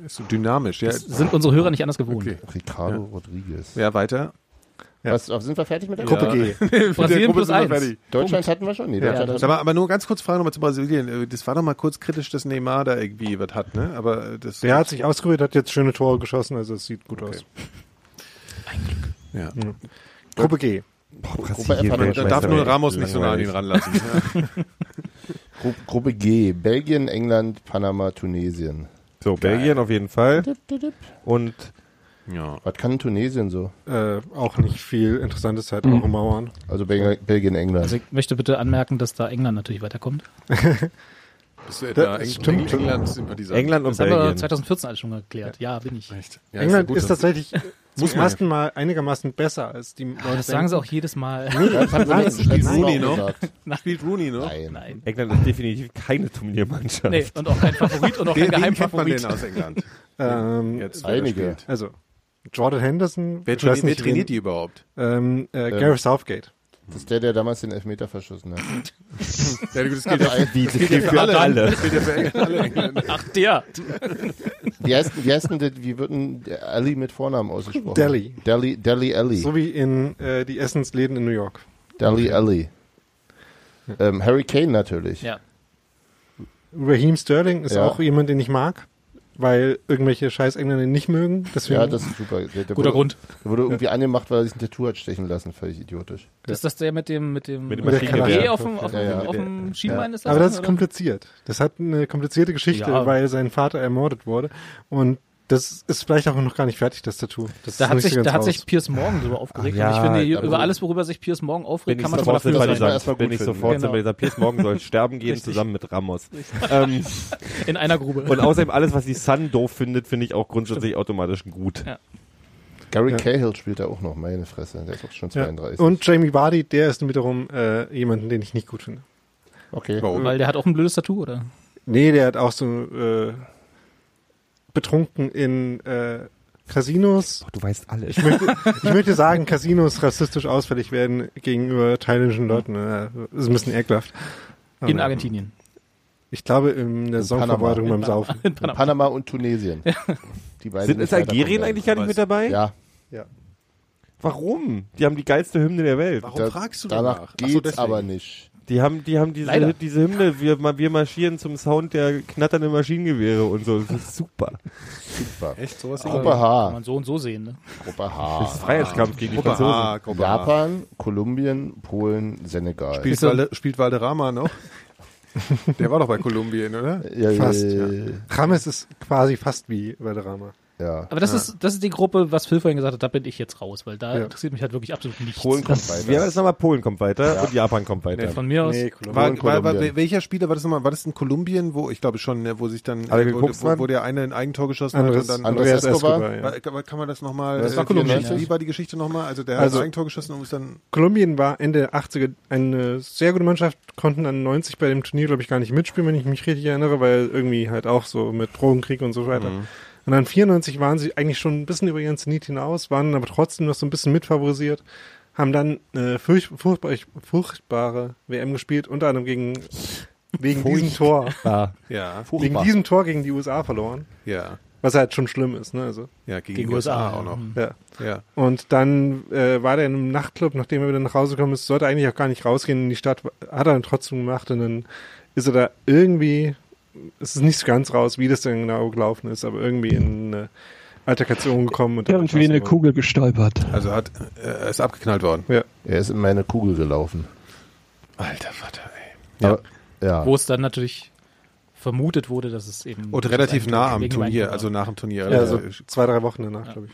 Ist so dynamisch. Ja, Das sind unsere Hörer nicht anders gewohnt. Okay. Ricardo Rodriguez. ja weiter. Was, sind wir fertig mit der Gruppe Ja. G. (laughs) Brasilien plus sind wir eins. fertig. Deutschland hatten wir schon. Nee, Ja, Deutschland Sag mal, aber nur ganz kurz Frage nochmal zu Brasilien. Äh, Das war doch mal kurz kritisch, dass Neymar da irgendwie was hat, ne? Aber äh, das. Der hat sich ausgerührt, hat jetzt schöne Tore geschossen, also es sieht gut Okay. aus. Ja. Gruppe G. Gruppe F Da darf nur Ramos nicht so nah an ihn ranlassen. Ja. (laughs) Gru Gruppe G. Belgien, England, Panama, Tunesien. So, Belgien auf jeden Fall. Und Ja. Was kann Tunesien so? Äh, auch nicht viel Interessantes halt, auch Mauern. Also Belgien, Belgien England. Also ich möchte bitte anmerken, dass da England natürlich weiterkommt. (laughs) Bist du etwa Das Eng stimmt. England-Sympathisant? England und Das haben wir Belgien. 2014 alles schon geklärt. Ja, bin ich. Ja, England ja gut, ist dass- tatsächlich Muss zum man ersten Mal einigermaßen besser als die Leute Das sagen sie auch jedes Mal. Das sie Nein, spielt Rooney noch? gesagt. Spielt Rooney noch? Nein. Nein. England ist definitiv keine Turniermannschaft. Nee, und auch kein Favorit und auch Den, kein den kennt man Geheimfavorit. denn aus England? (laughs) Ähm, Jetzt, wer Einige. also Jordan Henderson, Wer, trainiert, wer nicht, trainiert wen- die überhaupt? Ähm, äh, Gareth Southgate. Das ist der, der damals den Elfmeter verschossen hat. (laughs) Ja, gut, das gilt ja, Wie, das gilt ja für alle. Das gilt ja für England, alle Engländer. Ach, der. Wie heißt, wie heißt denn, der- wie wird denn Ali mit Vornamen ausgesprochen? Deli. Deli, Deli Ali. So wie in äh, die Essensläden in New York. Deli Ali. Ähm, Harry Kane natürlich. Ja. Raheem Sterling ist Ja. auch jemand, den ich mag, weil irgendwelche scheiß Engländer ihn nicht mögen. Deswegen Ja, das ist super. Der, der Guter wurde, Grund. Der wurde irgendwie angemacht, weil er sich ein Tattoo hat stechen lassen. Völlig idiotisch. Ist das der mit dem, mit dem, Mit dem mit Maschinengewehr. Auf dem, auf dem, Ja, ja. auf dem Schienbein ist das? Aber das ist oder? kompliziert. Das hat eine komplizierte Geschichte, Ja. weil sein Vater ermordet wurde. Und das ist vielleicht auch noch gar nicht fertig, das Tattoo. Das Da ist hat nicht sich, so ganz da hat raus. sich Piers Morgan drüber aufgeregt. Ja, und ich finde, über alles, worüber sich Piers Morgan aufregt, kann man schon dafür sein. erstmal sympathisant. Bin ich sofort finden. sympathisant. Piers Morgan soll sterben gehen zusammen mit Ramos. (laughs) Ähm, In einer Grube. und außerdem alles, was die Sun doof findet, finde ich auch grundsätzlich automatisch gut. Ja. Gary Ja. Cahill spielt da auch noch. Meine Fresse. Der ist auch schon ja. 32. Und Jamie Vardy, der ist wiederum äh, jemanden, den ich nicht gut finde. Okay. Warum? Weil der hat auch ein blödes Tattoo, oder? Nee, der hat auch so äh, betrunken in äh, Casinos. Du weißt alles. Ich möchte, ich möchte sagen, Casinos rassistisch ausfällig werden gegenüber thailändischen Leuten. Äh, Das ist ein bisschen ekelhaft. In Aber Argentinien. Ich glaube, in der Saisonvorbereitung beim Saufen. (laughs) In Panama. Panama und Tunesien. Die beiden Sind ist Algerien eigentlich gar nicht mit dabei? werden. Ja. Warum? Die haben die geilste Hymne der Welt. Warum Da, fragst du danach danach? geht's so, aber nicht. Die haben, die haben diese, Leider. diese Hymne, wir, wir marschieren zum Sound der knatternden Maschinengewehre und so. Das ist super. Super. Echt sowas? Gruppe Kann H. man so und so sehen, ne? Gruppe Das ist H. Freiheitskampf gegen die Gruppe Franzosen. H, Gruppe H. Japan, Kolumbien, Polen, Senegal. Spielt, Valde, spielt Valderrama noch? (laughs) Der war doch bei Kolumbien, oder? ja, Fast, ja. Rames ist quasi fast wie Valderrama. Ja. Aber das ist, das ist die Gruppe, was Phil vorhin gesagt hat, da bin ich jetzt raus, weil da Ja. interessiert mich halt wirklich absolut nichts. Polen kommt Das- weiter. Wir haben jetzt nochmal Polen kommt weiter Ja. und Japan kommt weiter. Nee, von mir aus. Nee, War, Kolumbien. war, war, Kolumbien. welcher Spieler war das nochmal? War das in Kolumbien, wo ich glaube schon, ne, wo sich dann Alle wo, geguckt wo, wo der eine ein Eigentor geschossen Andres, hat und dann Andreas Escobar? Escobar. ja. War- kann, man das nochmal? Das äh, war wie- Kolumbien, Wie, ja. wie war die Geschichte nochmal? Also der Also- hat ein Eigentor geschossen und ist dann Kolumbien war Ende der 80er eine sehr gute Mannschaft, konnten dann 90 bei dem Turnier, glaube ich, gar nicht mitspielen, wenn ich mich richtig erinnere, weil irgendwie halt auch so mit Drogenkrieg und so weiter. Und dann 94 waren sie eigentlich schon ein bisschen über ihren Zenit hinaus, waren aber trotzdem noch so ein bisschen mitfavorisiert, haben dann eine furch furchtbar, furchtbare WM gespielt, unter anderem gegen wegen diesem Tor, ja, wegen diesem Tor gegen die USA verloren, ja, was halt schon schlimm ist, ne? Also ja, gegen, Gegen die USA, USA, auch noch. mhm. ja. Ja. Und dann äh, war der in einem Nachtclub, nachdem er wieder nach Hause gekommen ist, sollte eigentlich auch gar nicht rausgehen in die Stadt, hat er dann trotzdem gemacht und dann ist er da irgendwie, es ist nicht so ganz raus, wie das denn genau gelaufen ist, aber irgendwie in eine Alterkation gekommen. Und dann Irgendwie eine erschossen worden. Kugel gestolpert. Also hat äh, er ist abgeknallt worden. Ja. Er ist in meine Kugel gelaufen. Alter Vater, ey. Aber, ja. Wo es dann natürlich vermutet wurde, dass es eben. Und relativ nah am Turnier, also nach dem Turnier. Ja, Also, so zwei, drei Wochen danach, glaube ich.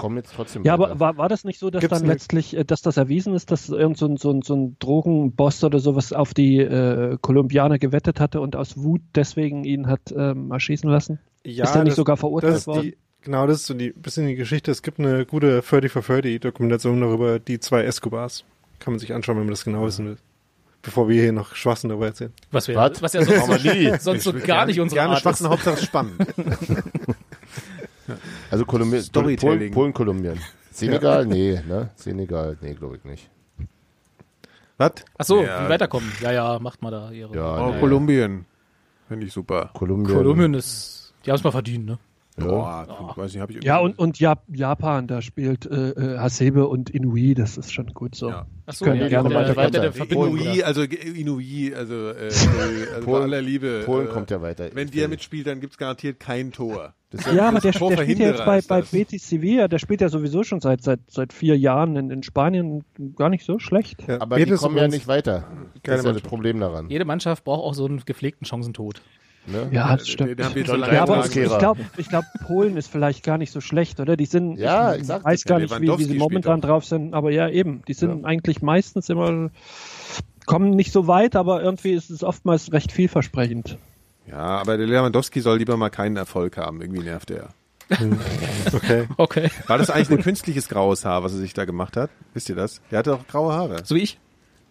Komm jetzt trotzdem Ja, weiter. aber war, war das nicht so, dass Gibt's dann eine- letztlich, äh, dass das erwiesen ist, dass irgend so ein, so ein, so ein Drogenboss oder sowas auf die äh, Kolumbianer gewettet hatte und aus Wut deswegen ihn hat ähm, erschießen lassen? Ja, ist der nicht das- sogar verurteilt worden? die, Genau, das ist so die bisschen die Geschichte. Es gibt eine gute 30 for 30 Dokumentation darüber, die zwei Escobars. Kann man sich anschauen, wenn man das genau wissen will. Bevor wir hier noch Schwachsinn darüber erzählen. Was, wir, Was? was ja sonst, nie. sonst so gar nicht unsere Gerne Art Schwachsinn, ist. Hauptsache spannend. (laughs) Also Kolumbien. Polen, Polen, Kolumbien. (laughs) Senegal? Nee, ne? Senegal? Nee, glaube ich nicht. Was? Ach so, Ja. wie weiterkommen. Ja, ja, macht mal da ihre. Ja, Oh, nee. Kolumbien. Finde ich super. Kolumbien. Kolumbien ist, die haben es mal verdient, ne? Ja. Boah, weiß nicht, hab ich Ja, und, und Jap Japan, da spielt äh, äh, Hasebe und Inui, das ist schon gut so. Ja. Ach so, Können ja, gerne der, weiter- der, der, der weiter. Verbindung. Inui, also Inui, also, äh, also bei Polen- aller Liebe. Polen äh, kommt ja weiter. Wenn der mitspielt, dann gibt's garantiert kein Tor. Das Ja, aber der, der spielt ja jetzt bei, bei. Betis Sevilla, der spielt ja sowieso schon seit, seit, seit vier Jahren in, in Spanien gar nicht so schlecht. aber die Betis kommen ja nicht weiter. Das ist ja das. Problem daran. Jede Mannschaft braucht auch so einen gepflegten Chancentod. Ne? Ja, das stimmt. den haben wir jetzt so John lange Ja, aber ich glaube, ich glaub, Polen ist vielleicht gar nicht so schlecht, oder? Die sind, Ja, ich exakt. weiß gar Ja, nicht, wie, wie sie momentan drauf sind, aber ja, eben, die sind eigentlich meistens immer, kommen nicht so weit, aber irgendwie ist es oftmals recht vielversprechend. Ja, aber der Lewandowski soll lieber mal keinen Erfolg haben. Irgendwie nervt er. (laughs) Okay. Okay. War das eigentlich ein künstliches graues Haar, was er sich da gemacht hat? Wisst ihr das? Er hatte auch graue Haare. So wie ich?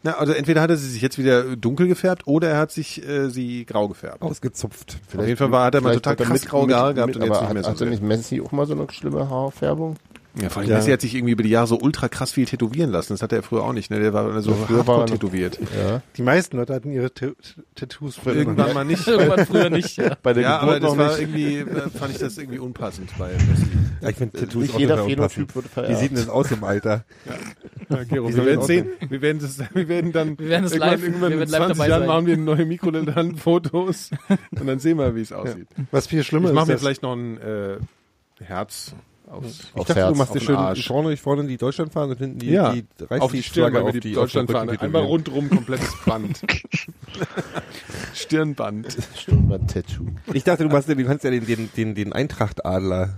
Na, also entweder hat er sie sich jetzt wieder dunkel gefärbt oder er hat sich äh, sie grau gefärbt. Ausgezupft. Auf jeden Fall war, hat er mal Vielleicht total hat er krass mit- graue Haare gehabt mit- und jetzt nicht mehr hat, so. hatte nicht Messi auch mal so eine schlimme Haarfärbung? Ja, vor allem Ja. Messi hat sich irgendwie über die Jahre so ultra krass viel tätowieren lassen. Das hatte er früher auch nicht. Ne? Der war so früher war er tätowiert. Ja. Die meisten Leute hatten ihre T Tattoos früher Irgendwann nicht. mal nicht. (laughs) Irgendwann früher nicht. Ja. Bei der Ja, aber Geburt das noch war nicht. irgendwie, äh, fand ich das irgendwie unpassend bei Messi. Ja, ich finde Tattoos Nicht auch jeder Phänotyp unpassend. wird Wie sieht denn das aus im Alter? Ja, Gero, wir werden das sehen. Wir werden das, wir werden dann Wir werden es irgendwann, live- irgendwann wir in werden live 20 dabei Jahren sein. machen wir neue Mikrolensfotos und dann sehen wir, wie es aussieht. Was viel schlimmer Ich mache ist, mir dass- vielleicht noch ein äh, Herz aus, Ich Aufs dachte, Herz, du machst dir schön Arsch. vorne, vorne die Deutschlandfahne und hinten die, Ja, die auf die Stirn, auf die die auf der Deutschlandfahne. Rücken Einmal rundrum komplettes Band. (laughs) Stirnband. Stirnband-Tattoo. Ich dachte, du, machst, ja- du kannst ja den, den, den, den Eintrachtadler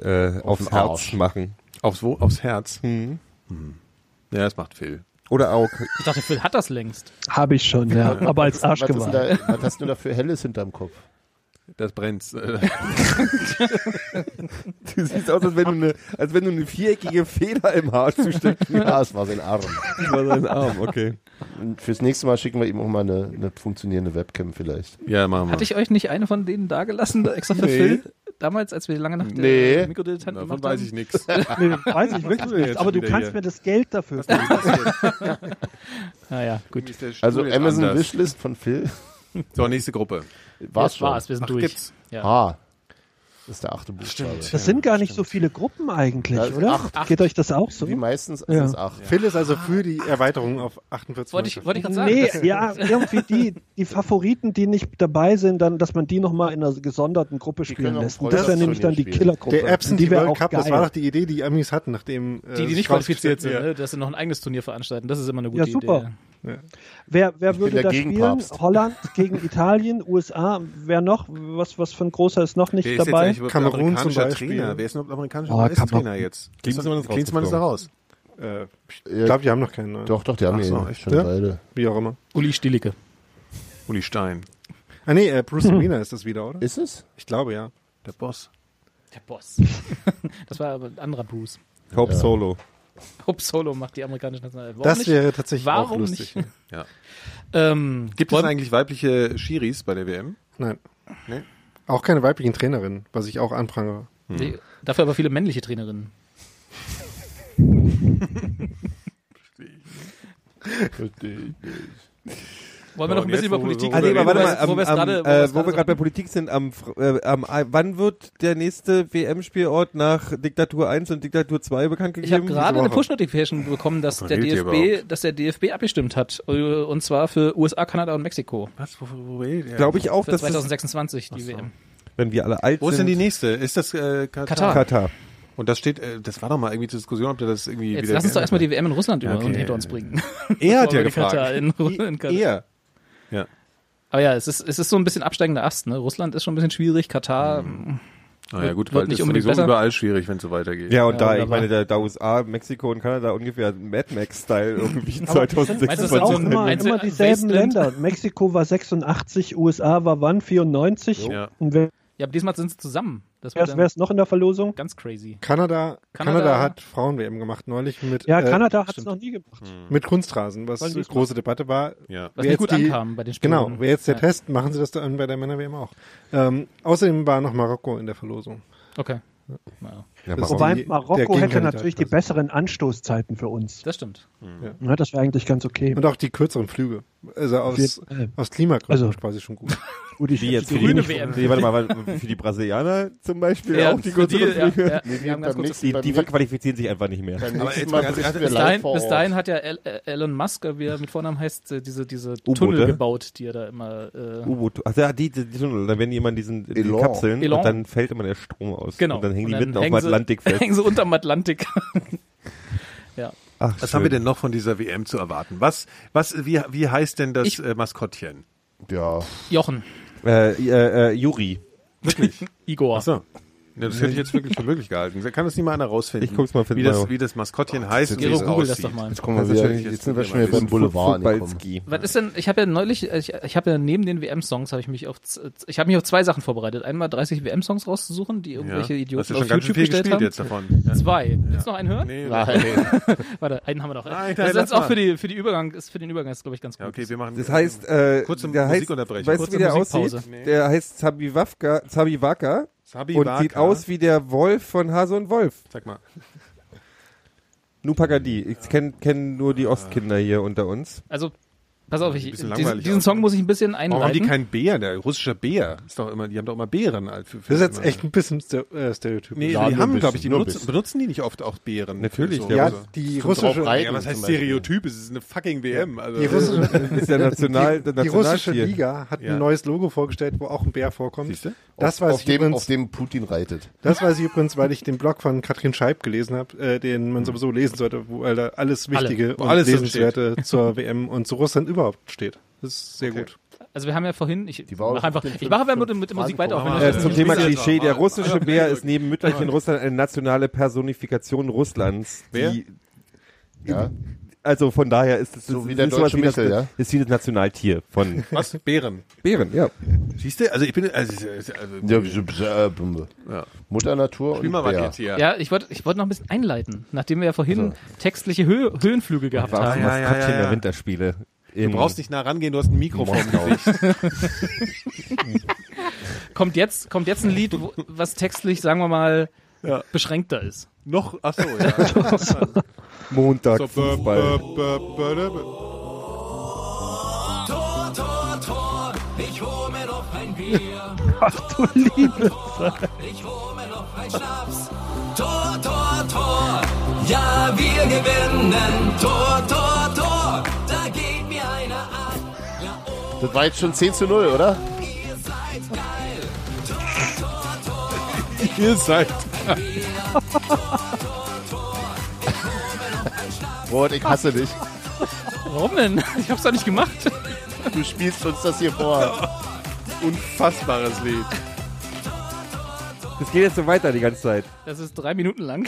äh, aufs den Herz Arsch. machen. Aufs wo? Aufs Herz. Hm. Ja, das macht Phil. Oder auch. Ich dachte, Phil hat das längst. Habe ich schon, ja, (laughs) aber als Arsch gemacht. was hast du da für Helles hinterm Kopf? Das brennt. (laughs) Du siehst aus, als wenn du eine, als wenn du eine viereckige Feder im Haar zusteckst. Ja, es war sein Arm. Das war sein Arm, okay. Und fürs nächste Mal schicken wir ihm auch mal eine, eine funktionierende Webcam vielleicht. ja, machen wir. Hatte ich euch nicht eine von denen dagelassen, extra für Nee. Phil? Damals, als wir lange nach der Nee. Mikrodilettanten Davon weiß ich nichts. (laughs) Nee, weiß ich (laughs) wirklich wir nicht, aber du kannst hier? mir das Geld dafür Naja, gut. Also Amazon Anders. Wishlist von Phil. So, nächste Gruppe. War's Das schon. war's, wir sind Ach, durch. gibt's? Ja. H. Das ist der achte Buchstabe. Stimmt. Das sind gar nicht so viele Gruppen eigentlich, Ja, oder? acht. Geht euch das auch so? Wie meistens Ja. sind es acht. Phil ist also für die Erweiterung auf 48 Wollte ich, wollte ich gerade sagen. Nee, ja, irgendwie die, die Favoriten, die nicht dabei sind, dann, dass man die nochmal in einer gesonderten Gruppe spielen lässt. Und das wäre nämlich dann die. Killergruppe. Der Absentee die World auch Cup, geil. das war doch die Idee, die Amis hatten, nachdem äh, die, die nicht qualifiziert sind, ne? dass sie noch ein eigenes Turnier veranstalten. Das ist immer eine gute Ja, super. Wer, wer würde da spielen? Gegenpapst. (laughs) Holland gegen Italien, USA. Wer noch? Was, was für ein großer ist noch nicht Wer ist jetzt dabei? überhaupt Kamerun zum Beispiel. Trainer? Wer ist überhaupt amerikanischer Oh, Meistertrainer Kamerun. jetzt? Klinsmann ist da raus. Äh, ich glaube, die haben noch keinen. neuen. Doch, doch, die haben Ach wir so, schon Ja? Weile. Wie auch immer. Uli Stielicke. Uli Stein, Ah nee, äh, Bruce Arena (laughs) ist das wieder, oder? Ist es? Ich glaube, ja. der Boss. Der Boss. (laughs) das war aber ein anderer Bruce. Hope Ja. Solo. (laughs) Hope Solo macht die amerikanische Nationalelf. Warum Das nicht? wäre tatsächlich auch Warum lustig. nicht? Ja. Ähm, Gibt es eigentlich weibliche Schiris bei der WM? Nein. Nee? Auch keine weiblichen Trainerinnen, was ich auch anprangere. Nee, dafür aber viele männliche Trainerinnen. Wollen wir noch ein bisschen über Politik wo- Ah, nee, reden, aber warte wo mal, wir- wo wir gerade- äh, gerade bei Politik sind, am, äh, am, wann wird der nächste WM-Spielort nach Diktatur 1 und Diktatur 2 bekannt gegeben? Ich habe gerade eine. Push-Notification bekommen, dass der DFB, dass der DFB abgestimmt hat. äh, Und zwar für USA, Kanada und Mexiko. Was? Wo, wo, wo redet? Glaube ich auch, Für dass das, 2026 die WM. wenn wir alle alt Wo ist sind, denn die nächste? Ist das äh, Katar? Katar. Katar. Und das steht, äh, das war doch mal irgendwie zur Diskussion, ob der das irgendwie Jetzt wieder lass uns doch erstmal die. WM in Russland über Okay. hinter uns bringen. Er hat ja gefragt. In, in Katar. Er. Ja. Aber ja, es ist, es ist so ein bisschen absteigender Ast. Ne? Russland ist schon ein bisschen schwierig. Katar, Mhm. Naja, gut, Wird weil nicht das ist unbedingt sowieso besser. überall schwierig, wenn es so weitergeht. Ja, und Ja, da, ich meine, da, da USA, Mexiko und Kanada ungefähr Mad Max-Style (laughs) irgendwie Aber die sind- Meinst du, auch immer, immer dieselben? Länder. Mexiko war 86, USA war wann? 94. Ja. Und ja, aber diesmal sind sie zusammen. Das wird wer ist noch in der Verlosung? ganz crazy. Kanada, Kanada- Kanada, hat Frauen-WM gemacht neulich mit, Ja, äh, Kanada hat es noch nie gemacht. mit Kunstrasen, was eine große Debatte war. Ja. Was Wer nicht gut jetzt die- ankam bei den Spielen. Genau, wäre jetzt der ja. Test, machen sie das dann bei der Männer-WM auch. Ähm, außerdem war noch Marokko in der Verlosung. Okay. Ja, Ja, Marokko. Wobei die- Marokko hätte natürlich die besseren Anstoßzeiten für uns. das stimmt. Ja, das wäre eigentlich ganz okay. Und auch die kürzeren Flüge. Also aus, jeden- aus Klimagründen Also- quasi schon gut. (laughs) Gut, ich- Wie jetzt die für die, grüne WM. Nee, warte mal, für die Brasilianer zum Beispiel Ja, auch die die, kürzeren ja, Flüge. ja, Nee, wir haben ganz kurz Die, die verqualifizieren sich einfach nicht mehr. Aber jetzt Mal ganz Bis dahin, bis hat ja El äh, Elon Musk, wie er mit Vornamen heißt, äh, diese, diese? Tunnel gebaut, die er da immer. Äh, U-Boot. Ach ja, die, die, die Tunnel. Dann werden die immer in diesen die. Kapseln und dann fällt immer der Strom aus. genau. Und dann hängen die mitten auf Atlantik fest. Hängen sie unterm Atlantik. (laughs) Ach, Was schön. haben wir denn noch von dieser WM zu erwarten? Was, was, wie, wie heißt denn das Ich- äh, Maskottchen? Ja, Jochen. Äh, äh, äh, Juri. (laughs) Igor. Achso. Ja, das hätte ich jetzt wirklich für möglich gehalten. Kann das nicht mal einer rausfinden? Ich guck's mal für wie das, wie das Maskottchen heißt und wie es google das aussieht. doch mal. Jetzt kommen wir wieder, natürlich- jetzt sind wir jetzt schon wieder beim Boulevard. Fußballski. Was ist denn, ich habe ja neulich, ich, ich habe ja neben den WM-Songs, habe ich mich auf, ich habe mich auf zwei Sachen vorbereitet. Einmal 30 WM-Songs rauszusuchen, die irgendwelche Hast Idioten du auf schon ganz schön YouTube viel gestellt gespielt haben. jetzt davon? Ja. Zwei. Willst du noch einen hören? Nee, Nein. (laughs) Warte, einen haben wir noch. Nein, das nein, ist jetzt auch für die, für die Übergang, ist für den Übergang ist, glaube ich, ganz gut. Ja, okay, wir machen. Das heißt, äh, Kurze der heißt, Musikunterbrechung. weißt du, Kurze wie der Musikpause. aussieht? Nee. Der heißt Zabiwaka, Zabiwaka Sabi und Waka. sieht aus wie der Wolf von Hase und Wolf. Sag mal. Nupagadi. Ich kenne kenn nur die Ostkinder hier unter uns. Also, pass auf, ich, diesen, langweilig diesen Song ne? muss ich ein bisschen Warum haben die einleiten. keinen Bär? Der russische Bär ist doch immer, die haben doch immer Bären. als- Für, für Das ist jetzt immer. echt ein bisschen äh, Stereotyp. Nee, Ja, die haben, glaube ich, die benutzen, benutzen die nicht oft auch Bären? Natürlich, So, Ja, die russische, reiten ja, was heißt. Stereotyp? Es ist eine fucking WM. Also, die russische, (laughs) Ist der National, der die russische. Liga hat Ja. ein neues Logo vorgestellt, wo auch ein Bär vorkommt. Siehst du? Das auf, weiß auf, ich dem, übrigens, auf dem Putin reitet. das weiß ich übrigens, weil ich den Blog von Katrin Scheib gelesen habe, äh, den man sowieso lesen sollte, wo da alles Wichtige Wo und alles Lesenswerte zur WM und zu Russland überhaupt steht. Das ist sehr gut. Also wir haben ja vorhin, ich war mache auf einfach, ich mache einfach mit, mit der Musik weiter, auch wenn vor. das Äh, Ja, zum ja. Thema Ja. Klischee. Der Ja. russische Bär ist neben Mütterchen Russland eine nationale Personifikation Russlands. Wer? Die, Ja. also von daher ist es So wie der deutsche wie das, Michel, ja? ist wie das Nationaltier von Was? Bären. Bären, ja. Siehst du? Also ich bin, also, also Ja, äh. Ja. Mutter Natur Spiel und mal Bär. jetzt hier. Ja, ich wollte ich wollte noch ein bisschen einleiten, nachdem wir ja vorhin textliche Höhe, Höhenflüge gehabt haben. ja, ja, ja, ja. der Winterspiele. Du brauchst nicht nah rangehen, du hast ein Mikro vorm Moskau. Gesicht. Kommt jetzt, kommt jetzt ein Lied, wo, was textlich, sagen wir mal, Ja. beschränkter ist. Noch, ach so, ja. (laughs) Montag so, Fußball. Tor, Tor, Tor, ich hol mir noch ein Bier. (laughs) Ach du liebe Ich hol mir noch ein Schnaps. Tor, Tor, Tor, ja, wir gewinnen. Tor, Tor, Tor, Das war jetzt schon 10 zu 0, oder? (laughs) ihr seid geil. Ihr seid. Robert, ich hasse dich. Warum denn? (laughs) Ich hab's doch nicht gemacht. Du spielst uns das hier vor. (laughs) Unfassbares Lied. Das geht jetzt so weiter die ganze Zeit. Das ist drei Minuten lang.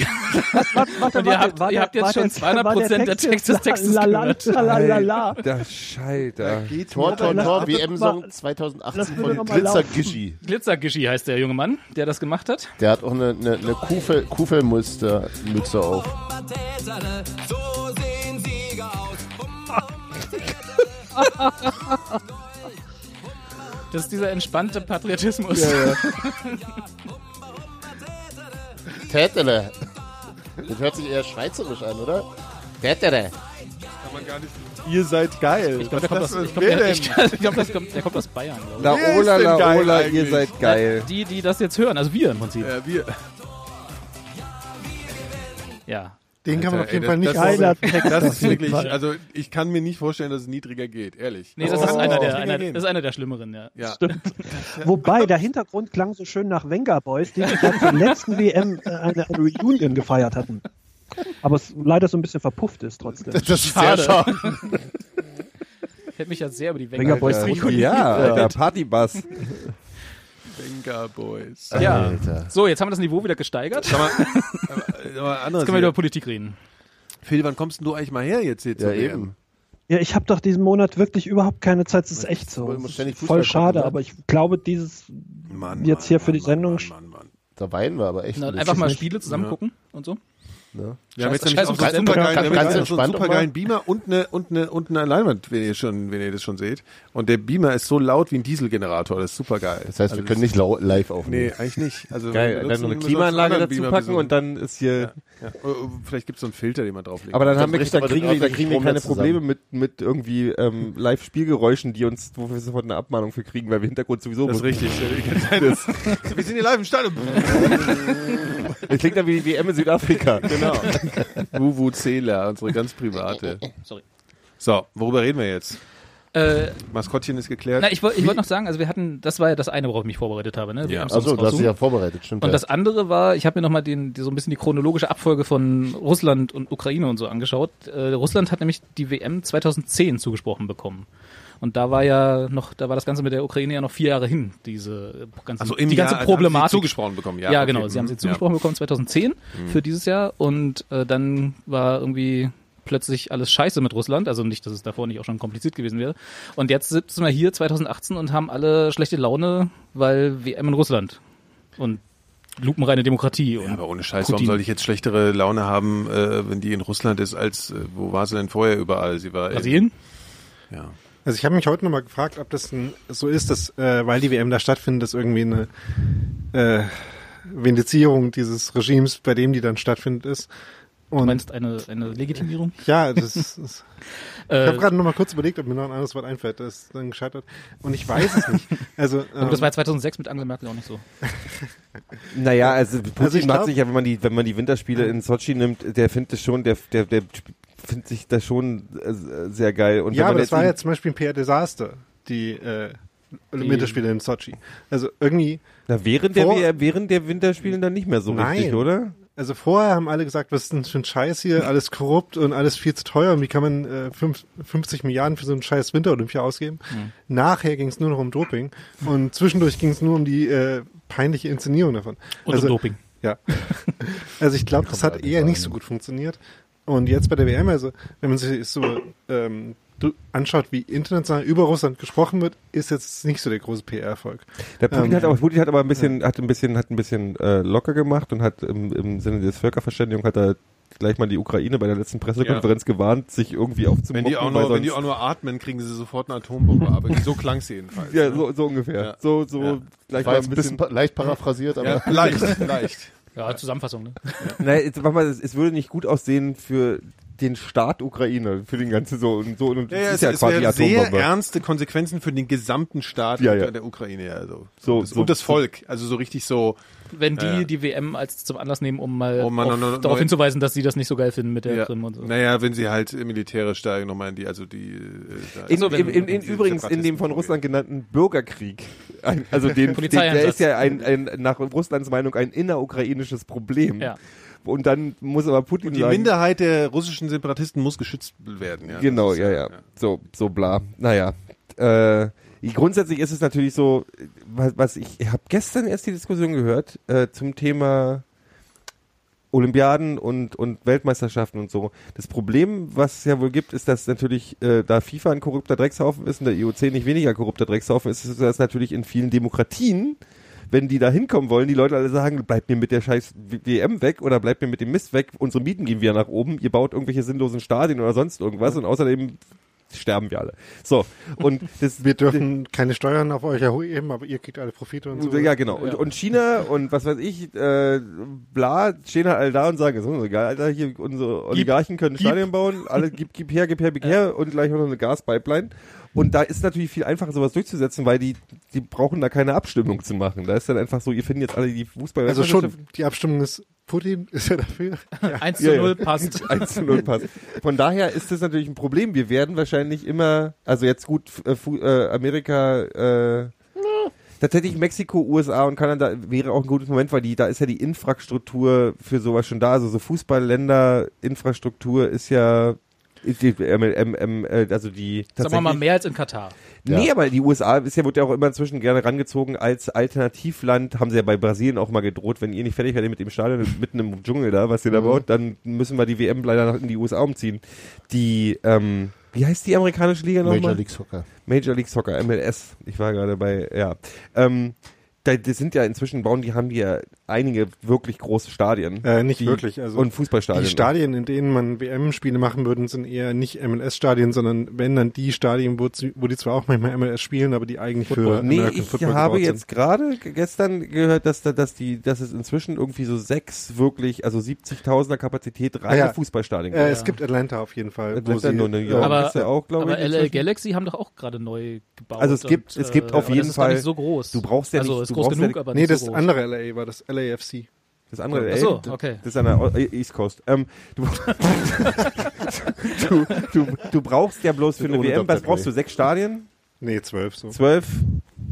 Warte, Und ihr habt- ihr habt jetzt schon 200% der Text des Textes gehört. Lalalala. Der Scheiter. Tor, Tor, Tor, WM-Song lass- 2018 lass mir von noch mal Glitzer laufen. Gischi. Glitzergischi heißt der junge Mann, der das gemacht hat. Der hat auch eine, eine, eine Kuhfell, Kuhfellmuster Mütze auf. Tätere, so sehen Sieger aus. Das ist dieser entspannte Patriotismus. (laughs) Tätele. Das hört sich eher schweizerisch an, oder? Tätele. Kann man gar nicht. Ihr seid geil. Ich glaube, der, kommt Was aus- ist ich das? glaub, der, denn? ich, ich glaub, das kommt, der kommt aus Bayern. Glaub ich. La Ola, La Ola, ihr seid geil. Die, die das jetzt hören, also wir im Prinzip. Ja, wir. Ja. Den kann man Alter, auf jeden ey, Fall nicht das- Text. Das auf ist wirklich, also ich kann mir nicht vorstellen, dass es niedriger geht, ehrlich. Nee, das Oh, ist einer der, einer, das ist einer der schlimmeren, ja. ja. (laughs) Wobei, der Hintergrund klang so schön nach Venga Boys, die sich ja zur letzten WM äh, eine, Reunion gefeiert hatten. Aber es leider so ein bisschen verpufft ist trotzdem. Das ist Schade. sehr schade. Ich hätte mich ja sehr über die Venga Wenger Boys Alter, ja, Alter, Partybass. Venga Boys. Ja. Alter. So, jetzt haben wir das Niveau wieder gesteigert. Sag mal, (laughs) aber anderes Jetzt können wir über Politik reden. Phil, wann kommst denn du eigentlich mal her jetzt hier Ja, eben. Ja, ich habe doch diesen Monat wirklich überhaupt keine Zeit. Das ist echt so. Ist Voll schade, gucken, ne? aber ich glaube, dieses Mann, jetzt Mann, hier für die Mann, Sendung. Mann, Mann, Mann. Da weinen wir aber echt. Na, ein einfach mal. Spiele zusammen Ja. gucken und so. Ne? Wir haben jetzt nämlich auch so einen supergeilen, Ganz- ganz so einen supergeilen Beamer und eine, und eine, und eine Leinwand, wenn ihr schon, wenn ihr das schon seht. Und der Beamer ist so laut wie ein Dieselgenerator, das ist supergeil. Das heißt, wir können nicht lau- live aufnehmen. Nee, eigentlich nicht. Also Geil, wir dann so eine Klimaanlage dazu anderen packen Beamer, und dann ist hier. Ja. Oh, oh, Vielleicht gibt es so einen Filter, den man drauflegt. Aber dann haben wir, aber kriegen wir, dann ordentlich kriegen wir keine Probleme mit, mit irgendwie ähm, Live-Spielgeräuschen, die uns, wo wir sofort eine Abmahnung für kriegen, weil wir Hintergrund sowieso das ist richtig. (laughs) wir sind hier live im Stadion. Das klingt dann wie die WM in Südafrika. genau. (laughs) (laughs) Wuwu Zähler, unsere ganz private. Sorry. So, worüber reden wir jetzt? Äh, Maskottchen ist geklärt. na, ich wollte ich wollte noch sagen, also wir hatten, das war ja das eine, worauf ich mich vorbereitet habe, ne? Ja. Achso, du hast dich raussuchen. ja vorbereitet, stimmt. Und ja. das andere war, ich habe mir nochmal den, so ein bisschen die chronologische Abfolge von Russland und Ukraine und so angeschaut. Äh, Russland hat nämlich die WM 2010 zugesprochen bekommen. Und da war ja noch, da war das Ganze mit der Ukraine ja noch vier Jahre hin, diese ganze, Also die ganze Jahr, also haben Problematik. Sie zugesprochen bekommen, ja. Ja, okay. genau. Sie haben sie Mhm. zugesprochen bekommen 2010 für dieses Jahr und äh, dann war irgendwie plötzlich alles scheiße mit Russland. Also nicht, dass es davor nicht auch schon kompliziert gewesen wäre. Und jetzt sitzen wir hier 2018 und haben alle schlechte Laune, weil WM in Russland und lupenreine Demokratie. Ja, aber ohne Scheiß, warum Putin. soll ich jetzt schlechtere Laune haben, äh, wenn die in Russland ist, als, äh, wo war sie denn vorher überall? Sie war Brasilien? Ja. Also ich habe mich heute nochmal gefragt, ob das ein, so ist, dass, äh, weil die WM da stattfindet, dass irgendwie eine äh, Vindizierung dieses Regimes, bei dem die dann stattfindet, ist. Du Und meinst eine, eine Legitimierung? (laughs) ja, das ist, das (laughs) Ich Äh, habe gerade noch mal kurz überlegt, ob mir noch ein anderes Wort einfällt, das ist dann gescheitert. Und ich weiß es nicht. (laughs) Also, aber das ähm, war 2006 mit Angela Merkel auch nicht so. Naja, also Putin Also macht sich ja, wenn man die, wenn man die Winterspiele in Sochi nimmt, der findet es schon, der, der, der findet sich das schon äh, sehr geil. Und ja, aber das war ja zum Beispiel ein PR-Desaster, die, äh, Winterspiele in Sochi. Also irgendwie, na, während der, vor- WM während der Winterspielen dann nicht mehr so Nein. richtig, oder? also vorher haben alle gesagt, was ist denn für ein Scheiß hier, alles korrupt und alles viel zu teuer und wie kann man äh, fünf, 50 Milliarden für so einen scheiß Winterolympia ausgeben. Nachher ging es nur noch um Doping und zwischendurch ging es nur um die äh, peinliche Inszenierung davon. Und also, um Doping. Ja. (laughs) Also ich glaube, das hat eher nicht so gut funktioniert. Und jetzt bei der WM, also wenn man sich so ähm, anschaut, wie international über Russland gesprochen wird, ist jetzt nicht so der große PR-Erfolg. Der Putin Ähm, hat aber Putin hat aber ein bisschen hat ein bisschen hat ein bisschen äh, locker gemacht und hat im, im Sinne des Völkerverständigung hat er gleich mal die Ukraine bei der letzten Pressekonferenz gewarnt, sich irgendwie aufzumocken. Wenn die, auch nur, wenn die auch nur atmen, kriegen sie sofort eine Atombombe. Aber so klang es jedenfalls. ja, ne? so, so ungefähr. Ja. So so Ja. gleich War mal ein bisschen bisschen leicht paraphrasiert, aber Ja, leicht, leicht. Ja, Zusammenfassung, ne? Naja, jetzt mach mal, es würde nicht gut aussehen für den Staat Ukraine, für den ganzen so und so und Ja, es ja, ist es, ja es quasi wären sehr ernste Konsequenzen für den gesamten Staat Ja, ja. der Ukraine. Ja, also. So, und, das, so- und das Volk. Also so richtig so. Wenn die Ja, ja. die WM als zum Anlass nehmen, um mal, Um auf, noch- noch- darauf hinzuweisen, dass sie das nicht so geil finden mit der Ja, Krim und so. naja, wenn sie halt militärisch steigen, nochmal in die, also die. äh, da- In, Also wenn- in, in, in übrigens in dem von Russland genannten Bürgerkrieg, ein, also den, (laughs) den, der ist ja ein, ein nach Russlands Meinung ein innerukrainisches Problem. Ja. Und dann muss aber Putin die sagen, Minderheit der russischen Separatisten muss geschützt werden. Ja, genau, ist, ja, ja, so so bla. Naja, äh, grundsätzlich ist es natürlich so, was, was ich, ich habe gestern erst die Diskussion gehört äh, zum Thema Olympiaden und, und Weltmeisterschaften und so. Das Problem, was es ja wohl gibt, ist, dass natürlich, äh, da FIFA ein korrupter Dreckshaufen ist und der IOC nicht weniger korrupter Dreckshaufen ist, ist das natürlich in vielen Demokratien, wenn die da hinkommen wollen, die Leute alle sagen, bleibt mir mit der scheiß WM weg oder bleibt mir mit dem Mist weg, unsere Mieten gehen wieder nach oben, ihr baut irgendwelche sinnlosen Stadien oder sonst irgendwas und außerdem sterben wir alle. So, und (laughs) das Wir dürfen keine Steuern auf euch erheben, aber ihr kriegt alle Profite und so. ja, genau. Und, und China und was weiß ich, äh, bla, stehen halt alle da und sagen, ist uns egal, Alter, hier unsere Oligarchen können Stadien bauen, alle gib, gib her, gib her, gib her und gleich noch eine Gaspipeline. Und da ist natürlich viel einfacher, sowas durchzusetzen, weil die, die brauchen da keine Abstimmung zu machen. Da ist dann einfach so, ihr findet jetzt alle die Fußball Also schon, die Abstimmung ist, Putin (laughs) ist ja dafür. 1 zu Ja, ja. 0 passt. (laughs) 1 zu 0 passt. Von daher ist das natürlich ein Problem. Wir werden wahrscheinlich immer, also jetzt gut, äh, äh, Amerika, äh, tatsächlich Mexiko, USA und Kanada wäre auch ein gutes Moment, weil die, da ist ja die Infrastruktur für sowas schon da. Also so Fußballländer, Infrastruktur ist ja, die, ähm, ähm, ähm, äh, also die Sagen wir mal mehr als in Katar. Nee, aber die USA ist ja, wird ja auch immer inzwischen gerne rangezogen als Alternativland. Haben sie ja bei Brasilien auch mal gedroht, wenn ihr nicht fertig werdet mit dem Stadion mitten im Dschungel da, was ihr da baut, dann müssen wir die WM leider in die USA umziehen. Die, ähm, wie heißt die amerikanische Liga nochmal? Major League Soccer. Major League Soccer, MLS. Ich war gerade bei, ja. Ähm, da, das sind ja inzwischen bauen, die haben die ja einige wirklich große Stadien. Äh, nicht die, wirklich. Also und Fußballstadien. Die Stadien, in denen man WM-Spiele machen würde, sind eher nicht MLS-Stadien, sondern wenn dann die Stadien, wo, wo die zwar auch manchmal MLS spielen, aber die eigentlich für Nee, American ich Football habe jetzt gerade gestern gehört, dass da, dass die, dass es inzwischen irgendwie so sechs wirklich, also 70.000er Kapazität reine Ah ja. Fußballstadien sind. Äh, gibt. es gibt Atlanta auf jeden Fall. Atlanta wo sie, nur New York. Aber- ist ja auch, glaube Aber ich. LA inzwischen. Galaxy haben doch auch gerade neu gebaut. Also es gibt- und, es gibt äh, auf aber jeden das ist Fall- Gar nicht so groß. du brauchst ja also nicht- groß ja genug, aber nee, nicht das so groß. andere LA war das LAFC. Das andere, Ach so, ey, okay. Das ist an der äh, East Coast. Ähm, du, (laughs) du, du, du brauchst ja bloß für eine WM, was brauchst du? Sechs Stadien? Nee, zwölf so. Zwölf?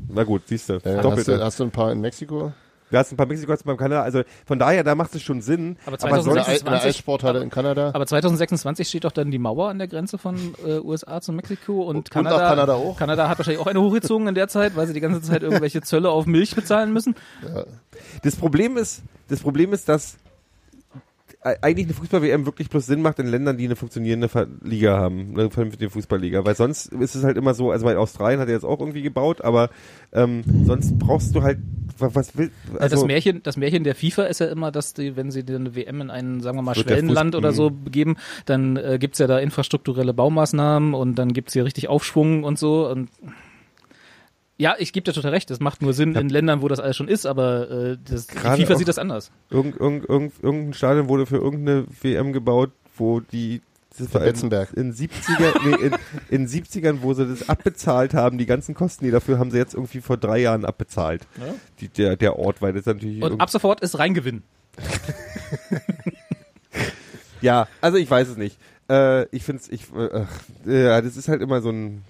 Na gut, siehst du. Ja, hast, Doppelte. du, hast du ein paar in Mexiko? Du hast ein paar Mexiko, paar Kanada. Also von daher, da macht es schon Sinn. Aber aber In der, Ei- sonst, Eissporthalle in Kanada. Aber 2026 steht doch dann die Mauer an der Grenze von äh, USA zu Mexiko und, Und Kanada, auch Kanada auch. Kanada hat wahrscheinlich auch eine hochgezogen in der Zeit, weil sie die ganze Zeit irgendwelche Zölle auf Milch bezahlen müssen. das Problem ist, das Problem ist, dass eigentlich eine Fußball-WM wirklich bloß Sinn macht in Ländern, die eine funktionierende Liga haben, eine vernünftige Fußballliga. Weil sonst ist es halt immer so, also bei Australien hat er jetzt auch irgendwie gebaut, aber ähm, sonst brauchst du halt, wa- was will, Also, also, das Märchen, das Märchen der FIFA ist ja immer, dass die, wenn sie eine WM in ein, sagen wir mal, Schwellenland oder so Mhm. begeben, dann äh, gibt's ja da infrastrukturelle Baumaßnahmen und dann gibt's hier richtig Aufschwung und so und ja, ich gebe dir total recht, das macht nur Sinn in Ländern, wo das alles schon ist, aber äh, das, die FIFA sieht das anders. irgend, irgend, irgend, irgendein Stadion wurde für irgendeine WM gebaut, wo die das war in, in 70er, nee, in, in 70ern, wo sie das abbezahlt haben, die ganzen Kosten, die dafür haben sie jetzt irgendwie vor drei Jahren abbezahlt. Ja. Die, der, der Ort, weil das natürlich Und ab sofort ist Reingewinn. (laughs) Ja, also ich weiß es nicht. Äh, ich finde es, ich, äh, ja, das ist halt immer so ein.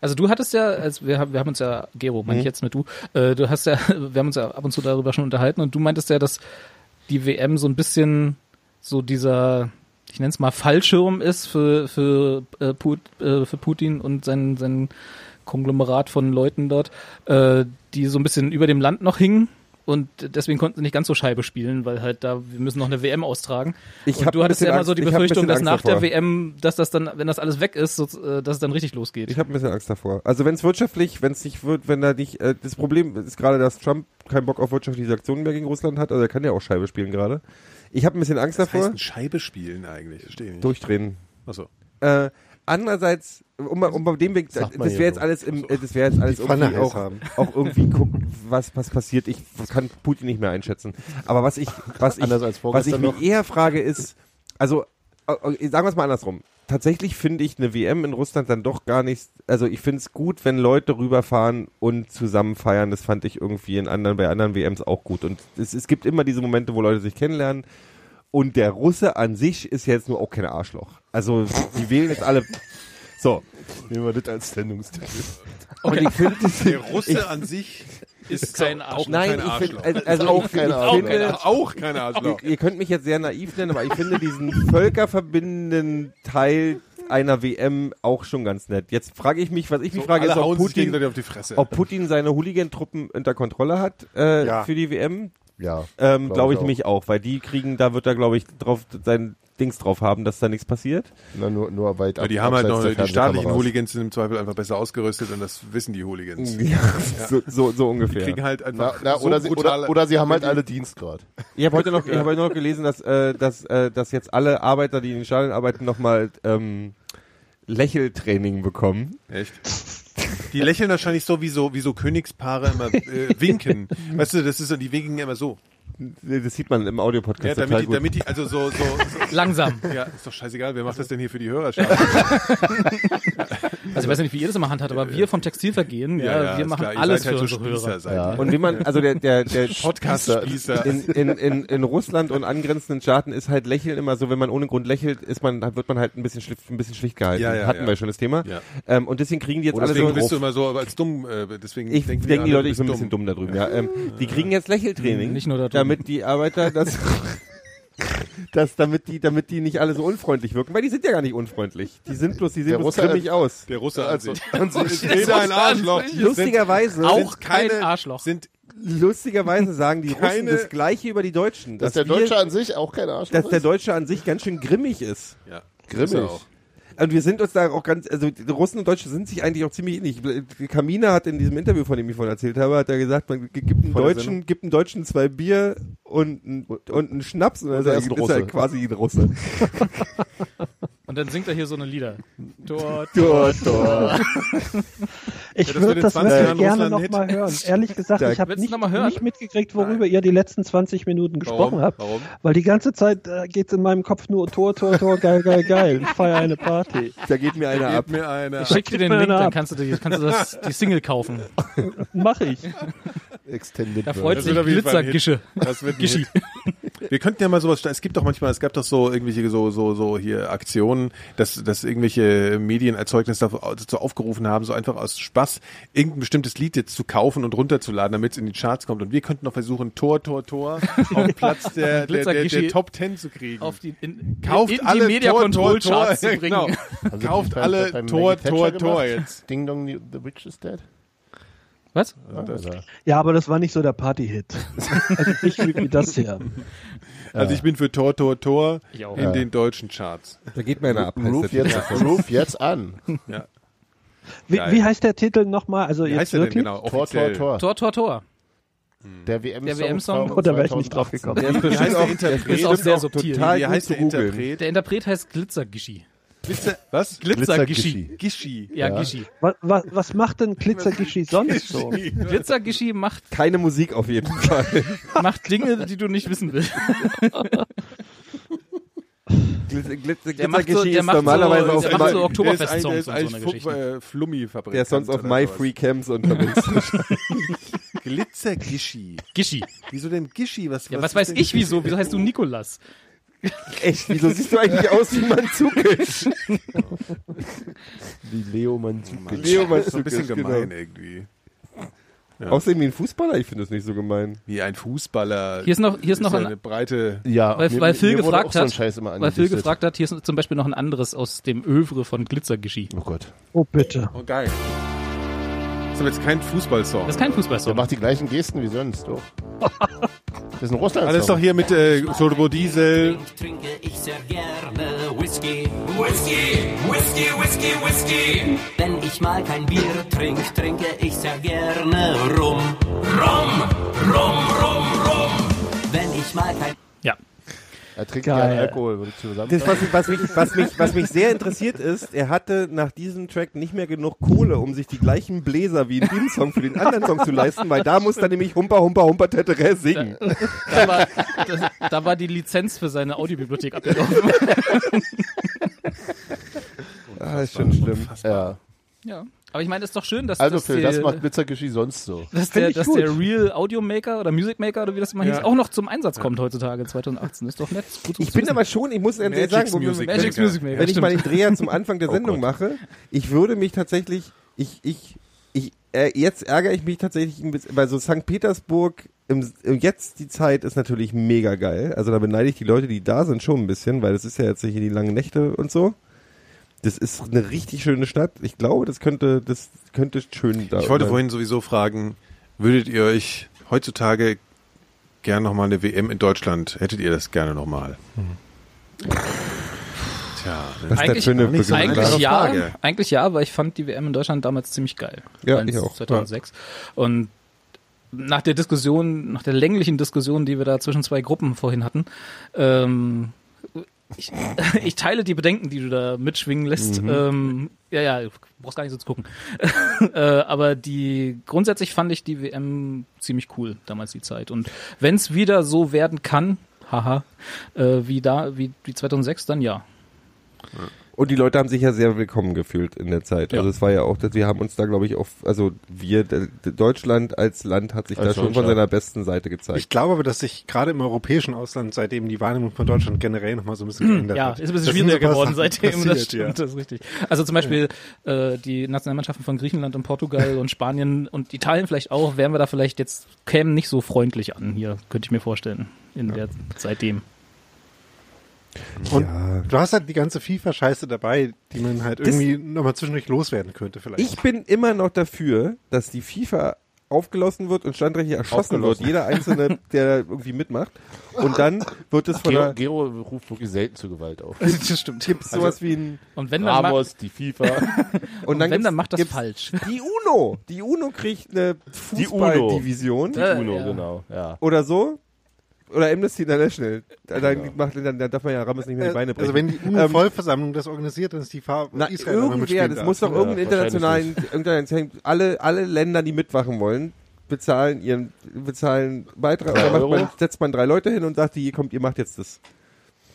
Also du hattest ja, als wir haben, wir haben uns ja, Gero, meine ich Mhm. jetzt mit du, äh, du hast ja, (laughs) wir haben uns ja ab und zu darüber schon unterhalten und du meintest ja, dass die WM so ein bisschen so dieser, ich nenne es mal Fallschirm ist für für äh, Put, äh, für Putin und sein sein Konglomerat von Leuten dort, äh, die so ein bisschen über dem Land noch hingen. Und deswegen konnten sie nicht ganz so Scheibe spielen, weil halt da, wir müssen noch eine WM austragen. Ich und du hattest ja immer so Angst- die hab ein Befürchtung, dass nach Angst der davor. WM, dass das dann, wenn das alles weg ist, so, äh, dass es dann richtig losgeht. Ich habe ein bisschen Angst davor. Also wenn es wirtschaftlich, wenn es nicht wird, wenn da nicht, äh, das Problem ist gerade, dass Trump keinen Bock auf wirtschaftliche Aktionen mehr gegen Russland hat, also er kann ja auch Scheibe spielen gerade. Ich habe ein bisschen Angst Was davor. heißt ein Scheibe spielen eigentlich? Verstehe ich nicht. Durchdrehen. Achso. Äh, andererseits, um, um bei dem Weg, das wäre jetzt so. alles im, äh, das wäre jetzt alles Die irgendwie auch, auch irgendwie gucken, was, was passiert. Ich kann Putin nicht mehr einschätzen. Aber was ich, was ich, was ich noch. eher frage ist, also, äh, äh, sagen wir es mal andersrum. Tatsächlich finde ich eine WM in Russland dann doch gar nicht, also ich finde es gut, wenn Leute rüberfahren und zusammen feiern. Das fand ich irgendwie in anderen, bei anderen WMs auch gut. Und es, es gibt immer diese Momente, wo Leute sich kennenlernen. Und der Russe an sich ist jetzt nur auch kein Arschloch. Also, die wählen jetzt alle, so. Nehmen wir das als Sendungstitel. Und (laughs) ich finde, Der Russe an sich ist kein Arschloch. Nein, ich finde, also, also Auch ich, kein ich Arschloch. finde, auch kein Arschloch. ihr, ihr könnt mich jetzt sehr naiv nennen, aber ich finde diesen völkerverbindenden Teil einer WM auch schon ganz nett. Jetzt frage ich mich, was ich mich frage, ist, ob Putin, gegenseitig auf die Fresse. ob Putin seine Hooligan-Truppen unter Kontrolle hat äh, Ja. für die WM. Ja. Ähm, Glaub glaube ich ich nämlich auch, weil die kriegen, da wird er, glaube ich, drauf sein Dings drauf haben, dass da nichts passiert. Na, nur, nur weit ja, ab, die haben halt noch, die staatlichen. Hooligans sind im Zweifel einfach besser ausgerüstet und das wissen die Hooligans. (laughs) Ja, so, so, so Die ungefähr. kriegen halt Na, einfach na, so oder, sie, oder, oder sie haben halt alle Dienstgrad. (laughs) Ich habe heute noch, ich habe heute noch gelesen, dass, äh, dass, äh, dass jetzt alle Arbeiter, die in den Stadien arbeiten, nochmal ähm, Lächeltraining bekommen. Echt? Die lächeln wahrscheinlich so wie so, wie so Königspaare immer äh, winken. (laughs) Weißt du, das ist so, die winken immer so. Das sieht man im Ja, Audiopodcast damit, total die, gut. damit die, also so, so, so (laughs) Langsam. ja, ist doch scheißegal, wer macht das denn hier für die Hörerschaft? (laughs) Also (laughs) ich weiß ja nicht, wie ihr das immer handhabt, aber wir vom Textilvergehen, ja, wir ist machen klar. Alles seid für halt so unsere Spießer, Hörer. Ja. Und wie man, also der, der, der Podcast-Spießer. in, in, in, in Russland und angrenzenden Staaten ist halt Lächeln immer so, wenn man ohne Grund lächelt, ist man, wird man halt ein bisschen schlicht, ein bisschen schlicht gehalten. Ja, ja, Hatten ja. wir schon das Thema. Ja. Ähm, und deswegen kriegen die jetzt Und alle deswegen so. bist du immer so als dumm, äh, deswegen ich denken denke, die alle, Leute, ich bin ein bisschen dumm da drüben, ja. Ähm, die kriegen jetzt Lächeltraining. Nicht nur da drüben. Damit die Arbeiter das, (laughs) das, damit die, damit die nicht alle so unfreundlich wirken, weil die sind ja gar nicht unfreundlich. Die sind bloß, die sehen Der bloß Russe- grimmig aus. Der Russe Also, an (laughs) sich. ist jeder ein Arschloch. Lustigerweise, Auch kein keine- Arschloch. Sind lustigerweise sagen die Russen das Gleiche über die Deutschen. Dass Dass, der Deutsche wir, an sich auch kein Arschloch dass der ist. Deutsche an sich ganz schön grimmig ist. ja, Grimmig. ist er. Und wir sind uns da auch ganz, also die Russen und Deutsche sind sich eigentlich auch ziemlich ähnlich. Kamina hat in diesem Interview, von dem ich vorhin erzählt habe, hat er gesagt, man gibt einen der Deutschen, gibt einen Deutschen zwei Bier und ein, und einen Schnaps und dann Und ist er er, ist ein ist er Russe. quasi ein Russe. (laughs) Und dann singt er hier so eine Lieder. (laughs) Tor, Tor, Tor. (laughs) Ich das würde das 20 wirklich Jahren gerne Russland noch mal hören. (laughs) Ehrlich gesagt, ich habe nicht, nicht mitgekriegt, worüber ihr die letzten 20 Minuten gesprochen Warum? habt. Warum? Weil die ganze Zeit äh, geht's in meinem Kopf nur Tor, Tor, Tor, geil, geil, geil. Ich feiere eine Party. Da geht mir einer ab. Mir einer. Ich schick dir den Link, eine dann kannst du, die, kannst du das, die Single kaufen. (laughs) Mach ich. Extended Da freut Das sich. Glitzergische. Das wird Gischi. Wir könnten ja mal sowas, es gibt doch manchmal, es gab doch so irgendwelche so, so, so hier Aktionen, dass, dass irgendwelche Medienerzeugnisse dazu aufgerufen haben, so einfach aus Spaß irgendein bestimmtes Lied jetzt zu kaufen und runterzuladen, damit es in die Charts kommt. Und wir könnten doch versuchen, Tor, Tor, Tor (laughs) auf Platz der, der, der, der Top Ten zu kriegen. auf die in, Kauft in die alle Media Tor, Control Tor, Tor, Charts zu (laughs) bringen. genau. Also Kauft alle Tor, Tor, Tor gemacht. jetzt. Ding Dong, The Witch is Dead. Was? Also, Ja, aber das war nicht so der Party-Hit. (laughs) also nicht wie, wie das hier. Also ich bin für Tor, Tor, Tor in Ja. den deutschen Charts. Da geht mir einer ab. der jetzt. Roof jetzt an. Ja. Wie, wie heißt der Titel nochmal? Also Wie jetzt heißt der denn wirklich? genau? Tor, Tor. Tor. Tor, Tor, Tor. Der WM-Song. Der WM-Song. Oh, da wäre ich nicht drauf gekommen. Der ist der auch, der Interpret? ist Ist auch sehr subtil. total Wie heißt der. Interpret? Der Interpret heißt Glitzergischi. Glitzer, was? Glitzergischi. Gischi. Ja, Ja. Gischi. Was, was, was macht denn Glitzergischi sonst so? Glitzergischi macht, Keine Musik auf jeden Fall. (laughs) macht Dinge, die du nicht wissen willst. Glitzer, Glitzer, Der macht so- Glitzergischi der ist macht so- normalerweise der auf macht Ma- so Oktoberfest-Songs Der ist, und ein- so eine Geschichte. äh, Flummi-Fabrikant. der ist sonst auf My. Free Camps unterwegs. (laughs) Glitzergischi. Gischi. Wieso denn Gischi? Was, Ja, was was weiß ich wieso? Wieso heißt du Nikolas? (laughs) Echt, wieso siehst du eigentlich aus wie Manzukic? Wie Leo Manzukic. Leo Das ist so ein bisschen genau. gemein irgendwie. Außerdem wie ein Fußballer, ich finde das nicht so gemein. Wie ein Fußballer. Hier ist noch, hier ist noch ja ein, eine breite. Ja, weil, mir- weil Phil gefragt so hat, Scheiß immer weil Phil gefragt hat, hier ist zum Beispiel noch ein anderes aus dem Övre von Glitzergischi. Oh Gott. Oh, bitte. Oh, geil. Das ist aber jetzt kein Fußballsong. Das ist kein Der Fußballsong. macht die gleichen Gesten wie sonst, doch. (laughs) Das ist ein russland Alles doch hier mit äh, Turbo Diesel. trinke ich sehr gerne Whisky. Whisky, Whisky, Whisky, Whisky. Wenn ich mal kein Bier trink, trinke ich sehr gerne Rum. Rum, Rum, Rum, Rum. Wenn ich mal kein. Er trinkt Geil. gerne Alkohol, würde ich zusammen Das, was, was, mich, was, mich, was mich sehr interessiert ist, er hatte nach diesem Track nicht mehr genug Kohle, um sich die gleichen Bläser wie in dem Song für den anderen Song zu leisten, weil da muss er nämlich Humper, Humper, Humper, Tetere singen. Da war, das, da war die Lizenz für seine Audiobibliothek abgelaufen. Ah, ist schon schlimm. Ja. Ja. Aber ich meine, es ist doch schön, dass, Also dass, Phil, die, das macht Blitzergeschi sonst so. dass, Find der, dass gut. der Real Audio Maker oder Music Maker oder wie das immer hieß, Ja. auch noch zum Einsatz kommt heutzutage 2018. Ist doch nett. Ist gut, Ich bin wissen. aber schon, ich muss ehrlich sagen, wo Music Magic's Maker. Music Maker. wenn ich mal den Dreher zum Anfang der (laughs) Oh Sendung Gott. mache, ich würde mich tatsächlich, ich, ich, ich, äh, jetzt ärgere ich mich tatsächlich ein bisschen, weil so St. Petersburg, im, im- jetzt die Zeit ist natürlich mega geil. Also da beneide ich die Leute, die da sind, schon ein bisschen, weil das ist ja jetzt hier die langen Nächte und so. Das ist eine richtig schöne Stadt. Ich glaube, das könnte, das könnte schön da Ich wollte sein. vorhin sowieso fragen, würdet ihr euch heutzutage gern nochmal eine WM in Deutschland, hättet ihr das gerne nochmal? Tja, ne? Was ist das Eigentlich- für eine nicht so Eigentlich ja, Frage. eigentlich ja, weil ich fand die WM in Deutschland damals ziemlich geil. Ja, ich auch. 2006. Und nach der Diskussion, nach der länglichen Diskussion, die wir da zwischen zwei Gruppen vorhin hatten, ähm, ich, (laughs) ich teile die Bedenken, die du da mitschwingen lässt. Mhm. Ähm, ja, ja, du brauchst gar nicht so zu gucken. (laughs) äh, aber die grundsätzlich fand ich die WM ziemlich cool, damals die Zeit. Und wenn es wieder so werden kann, haha, äh, wie da, wie, wie 2006, dann ja. Und die Leute haben sich ja sehr willkommen gefühlt in der Zeit. Ja. Also es war ja auch, dass wir haben uns da, glaube ich, auch, also wir, Deutschland als Land hat sich Als da schon von seiner besten Seite gezeigt. Ich glaube aber, dass sich gerade im europäischen Ausland seitdem die Wahrnehmung von Deutschland generell nochmal so ein bisschen geändert Ja, hat. ist ein bisschen Das schwieriger geworden seitdem, das passiert, stimmt, das ist richtig. Also zum Beispiel äh, die Nationalmannschaften von Griechenland und Portugal (laughs) und Spanien und Italien vielleicht auch, wären wir da vielleicht jetzt, kämen nicht so freundlich an hier, könnte ich mir vorstellen, in der seitdem. Und Ja. du hast halt die ganze FIFA-Scheiße dabei, die man halt irgendwie nochmal zwischendurch loswerden könnte vielleicht. Ich bin immer noch dafür, dass die FIFA aufgelassen wird und standrechtlich erschossen wird. Jeder Einzelne, der irgendwie mitmacht. Und dann wird es von Gero, der, Gero ruft wirklich selten zur Gewalt auf. (laughs) Das stimmt. gibt's sowas wie ein, Und wenn dann, Ramos, die FIFA. (laughs) und dann, wenn, dann macht das falsch. Die UNO. Die UNO kriegt eine Die UNO. Fußballdivision. Äh, Uno, ja. genau. Ja. Oder so. Oder Amnesty International. Da- Dann, macht, dann, dann darf man ja Ramos nicht mehr die Beine brechen. also wenn die Ähm, UNO-Vollversammlung das organisiert, dann ist die FIFA Na, Israel irgendwer, das darf. muss doch Ja, internationalen, irgendein, alle, alle Länder, die mitmachen wollen, bezahlen ihren, bezahlen Beitrag, Drei oder man, setzt man drei Leute hin und sagt, ihr kommt, ihr macht jetzt das.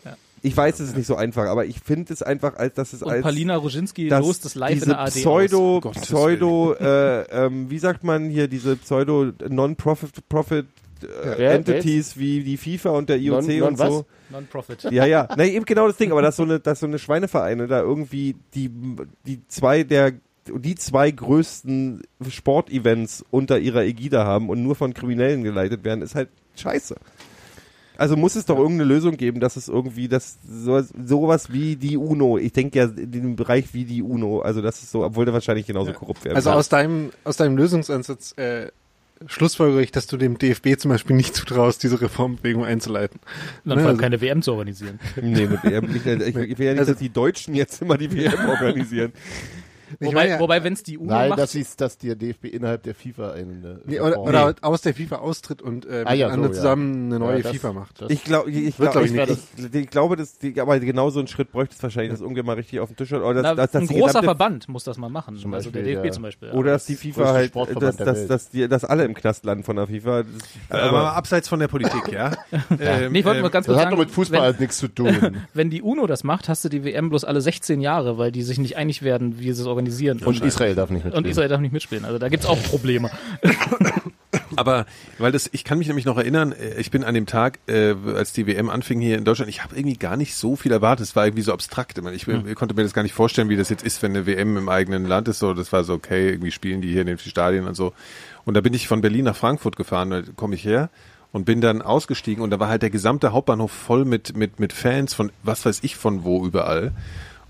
Ja. Ich weiß, es ist nicht so einfach, aber ich finde es einfach, als dass es Und als Palina Roginski dass lost das live diese in der AD Pseudo, aus. Pseudo, äh, ähm, wie sagt man hier, diese Pseudo Non-Profit, Profit äh, Wer- Entities wie die FIFA und der IOC Non- non und was? so. Non-Profit. Ja, ja. Na, eben genau das Ding, aber dass so eine, dass so eine Schweinevereine da irgendwie die, die zwei der, die zwei größten Sportevents unter ihrer Ägide haben und nur von Kriminellen geleitet werden, ist halt scheiße. Also muss es doch irgendeine Lösung geben, dass es irgendwie das so, sowas wie die UNO, ich denke ja in dem Bereich wie die UNO, also das ist so, obwohl der wahrscheinlich genauso korrupt wäre. Also aus deinem, aus deinem Lösungsansatz äh, schlussfolgere ich, dass du dem DFB zum Beispiel nicht zutraust, diese Reformbewegung einzuleiten. Und dann Ne, vor allem also- keine WM zu organisieren. nee, mit WM, ich, ich, ich will ja nicht, Also- dass die Deutschen jetzt immer die WM (laughs) organisieren. Ich Wobei, meine ja- wobei wenn es die UNO Nein, macht, dass, sie's, dass der DFB innerhalb der FIFA eine Nee, oder, oder aus der FIFA austritt und äh, mit Ah, ja, so, ja. zusammen eine neue Ja, das- FIFA macht. das- Ich glaube, ich, ich, glaub, glaub ich, ich, ich, ich, glaube, dass die, aber genau so einen Schritt bräuchte es wahrscheinlich, dass irgendwer mal richtig auf den Tisch hat. Oder dass, na, dass, dass ein großer Verband muss das mal machen. Zum also der Beispiel DFB zum Beispiel. Oder dass die FIFA halt, Sportverband dass, dass, dass, die, dass alle im Knast landen von der FIFA. Das, Aber mal abseits von der Politik, ja. (laughs) ähm, Nee, ich wollte ähm, mal ganz Das kurz hat doch sagen, mit Fußball wenn, halt nichts zu tun. (laughs) wenn die UNO das macht, hast du die WM bloß alle 16 Jahre, weil die sich nicht einig werden, wie sie es organisieren. Und Israel darf nicht mitspielen. Und Israel darf nicht mitspielen. Also da gibt's auch Probleme. (laughs) Aber weil das, ich kann mich nämlich noch erinnern, äh, ich bin an dem Tag, äh, als die WM anfing hier in Deutschland, ich habe irgendwie gar nicht so viel erwartet. Es war irgendwie so abstrakt. Ich, meine, ich, ich konnte mir das gar nicht vorstellen, wie das jetzt ist, wenn eine WM im eigenen Land ist. So, das war so okay, irgendwie spielen die hier in den Stadien und so. Und da bin ich von Berlin nach Frankfurt gefahren, da komme ich her und bin dann ausgestiegen und da war halt der gesamte Hauptbahnhof voll mit mit mit Fans von was weiß ich von wo überall.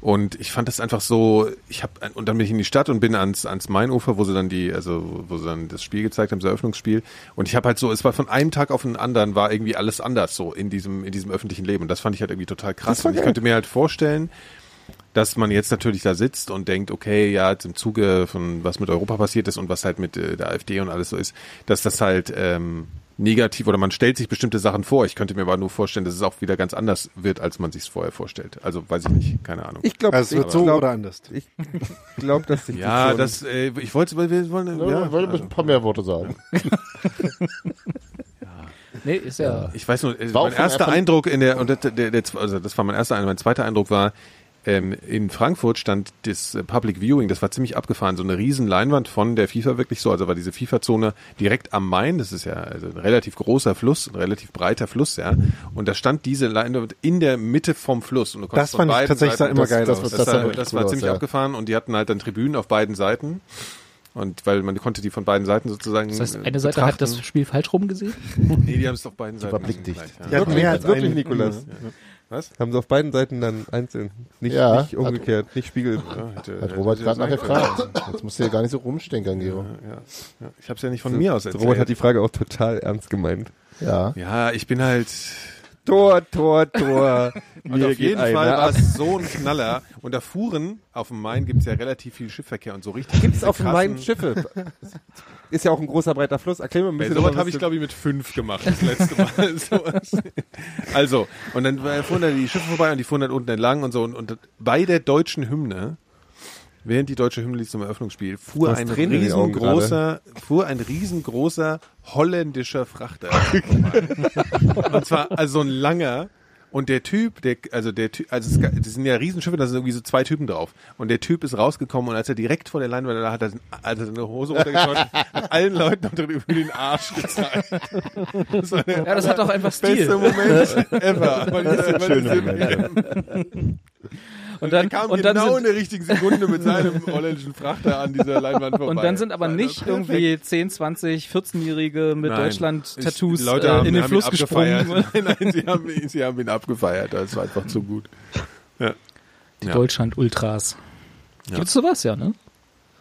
Und ich fand das einfach so, ich habe und dann bin ich in die Stadt und bin ans ans Mainufer, wo sie dann die, also wo sie dann das Spiel gezeigt haben, das Eröffnungsspiel. Und ich habe halt so, es war von einem Tag auf den anderen war irgendwie alles anders so in diesem in diesem öffentlichen Leben. Und das fand ich halt irgendwie total krass. Und ich könnte mir halt vorstellen, dass man jetzt natürlich da sitzt und denkt, okay, ja, jetzt im Zuge von was mit Europa passiert ist und was halt mit äh, der AfD und alles so ist, dass das halt ähm, negativ oder man stellt sich bestimmte Sachen vor. Ich könnte mir aber nur vorstellen, dass es auch wieder ganz anders wird, als man sich es vorher vorstellt. Also weiß ich nicht, keine Ahnung. ich glaube, Also es ich wird so glaub, oder anders. ich glaube, dass sich ja, schon- das, äh, ich wollte, weil wir wollen, Ja, ja, ich wollte ein paar mehr Worte sagen. (laughs) Nee, ist ja. Ich weiß nur, äh, War mein erster Eindruck in der, und der, der, der, also das war mein erster Eindruck, mein zweiter Eindruck war, ähm, in Frankfurt stand das äh, Public Viewing, das war ziemlich abgefahren, so eine riesen Leinwand von der FIFA wirklich so, also war diese FIFA-Zone direkt am Main, das ist ja also ein relativ großer Fluss, ein relativ breiter Fluss, ja, und da stand diese Leinwand in der Mitte vom Fluss. Und du konntest Das fand ich tatsächlich Seiten, immer geil das- aus. das, das wirklich das cool war aus, ziemlich ja. abgefahren und die hatten halt dann Tribünen auf beiden Seiten. Und weil man konnte die von beiden Seiten sozusagen. Das heißt, eine Seite hat betrachten. das Spiel falsch rumgesehen. (laughs) Nee, die haben es auf beiden Seiten. war blickdicht. gleich, Die ja. mehr als wirklich, einen. Nikolas. Was? Haben sie auf beiden Seiten dann einzeln. Nicht, Ja, nicht umgekehrt, nicht Spiegel. Ja, hätte- Hat hätte Robert gerade nachgefragt. Jetzt musst du ja gar nicht so rumstenkern, Gero. Ja, ja. Ich habe es ja nicht von mir aus erzählt. Robert hat die Frage auch total ernst gemeint. Ja. ja, ich bin halt. Tor, Tor, Tor. (laughs) Und auf jeden Fall war es so ein Knaller. Und da fuhren, auf dem Main gibt's ja relativ viel Schiffverkehr und so richtig. Gibt's diese auf dem Main Schiffe? (laughs) Ist ja auch ein großer breiter Fluss. Erklär mir ein bisschen. sowas was habe ich, glaube ich, mit fünf gemacht, das letzte Mal. (laughs) Sowas. Also, und dann fuhren da die Schiffe vorbei und die fuhren dann unten entlang und so. Und, und bei der deutschen Hymne, während die deutsche Hymne lief zum Eröffnungsspiel, fuhr ein riesengroßer, fuhr ein riesengroßer holländischer Frachter. (laughs) und zwar also so ein langer. Und der Typ, der, also der Typ, also es, das sind ja Riesenschiffe, da sind irgendwie so zwei Typen drauf. Und der Typ ist rausgekommen und als er direkt vor der Leinwand war, hat er hat er seine Hose runtergeschaut, hat (laughs) allen Leuten über den Arsch gezeigt. Das Ja, das hat doch einfach beste Stil. Moment (laughs) ever. Weil das, weil schöner das- Moment, (laughs) Und dann, kam und dann genau sind, in der richtigen Sekunde mit seinem (laughs) holländischen Frachter an dieser Leinwand vorbei. Und dann sind aber nicht einfach irgendwie 10, 20, 14-Jährige mit. Deutschland-Tattoos äh, in den haben Fluss gesprungen. (laughs) Nein, nein, sie haben, ihn- sie haben ihn abgefeiert. Das war einfach zu gut. Ja. Die Ja. Deutschland-Ultras. Ja. Gibt's sowas, ja, ne?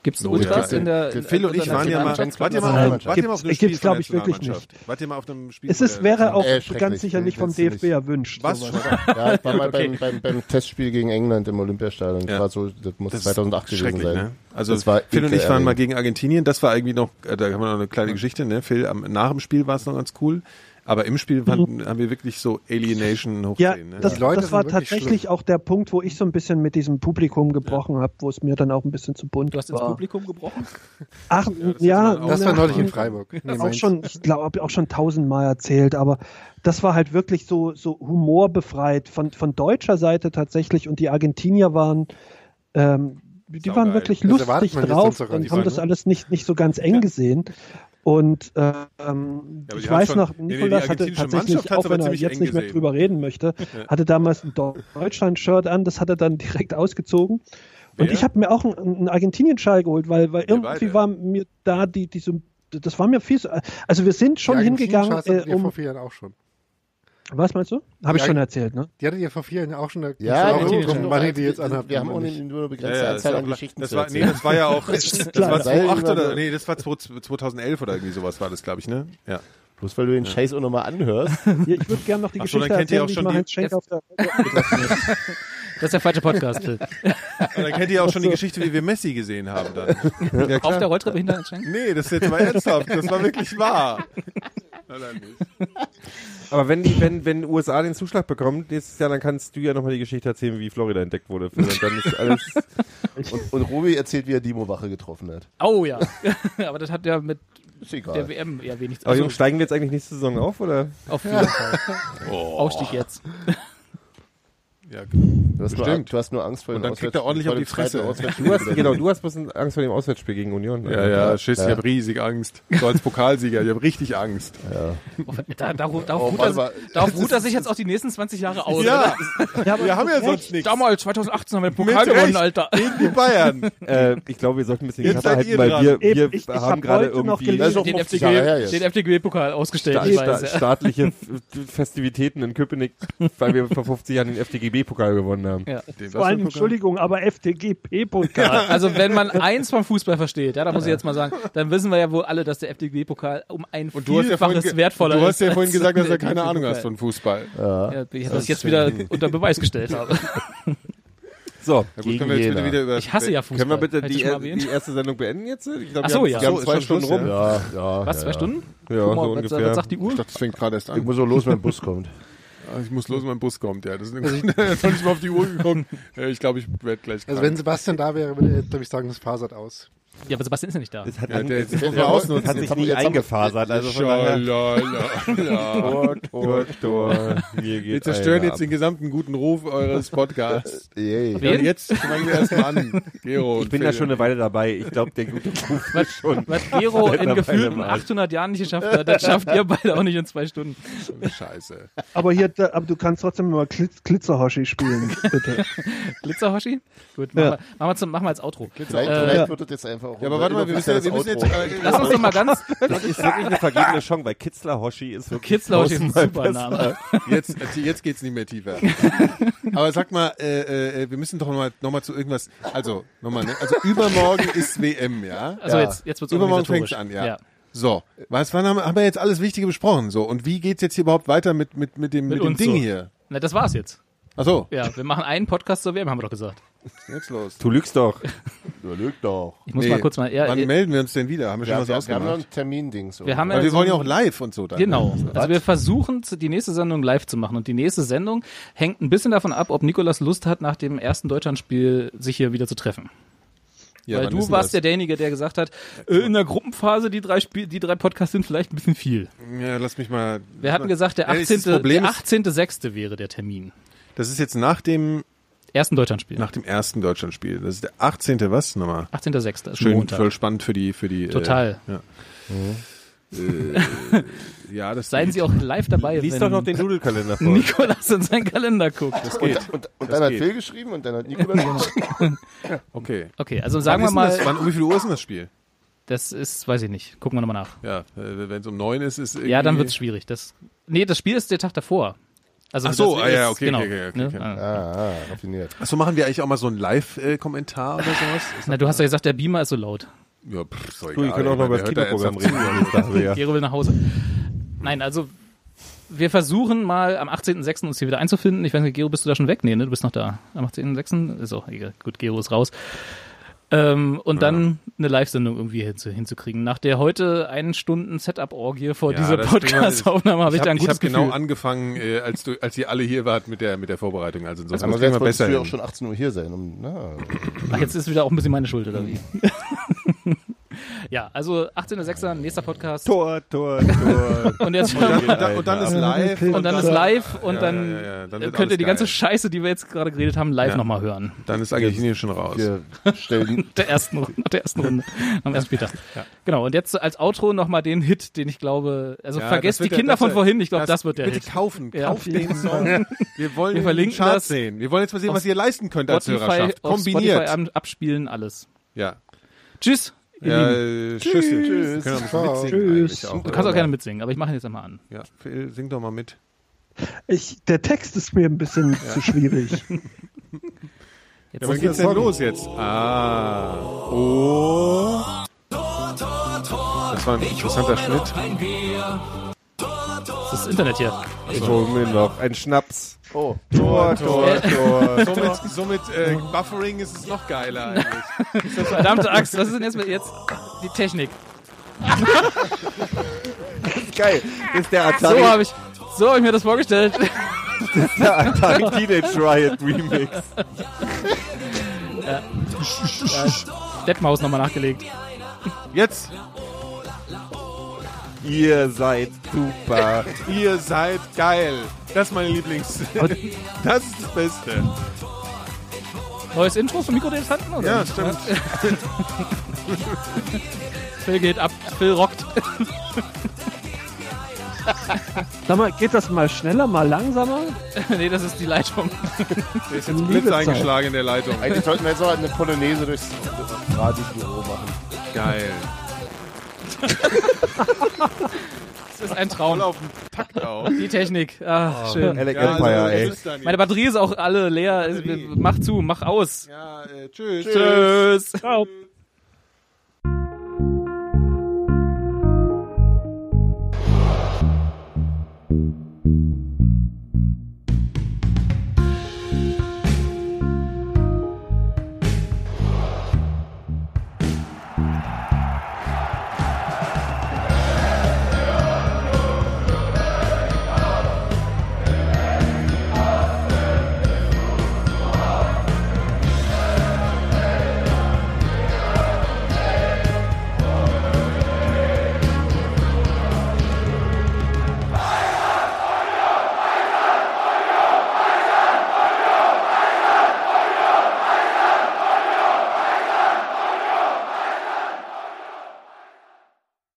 Gibt's Oh, Ultras ja. in der in Phil und ich waren ja mal, wart ihr mal, auf- wart ihr mal auf einem gibt's- Spiel gibt's, von glaub der ich, wirklich Nationalmannschaft? Wart ihr mal auf einem Spiel Es ist, wäre auch Äh, ganz schrecklich. sicher nicht vom nicht. DFB erwünscht. Was? sowas. Ja, ich war mal (laughs) Okay. beim, beim, beim Testspiel gegen England im Olympiastadion. Das Ja. war so, das muss Das ist 2008 gewesen schrecklich, sein. Ne? Also Das war Phil und ich waren mal gegen Argentinien. Das war irgendwie noch, äh, da haben wir noch eine kleine Geschichte. Ne? Phil, nach dem Spiel war es noch ganz cool. Aber im Spiel fanden, haben wir wirklich so Alienation hoch Ja, 10. Ne? das, Die Leute das war wirklich tatsächlich auch der Punkt, wo ich so ein bisschen mit diesem Publikum gebrochen habe, wo es mir dann auch ein bisschen zu bunt Du hast ins war. Publikum gebrochen? Ach, das ja, ist mal- Das war neulich in Freiburg. Nee, auch schon, ich glaube, auch schon tausendmal erzählt, aber das war halt wirklich so, so humorbefreit von, von deutscher Seite tatsächlich und die Argentinier waren, ähm, die Saugeil. waren wirklich Das erwartet lustig drauf und haben das ne? alles nicht, nicht so ganz eng gesehen. Und ähm, aber ich die weiß schon- noch, nee, nee, die Nikolas hatte tatsächlich, auch wenn er jetzt nicht mehr gesehen. drüber reden möchte, hatte damals ein Deutschland-Shirt an, das hat er dann direkt ausgezogen. Und Wer? ich habe mir auch einen, einen Argentinien-Schal geholt, weil, weil irgendwie beide. war mir da die, die so, das war mir viel so, also wir sind schon Die hingegangen, äh, um, vor vier Jahren auch schon. Was meinst du? Habe ich Ja, schon erzählt, ne? Die hattet ihr vor vier Jahren auch schon. Ging's Ja, auch wann ihr du, die jetzt anhabt. wir haben auch eine nicht. nur eine Ja, begrenzte ja, Anzahl ist an auch- Geschichten das zu war, nee, das war ja auch, (laughs) das klar. war Sei 2008 lieber oder, so- nee, das war 2011 oder irgendwie sowas war das, glaube ich, ne? Ja. Bloß weil du den Scheiß auch nochmal anhörst. (laughs) Ja, ich würde gerne noch die Ach so, Geschichte dann kennt ihr erzählen, auch wie ich schon die- Schenk auf der (laughs) Das ist der falsche Podcast, Phil. Und dann kennt ihr auch schon die Geschichte, wie wir Messi gesehen haben dann. Ja, Auf der Rolltreppe hinter Schenk? Nee, das ist jetzt mal ernsthaft. Das war wirklich wahr. (laughs) Nein, nein, nicht. (laughs) Aber wenn die, wenn, wenn USA den Zuschlag bekommt nächstes Jahr, dann kannst du ja nochmal die Geschichte erzählen, wie Florida entdeckt wurde. Und dann ist alles. (laughs) Und, und Robi erzählt, wie er Dimo Wache getroffen hat. Oh ja. Aber das hat ja mit der. WM eher wenig zu Aber also, Jungs, steigen wir jetzt eigentlich nächste Saison auf, oder? Auf jeden Fall. Aufstieg jetzt. Ja, Du hast, nur, Bestimmt. du hast nur Angst vor Und dem dann kriegt er ordentlich auf die Fresse. (laughs) Auswärtsspiel. Du hast, genau, du hast bloß Angst vor dem Auswärtsspiel gegen Union. ja, ja, Schiss, ich habe riesig Angst. (laughs) So als Pokalsieger, ich habe richtig Angst. Da, darauf, Oh, ruht er, mal. darauf ruht er sich jetzt auch die nächsten 20 Jahre aus. Ja, oder? wir haben ja sonst nichts. Damals, 2018 haben wir den Mit Pokal gewonnen, Recht. Alter. Gegen die Bayern. (laughs) Äh, ich glaube, wir sollten ein bisschen Jetzt ihr halten, weil wir, wir ich- ich haben hab gerade irgendwie Den 50 Jahre her FDG, jetzt. den FDG-Pokal ausgestellt, ja. staatliche Festivitäten in Köpenick, weil wir vor 50 Jahren den FDGB-Pokal gewonnen haben. Ja. Den Vor allem? Entschuldigung, aber FDGP-Pokal. Also wenn man eins vom Fußball versteht, ja, da muss ich jetzt mal sagen, dann wissen wir ja wohl alle, dass der FDG-Pokal um ein Und du ja Vielfaches ge- wertvoller du hast ja ist vorhin gesagt, dass du der keine Ahnung hast von Fußball. Ja, ich das jetzt wieder unter Beweis gestellt habe. (laughs) So, Ja gut, können wir jetzt bitte wieder über Ich hasse ja Fußball. können wir bitte ich die, die erste Sendung beenden jetzt? Ich glaube, Ach so, wir ja. wir haben ist zwei Stunden Schluss, rum. Ja, ja. Was, ja, zwei ja. Stunden? Ja, Guck mal, so ungefähr. was sagt die Uhr? Ich dachte, das fängt gerade erst Ich an. muss so los, wenn ein Bus kommt. Ah, Ich muss los, mein Bus kommt. Ja, das ist eine, (laughs) jetzt noch nicht mal auf die Uhr. (laughs) Ja, Ich glaube, ich werde gleich Also krank. wenn Sebastian da wäre, würde er, glaube ich, sagen, das fasert aus. Ja, aber Sebastian ist ja nicht da. Das hat, Ja, an, der- das das man ausnutzen. ausnutzen. hat sich nie eingefasert. Also von daher. Tor, Tor, Tor. Mir geht Wir zerstören jetzt den gesamten guten Ruf eures Podcasts. (laughs) Yay. Wen? Ja, und jetzt fangen wir erstmal an. Gero Ich bin da Phil. schon eine Weile dabei. Ich glaube, der gute Ruf ist schon. Was Gero in gefühlten Weile mal. 800 Jahren nicht geschafft hat, das schafft ihr beide auch nicht in zwei Stunden. Scheiße. aber hier, da, aber du kannst trotzdem mal Glitz, Glitzerhoshi spielen, bitte. (laughs) Glitzer-Hoshi? Gut, machen, Ja. wir, machen, wir zum, machen wir als Outro. Vielleicht, Äh, vielleicht wird das jetzt einfach auch Ja, aber warte mal, wir müssen, wir müssen jetzt, äh, Lass uns doch mal ganz, Das ist wirklich eine vergebene Chance, weil Kitzler Hoshi ist wirklich Kitzler-Hoshi ist ein super. Name. jetzt, jetzt geht's nicht mehr tiefer. (laughs) Aber sag mal, äh, äh, wir müssen doch nochmal noch mal zu irgendwas, also, nochmal, ne? Also übermorgen ist WM, ja? Also Ja. jetzt, jetzt wird's Übermorgen fängt's an, ja. So, was wann haben, haben wir jetzt alles Wichtige besprochen? So, und wie geht's jetzt hier überhaupt weiter mit, mit, mit dem, Mit mit dem Ding so. hier? Na, das war's jetzt. Ach so, Ja, wir machen einen Podcast zur WM, haben wir doch gesagt. Jetzt los. Du lügst doch. (laughs) Überlegt doch. Ich muss Nee. mal kurz mal, ja, Wann melden wir uns denn wieder? Haben wir schon Ja, was wir, wir haben noch ausgemacht? ein Terminding. So. wir haben Weil ja wir so wollen ja auch live und so dann. Genau. Ne? Also wir versuchen die nächste Sendung live zu machen und die nächste Sendung hängt ein bisschen davon ab, ob Nikolas Lust hat, nach dem ersten Deutschlandspiel sich hier wieder zu treffen. Ja, Weil wann du ist denn warst ja das? derjenige, der gesagt hat, äh, in der Gruppenphase die drei Spiel, die drei Podcasts sind vielleicht ein bisschen viel. Ja, lass mich mal. Wir hatten gesagt, der Ja, das 18. Problem der ist- 18.6. wäre der Termin. Das ist jetzt nach dem, Ersten Deutschlandspiel. nach dem ersten Deutschlandspiel. Das ist der 18. was nochmal? 18.6. ist Schön, Montag. voll spannend für die, für die. Total. Äh, ja. (laughs) äh, ja, das Seien geht. Sie auch live dabei, Lies wenn doch noch den Doodle-Kalender vor. Nikolas in seinen Kalender guckt. Das geht. Und, und Das dann hat geht. Phil geschrieben und dann hat Nikolas geschrieben. Okay. Okay, also sagen wir Wann denn mal, Das, wann, um wie viel Uhr ist denn das Spiel? das ist, weiß ich nicht, gucken wir nochmal nach. Ja, wenn es um neun ist, ist irgendwie. Ja, dann wird's schwierig. Das, nee, das Spiel ist der Tag davor. Also Ach so, ah, ja, okay, genau, okay, okay, ne? okay. Ah. Ah, ah, raffiniert. Achso, machen wir eigentlich auch mal so einen Live-Kommentar oder sowas? Na, du hast ja gesagt, der Beamer ist so laut. Ja, pff, ist doch egal. könnt auch noch über das ernsthaft reden. (laughs) Gero will nach Hause. Nein, also wir versuchen mal am 18.06. uns hier wieder einzufinden. Ich weiß nicht, Gero, bist du da schon weg? Nee, ne? Du bist noch da. Am 18.06. Ist auch egal. Gut, Gero ist raus. Ähm, und dann eine Live-Sendung irgendwie hinzu, hinzukriegen. Nach der heute einen Stunden Setup-Orgie vor Ja, dieser Podcast-Aufnahme habe ich, da ein ich gutes hab genau angefangen, äh, als du, als ihr alle hier wart mit der mit der Vorbereitung. Also insofern Andererseits kriegen wir wolltest besser du ja auch schon 18 Uhr hier sein. Um, na, Ach, jetzt ist wieder auch ein bisschen meine Schuld, oder wie? (laughs) Ja, also 18.06. nächster Podcast. Tor, Tor, Tor. (laughs) Und jetzt Und dann, und dann, und dann ist live. und dann ist live und Ja, dann, ja, ja, dann wird könnt ihr die ganze geil. Scheiße, die wir jetzt gerade geredet haben, live Ja. nochmal hören. Dann ist Argentinien schon raus. Wir stellen (laughs) Der ersten, Runde- nach der ersten Runde am ersten Spieltag. Genau, und jetzt als Outro nochmal den Hit, den ich glaube, also Ja, vergesst das die Kinder das von vorhin, ich glaube, das, wird der Bitte Hit. kaufen, Ja. kauft den (laughs) Song. Wir wollen Wir den verlinken Chart das sehen. Wir wollen jetzt mal sehen, was ihr leisten könnt als Spotify, Hörerschaft. auf Kombiniert. Spotify abspielen, alles. Ja. Tschüss. Ihr Ja, äh, mitsingen Tschüss. eigentlich auch, Du kannst auch gerne mitsingen, aber ich mache ihn jetzt einmal an. Ja, Phil, sing doch mal mit. Ich, der Text ist mir ein bisschen zu schwierig. (laughs) Jetzt Ja, was geht's denn los jetzt? Ah. Oh. Das war ein interessanter Schnitt. das ist das Internet hier. Ich hol mir noch ein Schnaps. Oh, Tor, Tor, Tor. (laughs) Somit, somit äh, Buffering ist es noch geiler eigentlich. (laughs) Verdammte Axt, was ist denn jetzt mit jetzt die Technik? Geil. Das ist der So Atari, habe ich, so habe ich mir das vorgestellt. (laughs) der Atari Teenage Riot Remix. Deadmaus nochmal nachgelegt. Jetzt, Ihr seid super. ihr seid geil. Das ist meine Lieblings. (laughs) Das ist das Beste. Neues Intro von Mikrodilettanten, oder? Ja, stimmt. Phil geht ab, Phil rockt. Sag mal, geht das mal schneller, mal langsamer? (laughs) nee, das ist die Leitung. Der ist jetzt Blitz eingeschlagen in der Leitung. eigentlich sollten wir jetzt noch eine Polonaise durchs Radiobüro machen. Geil das ist ein Traum. Auf den Takt auch. Die Technik. Ach, oh, schön. Alec ja, Empire, also, ey. Meine Batterie ist auch alle leer. Batterie. Mach zu, mach aus. Ja, äh, tschüss. Tschüss. tschüss. Ciao.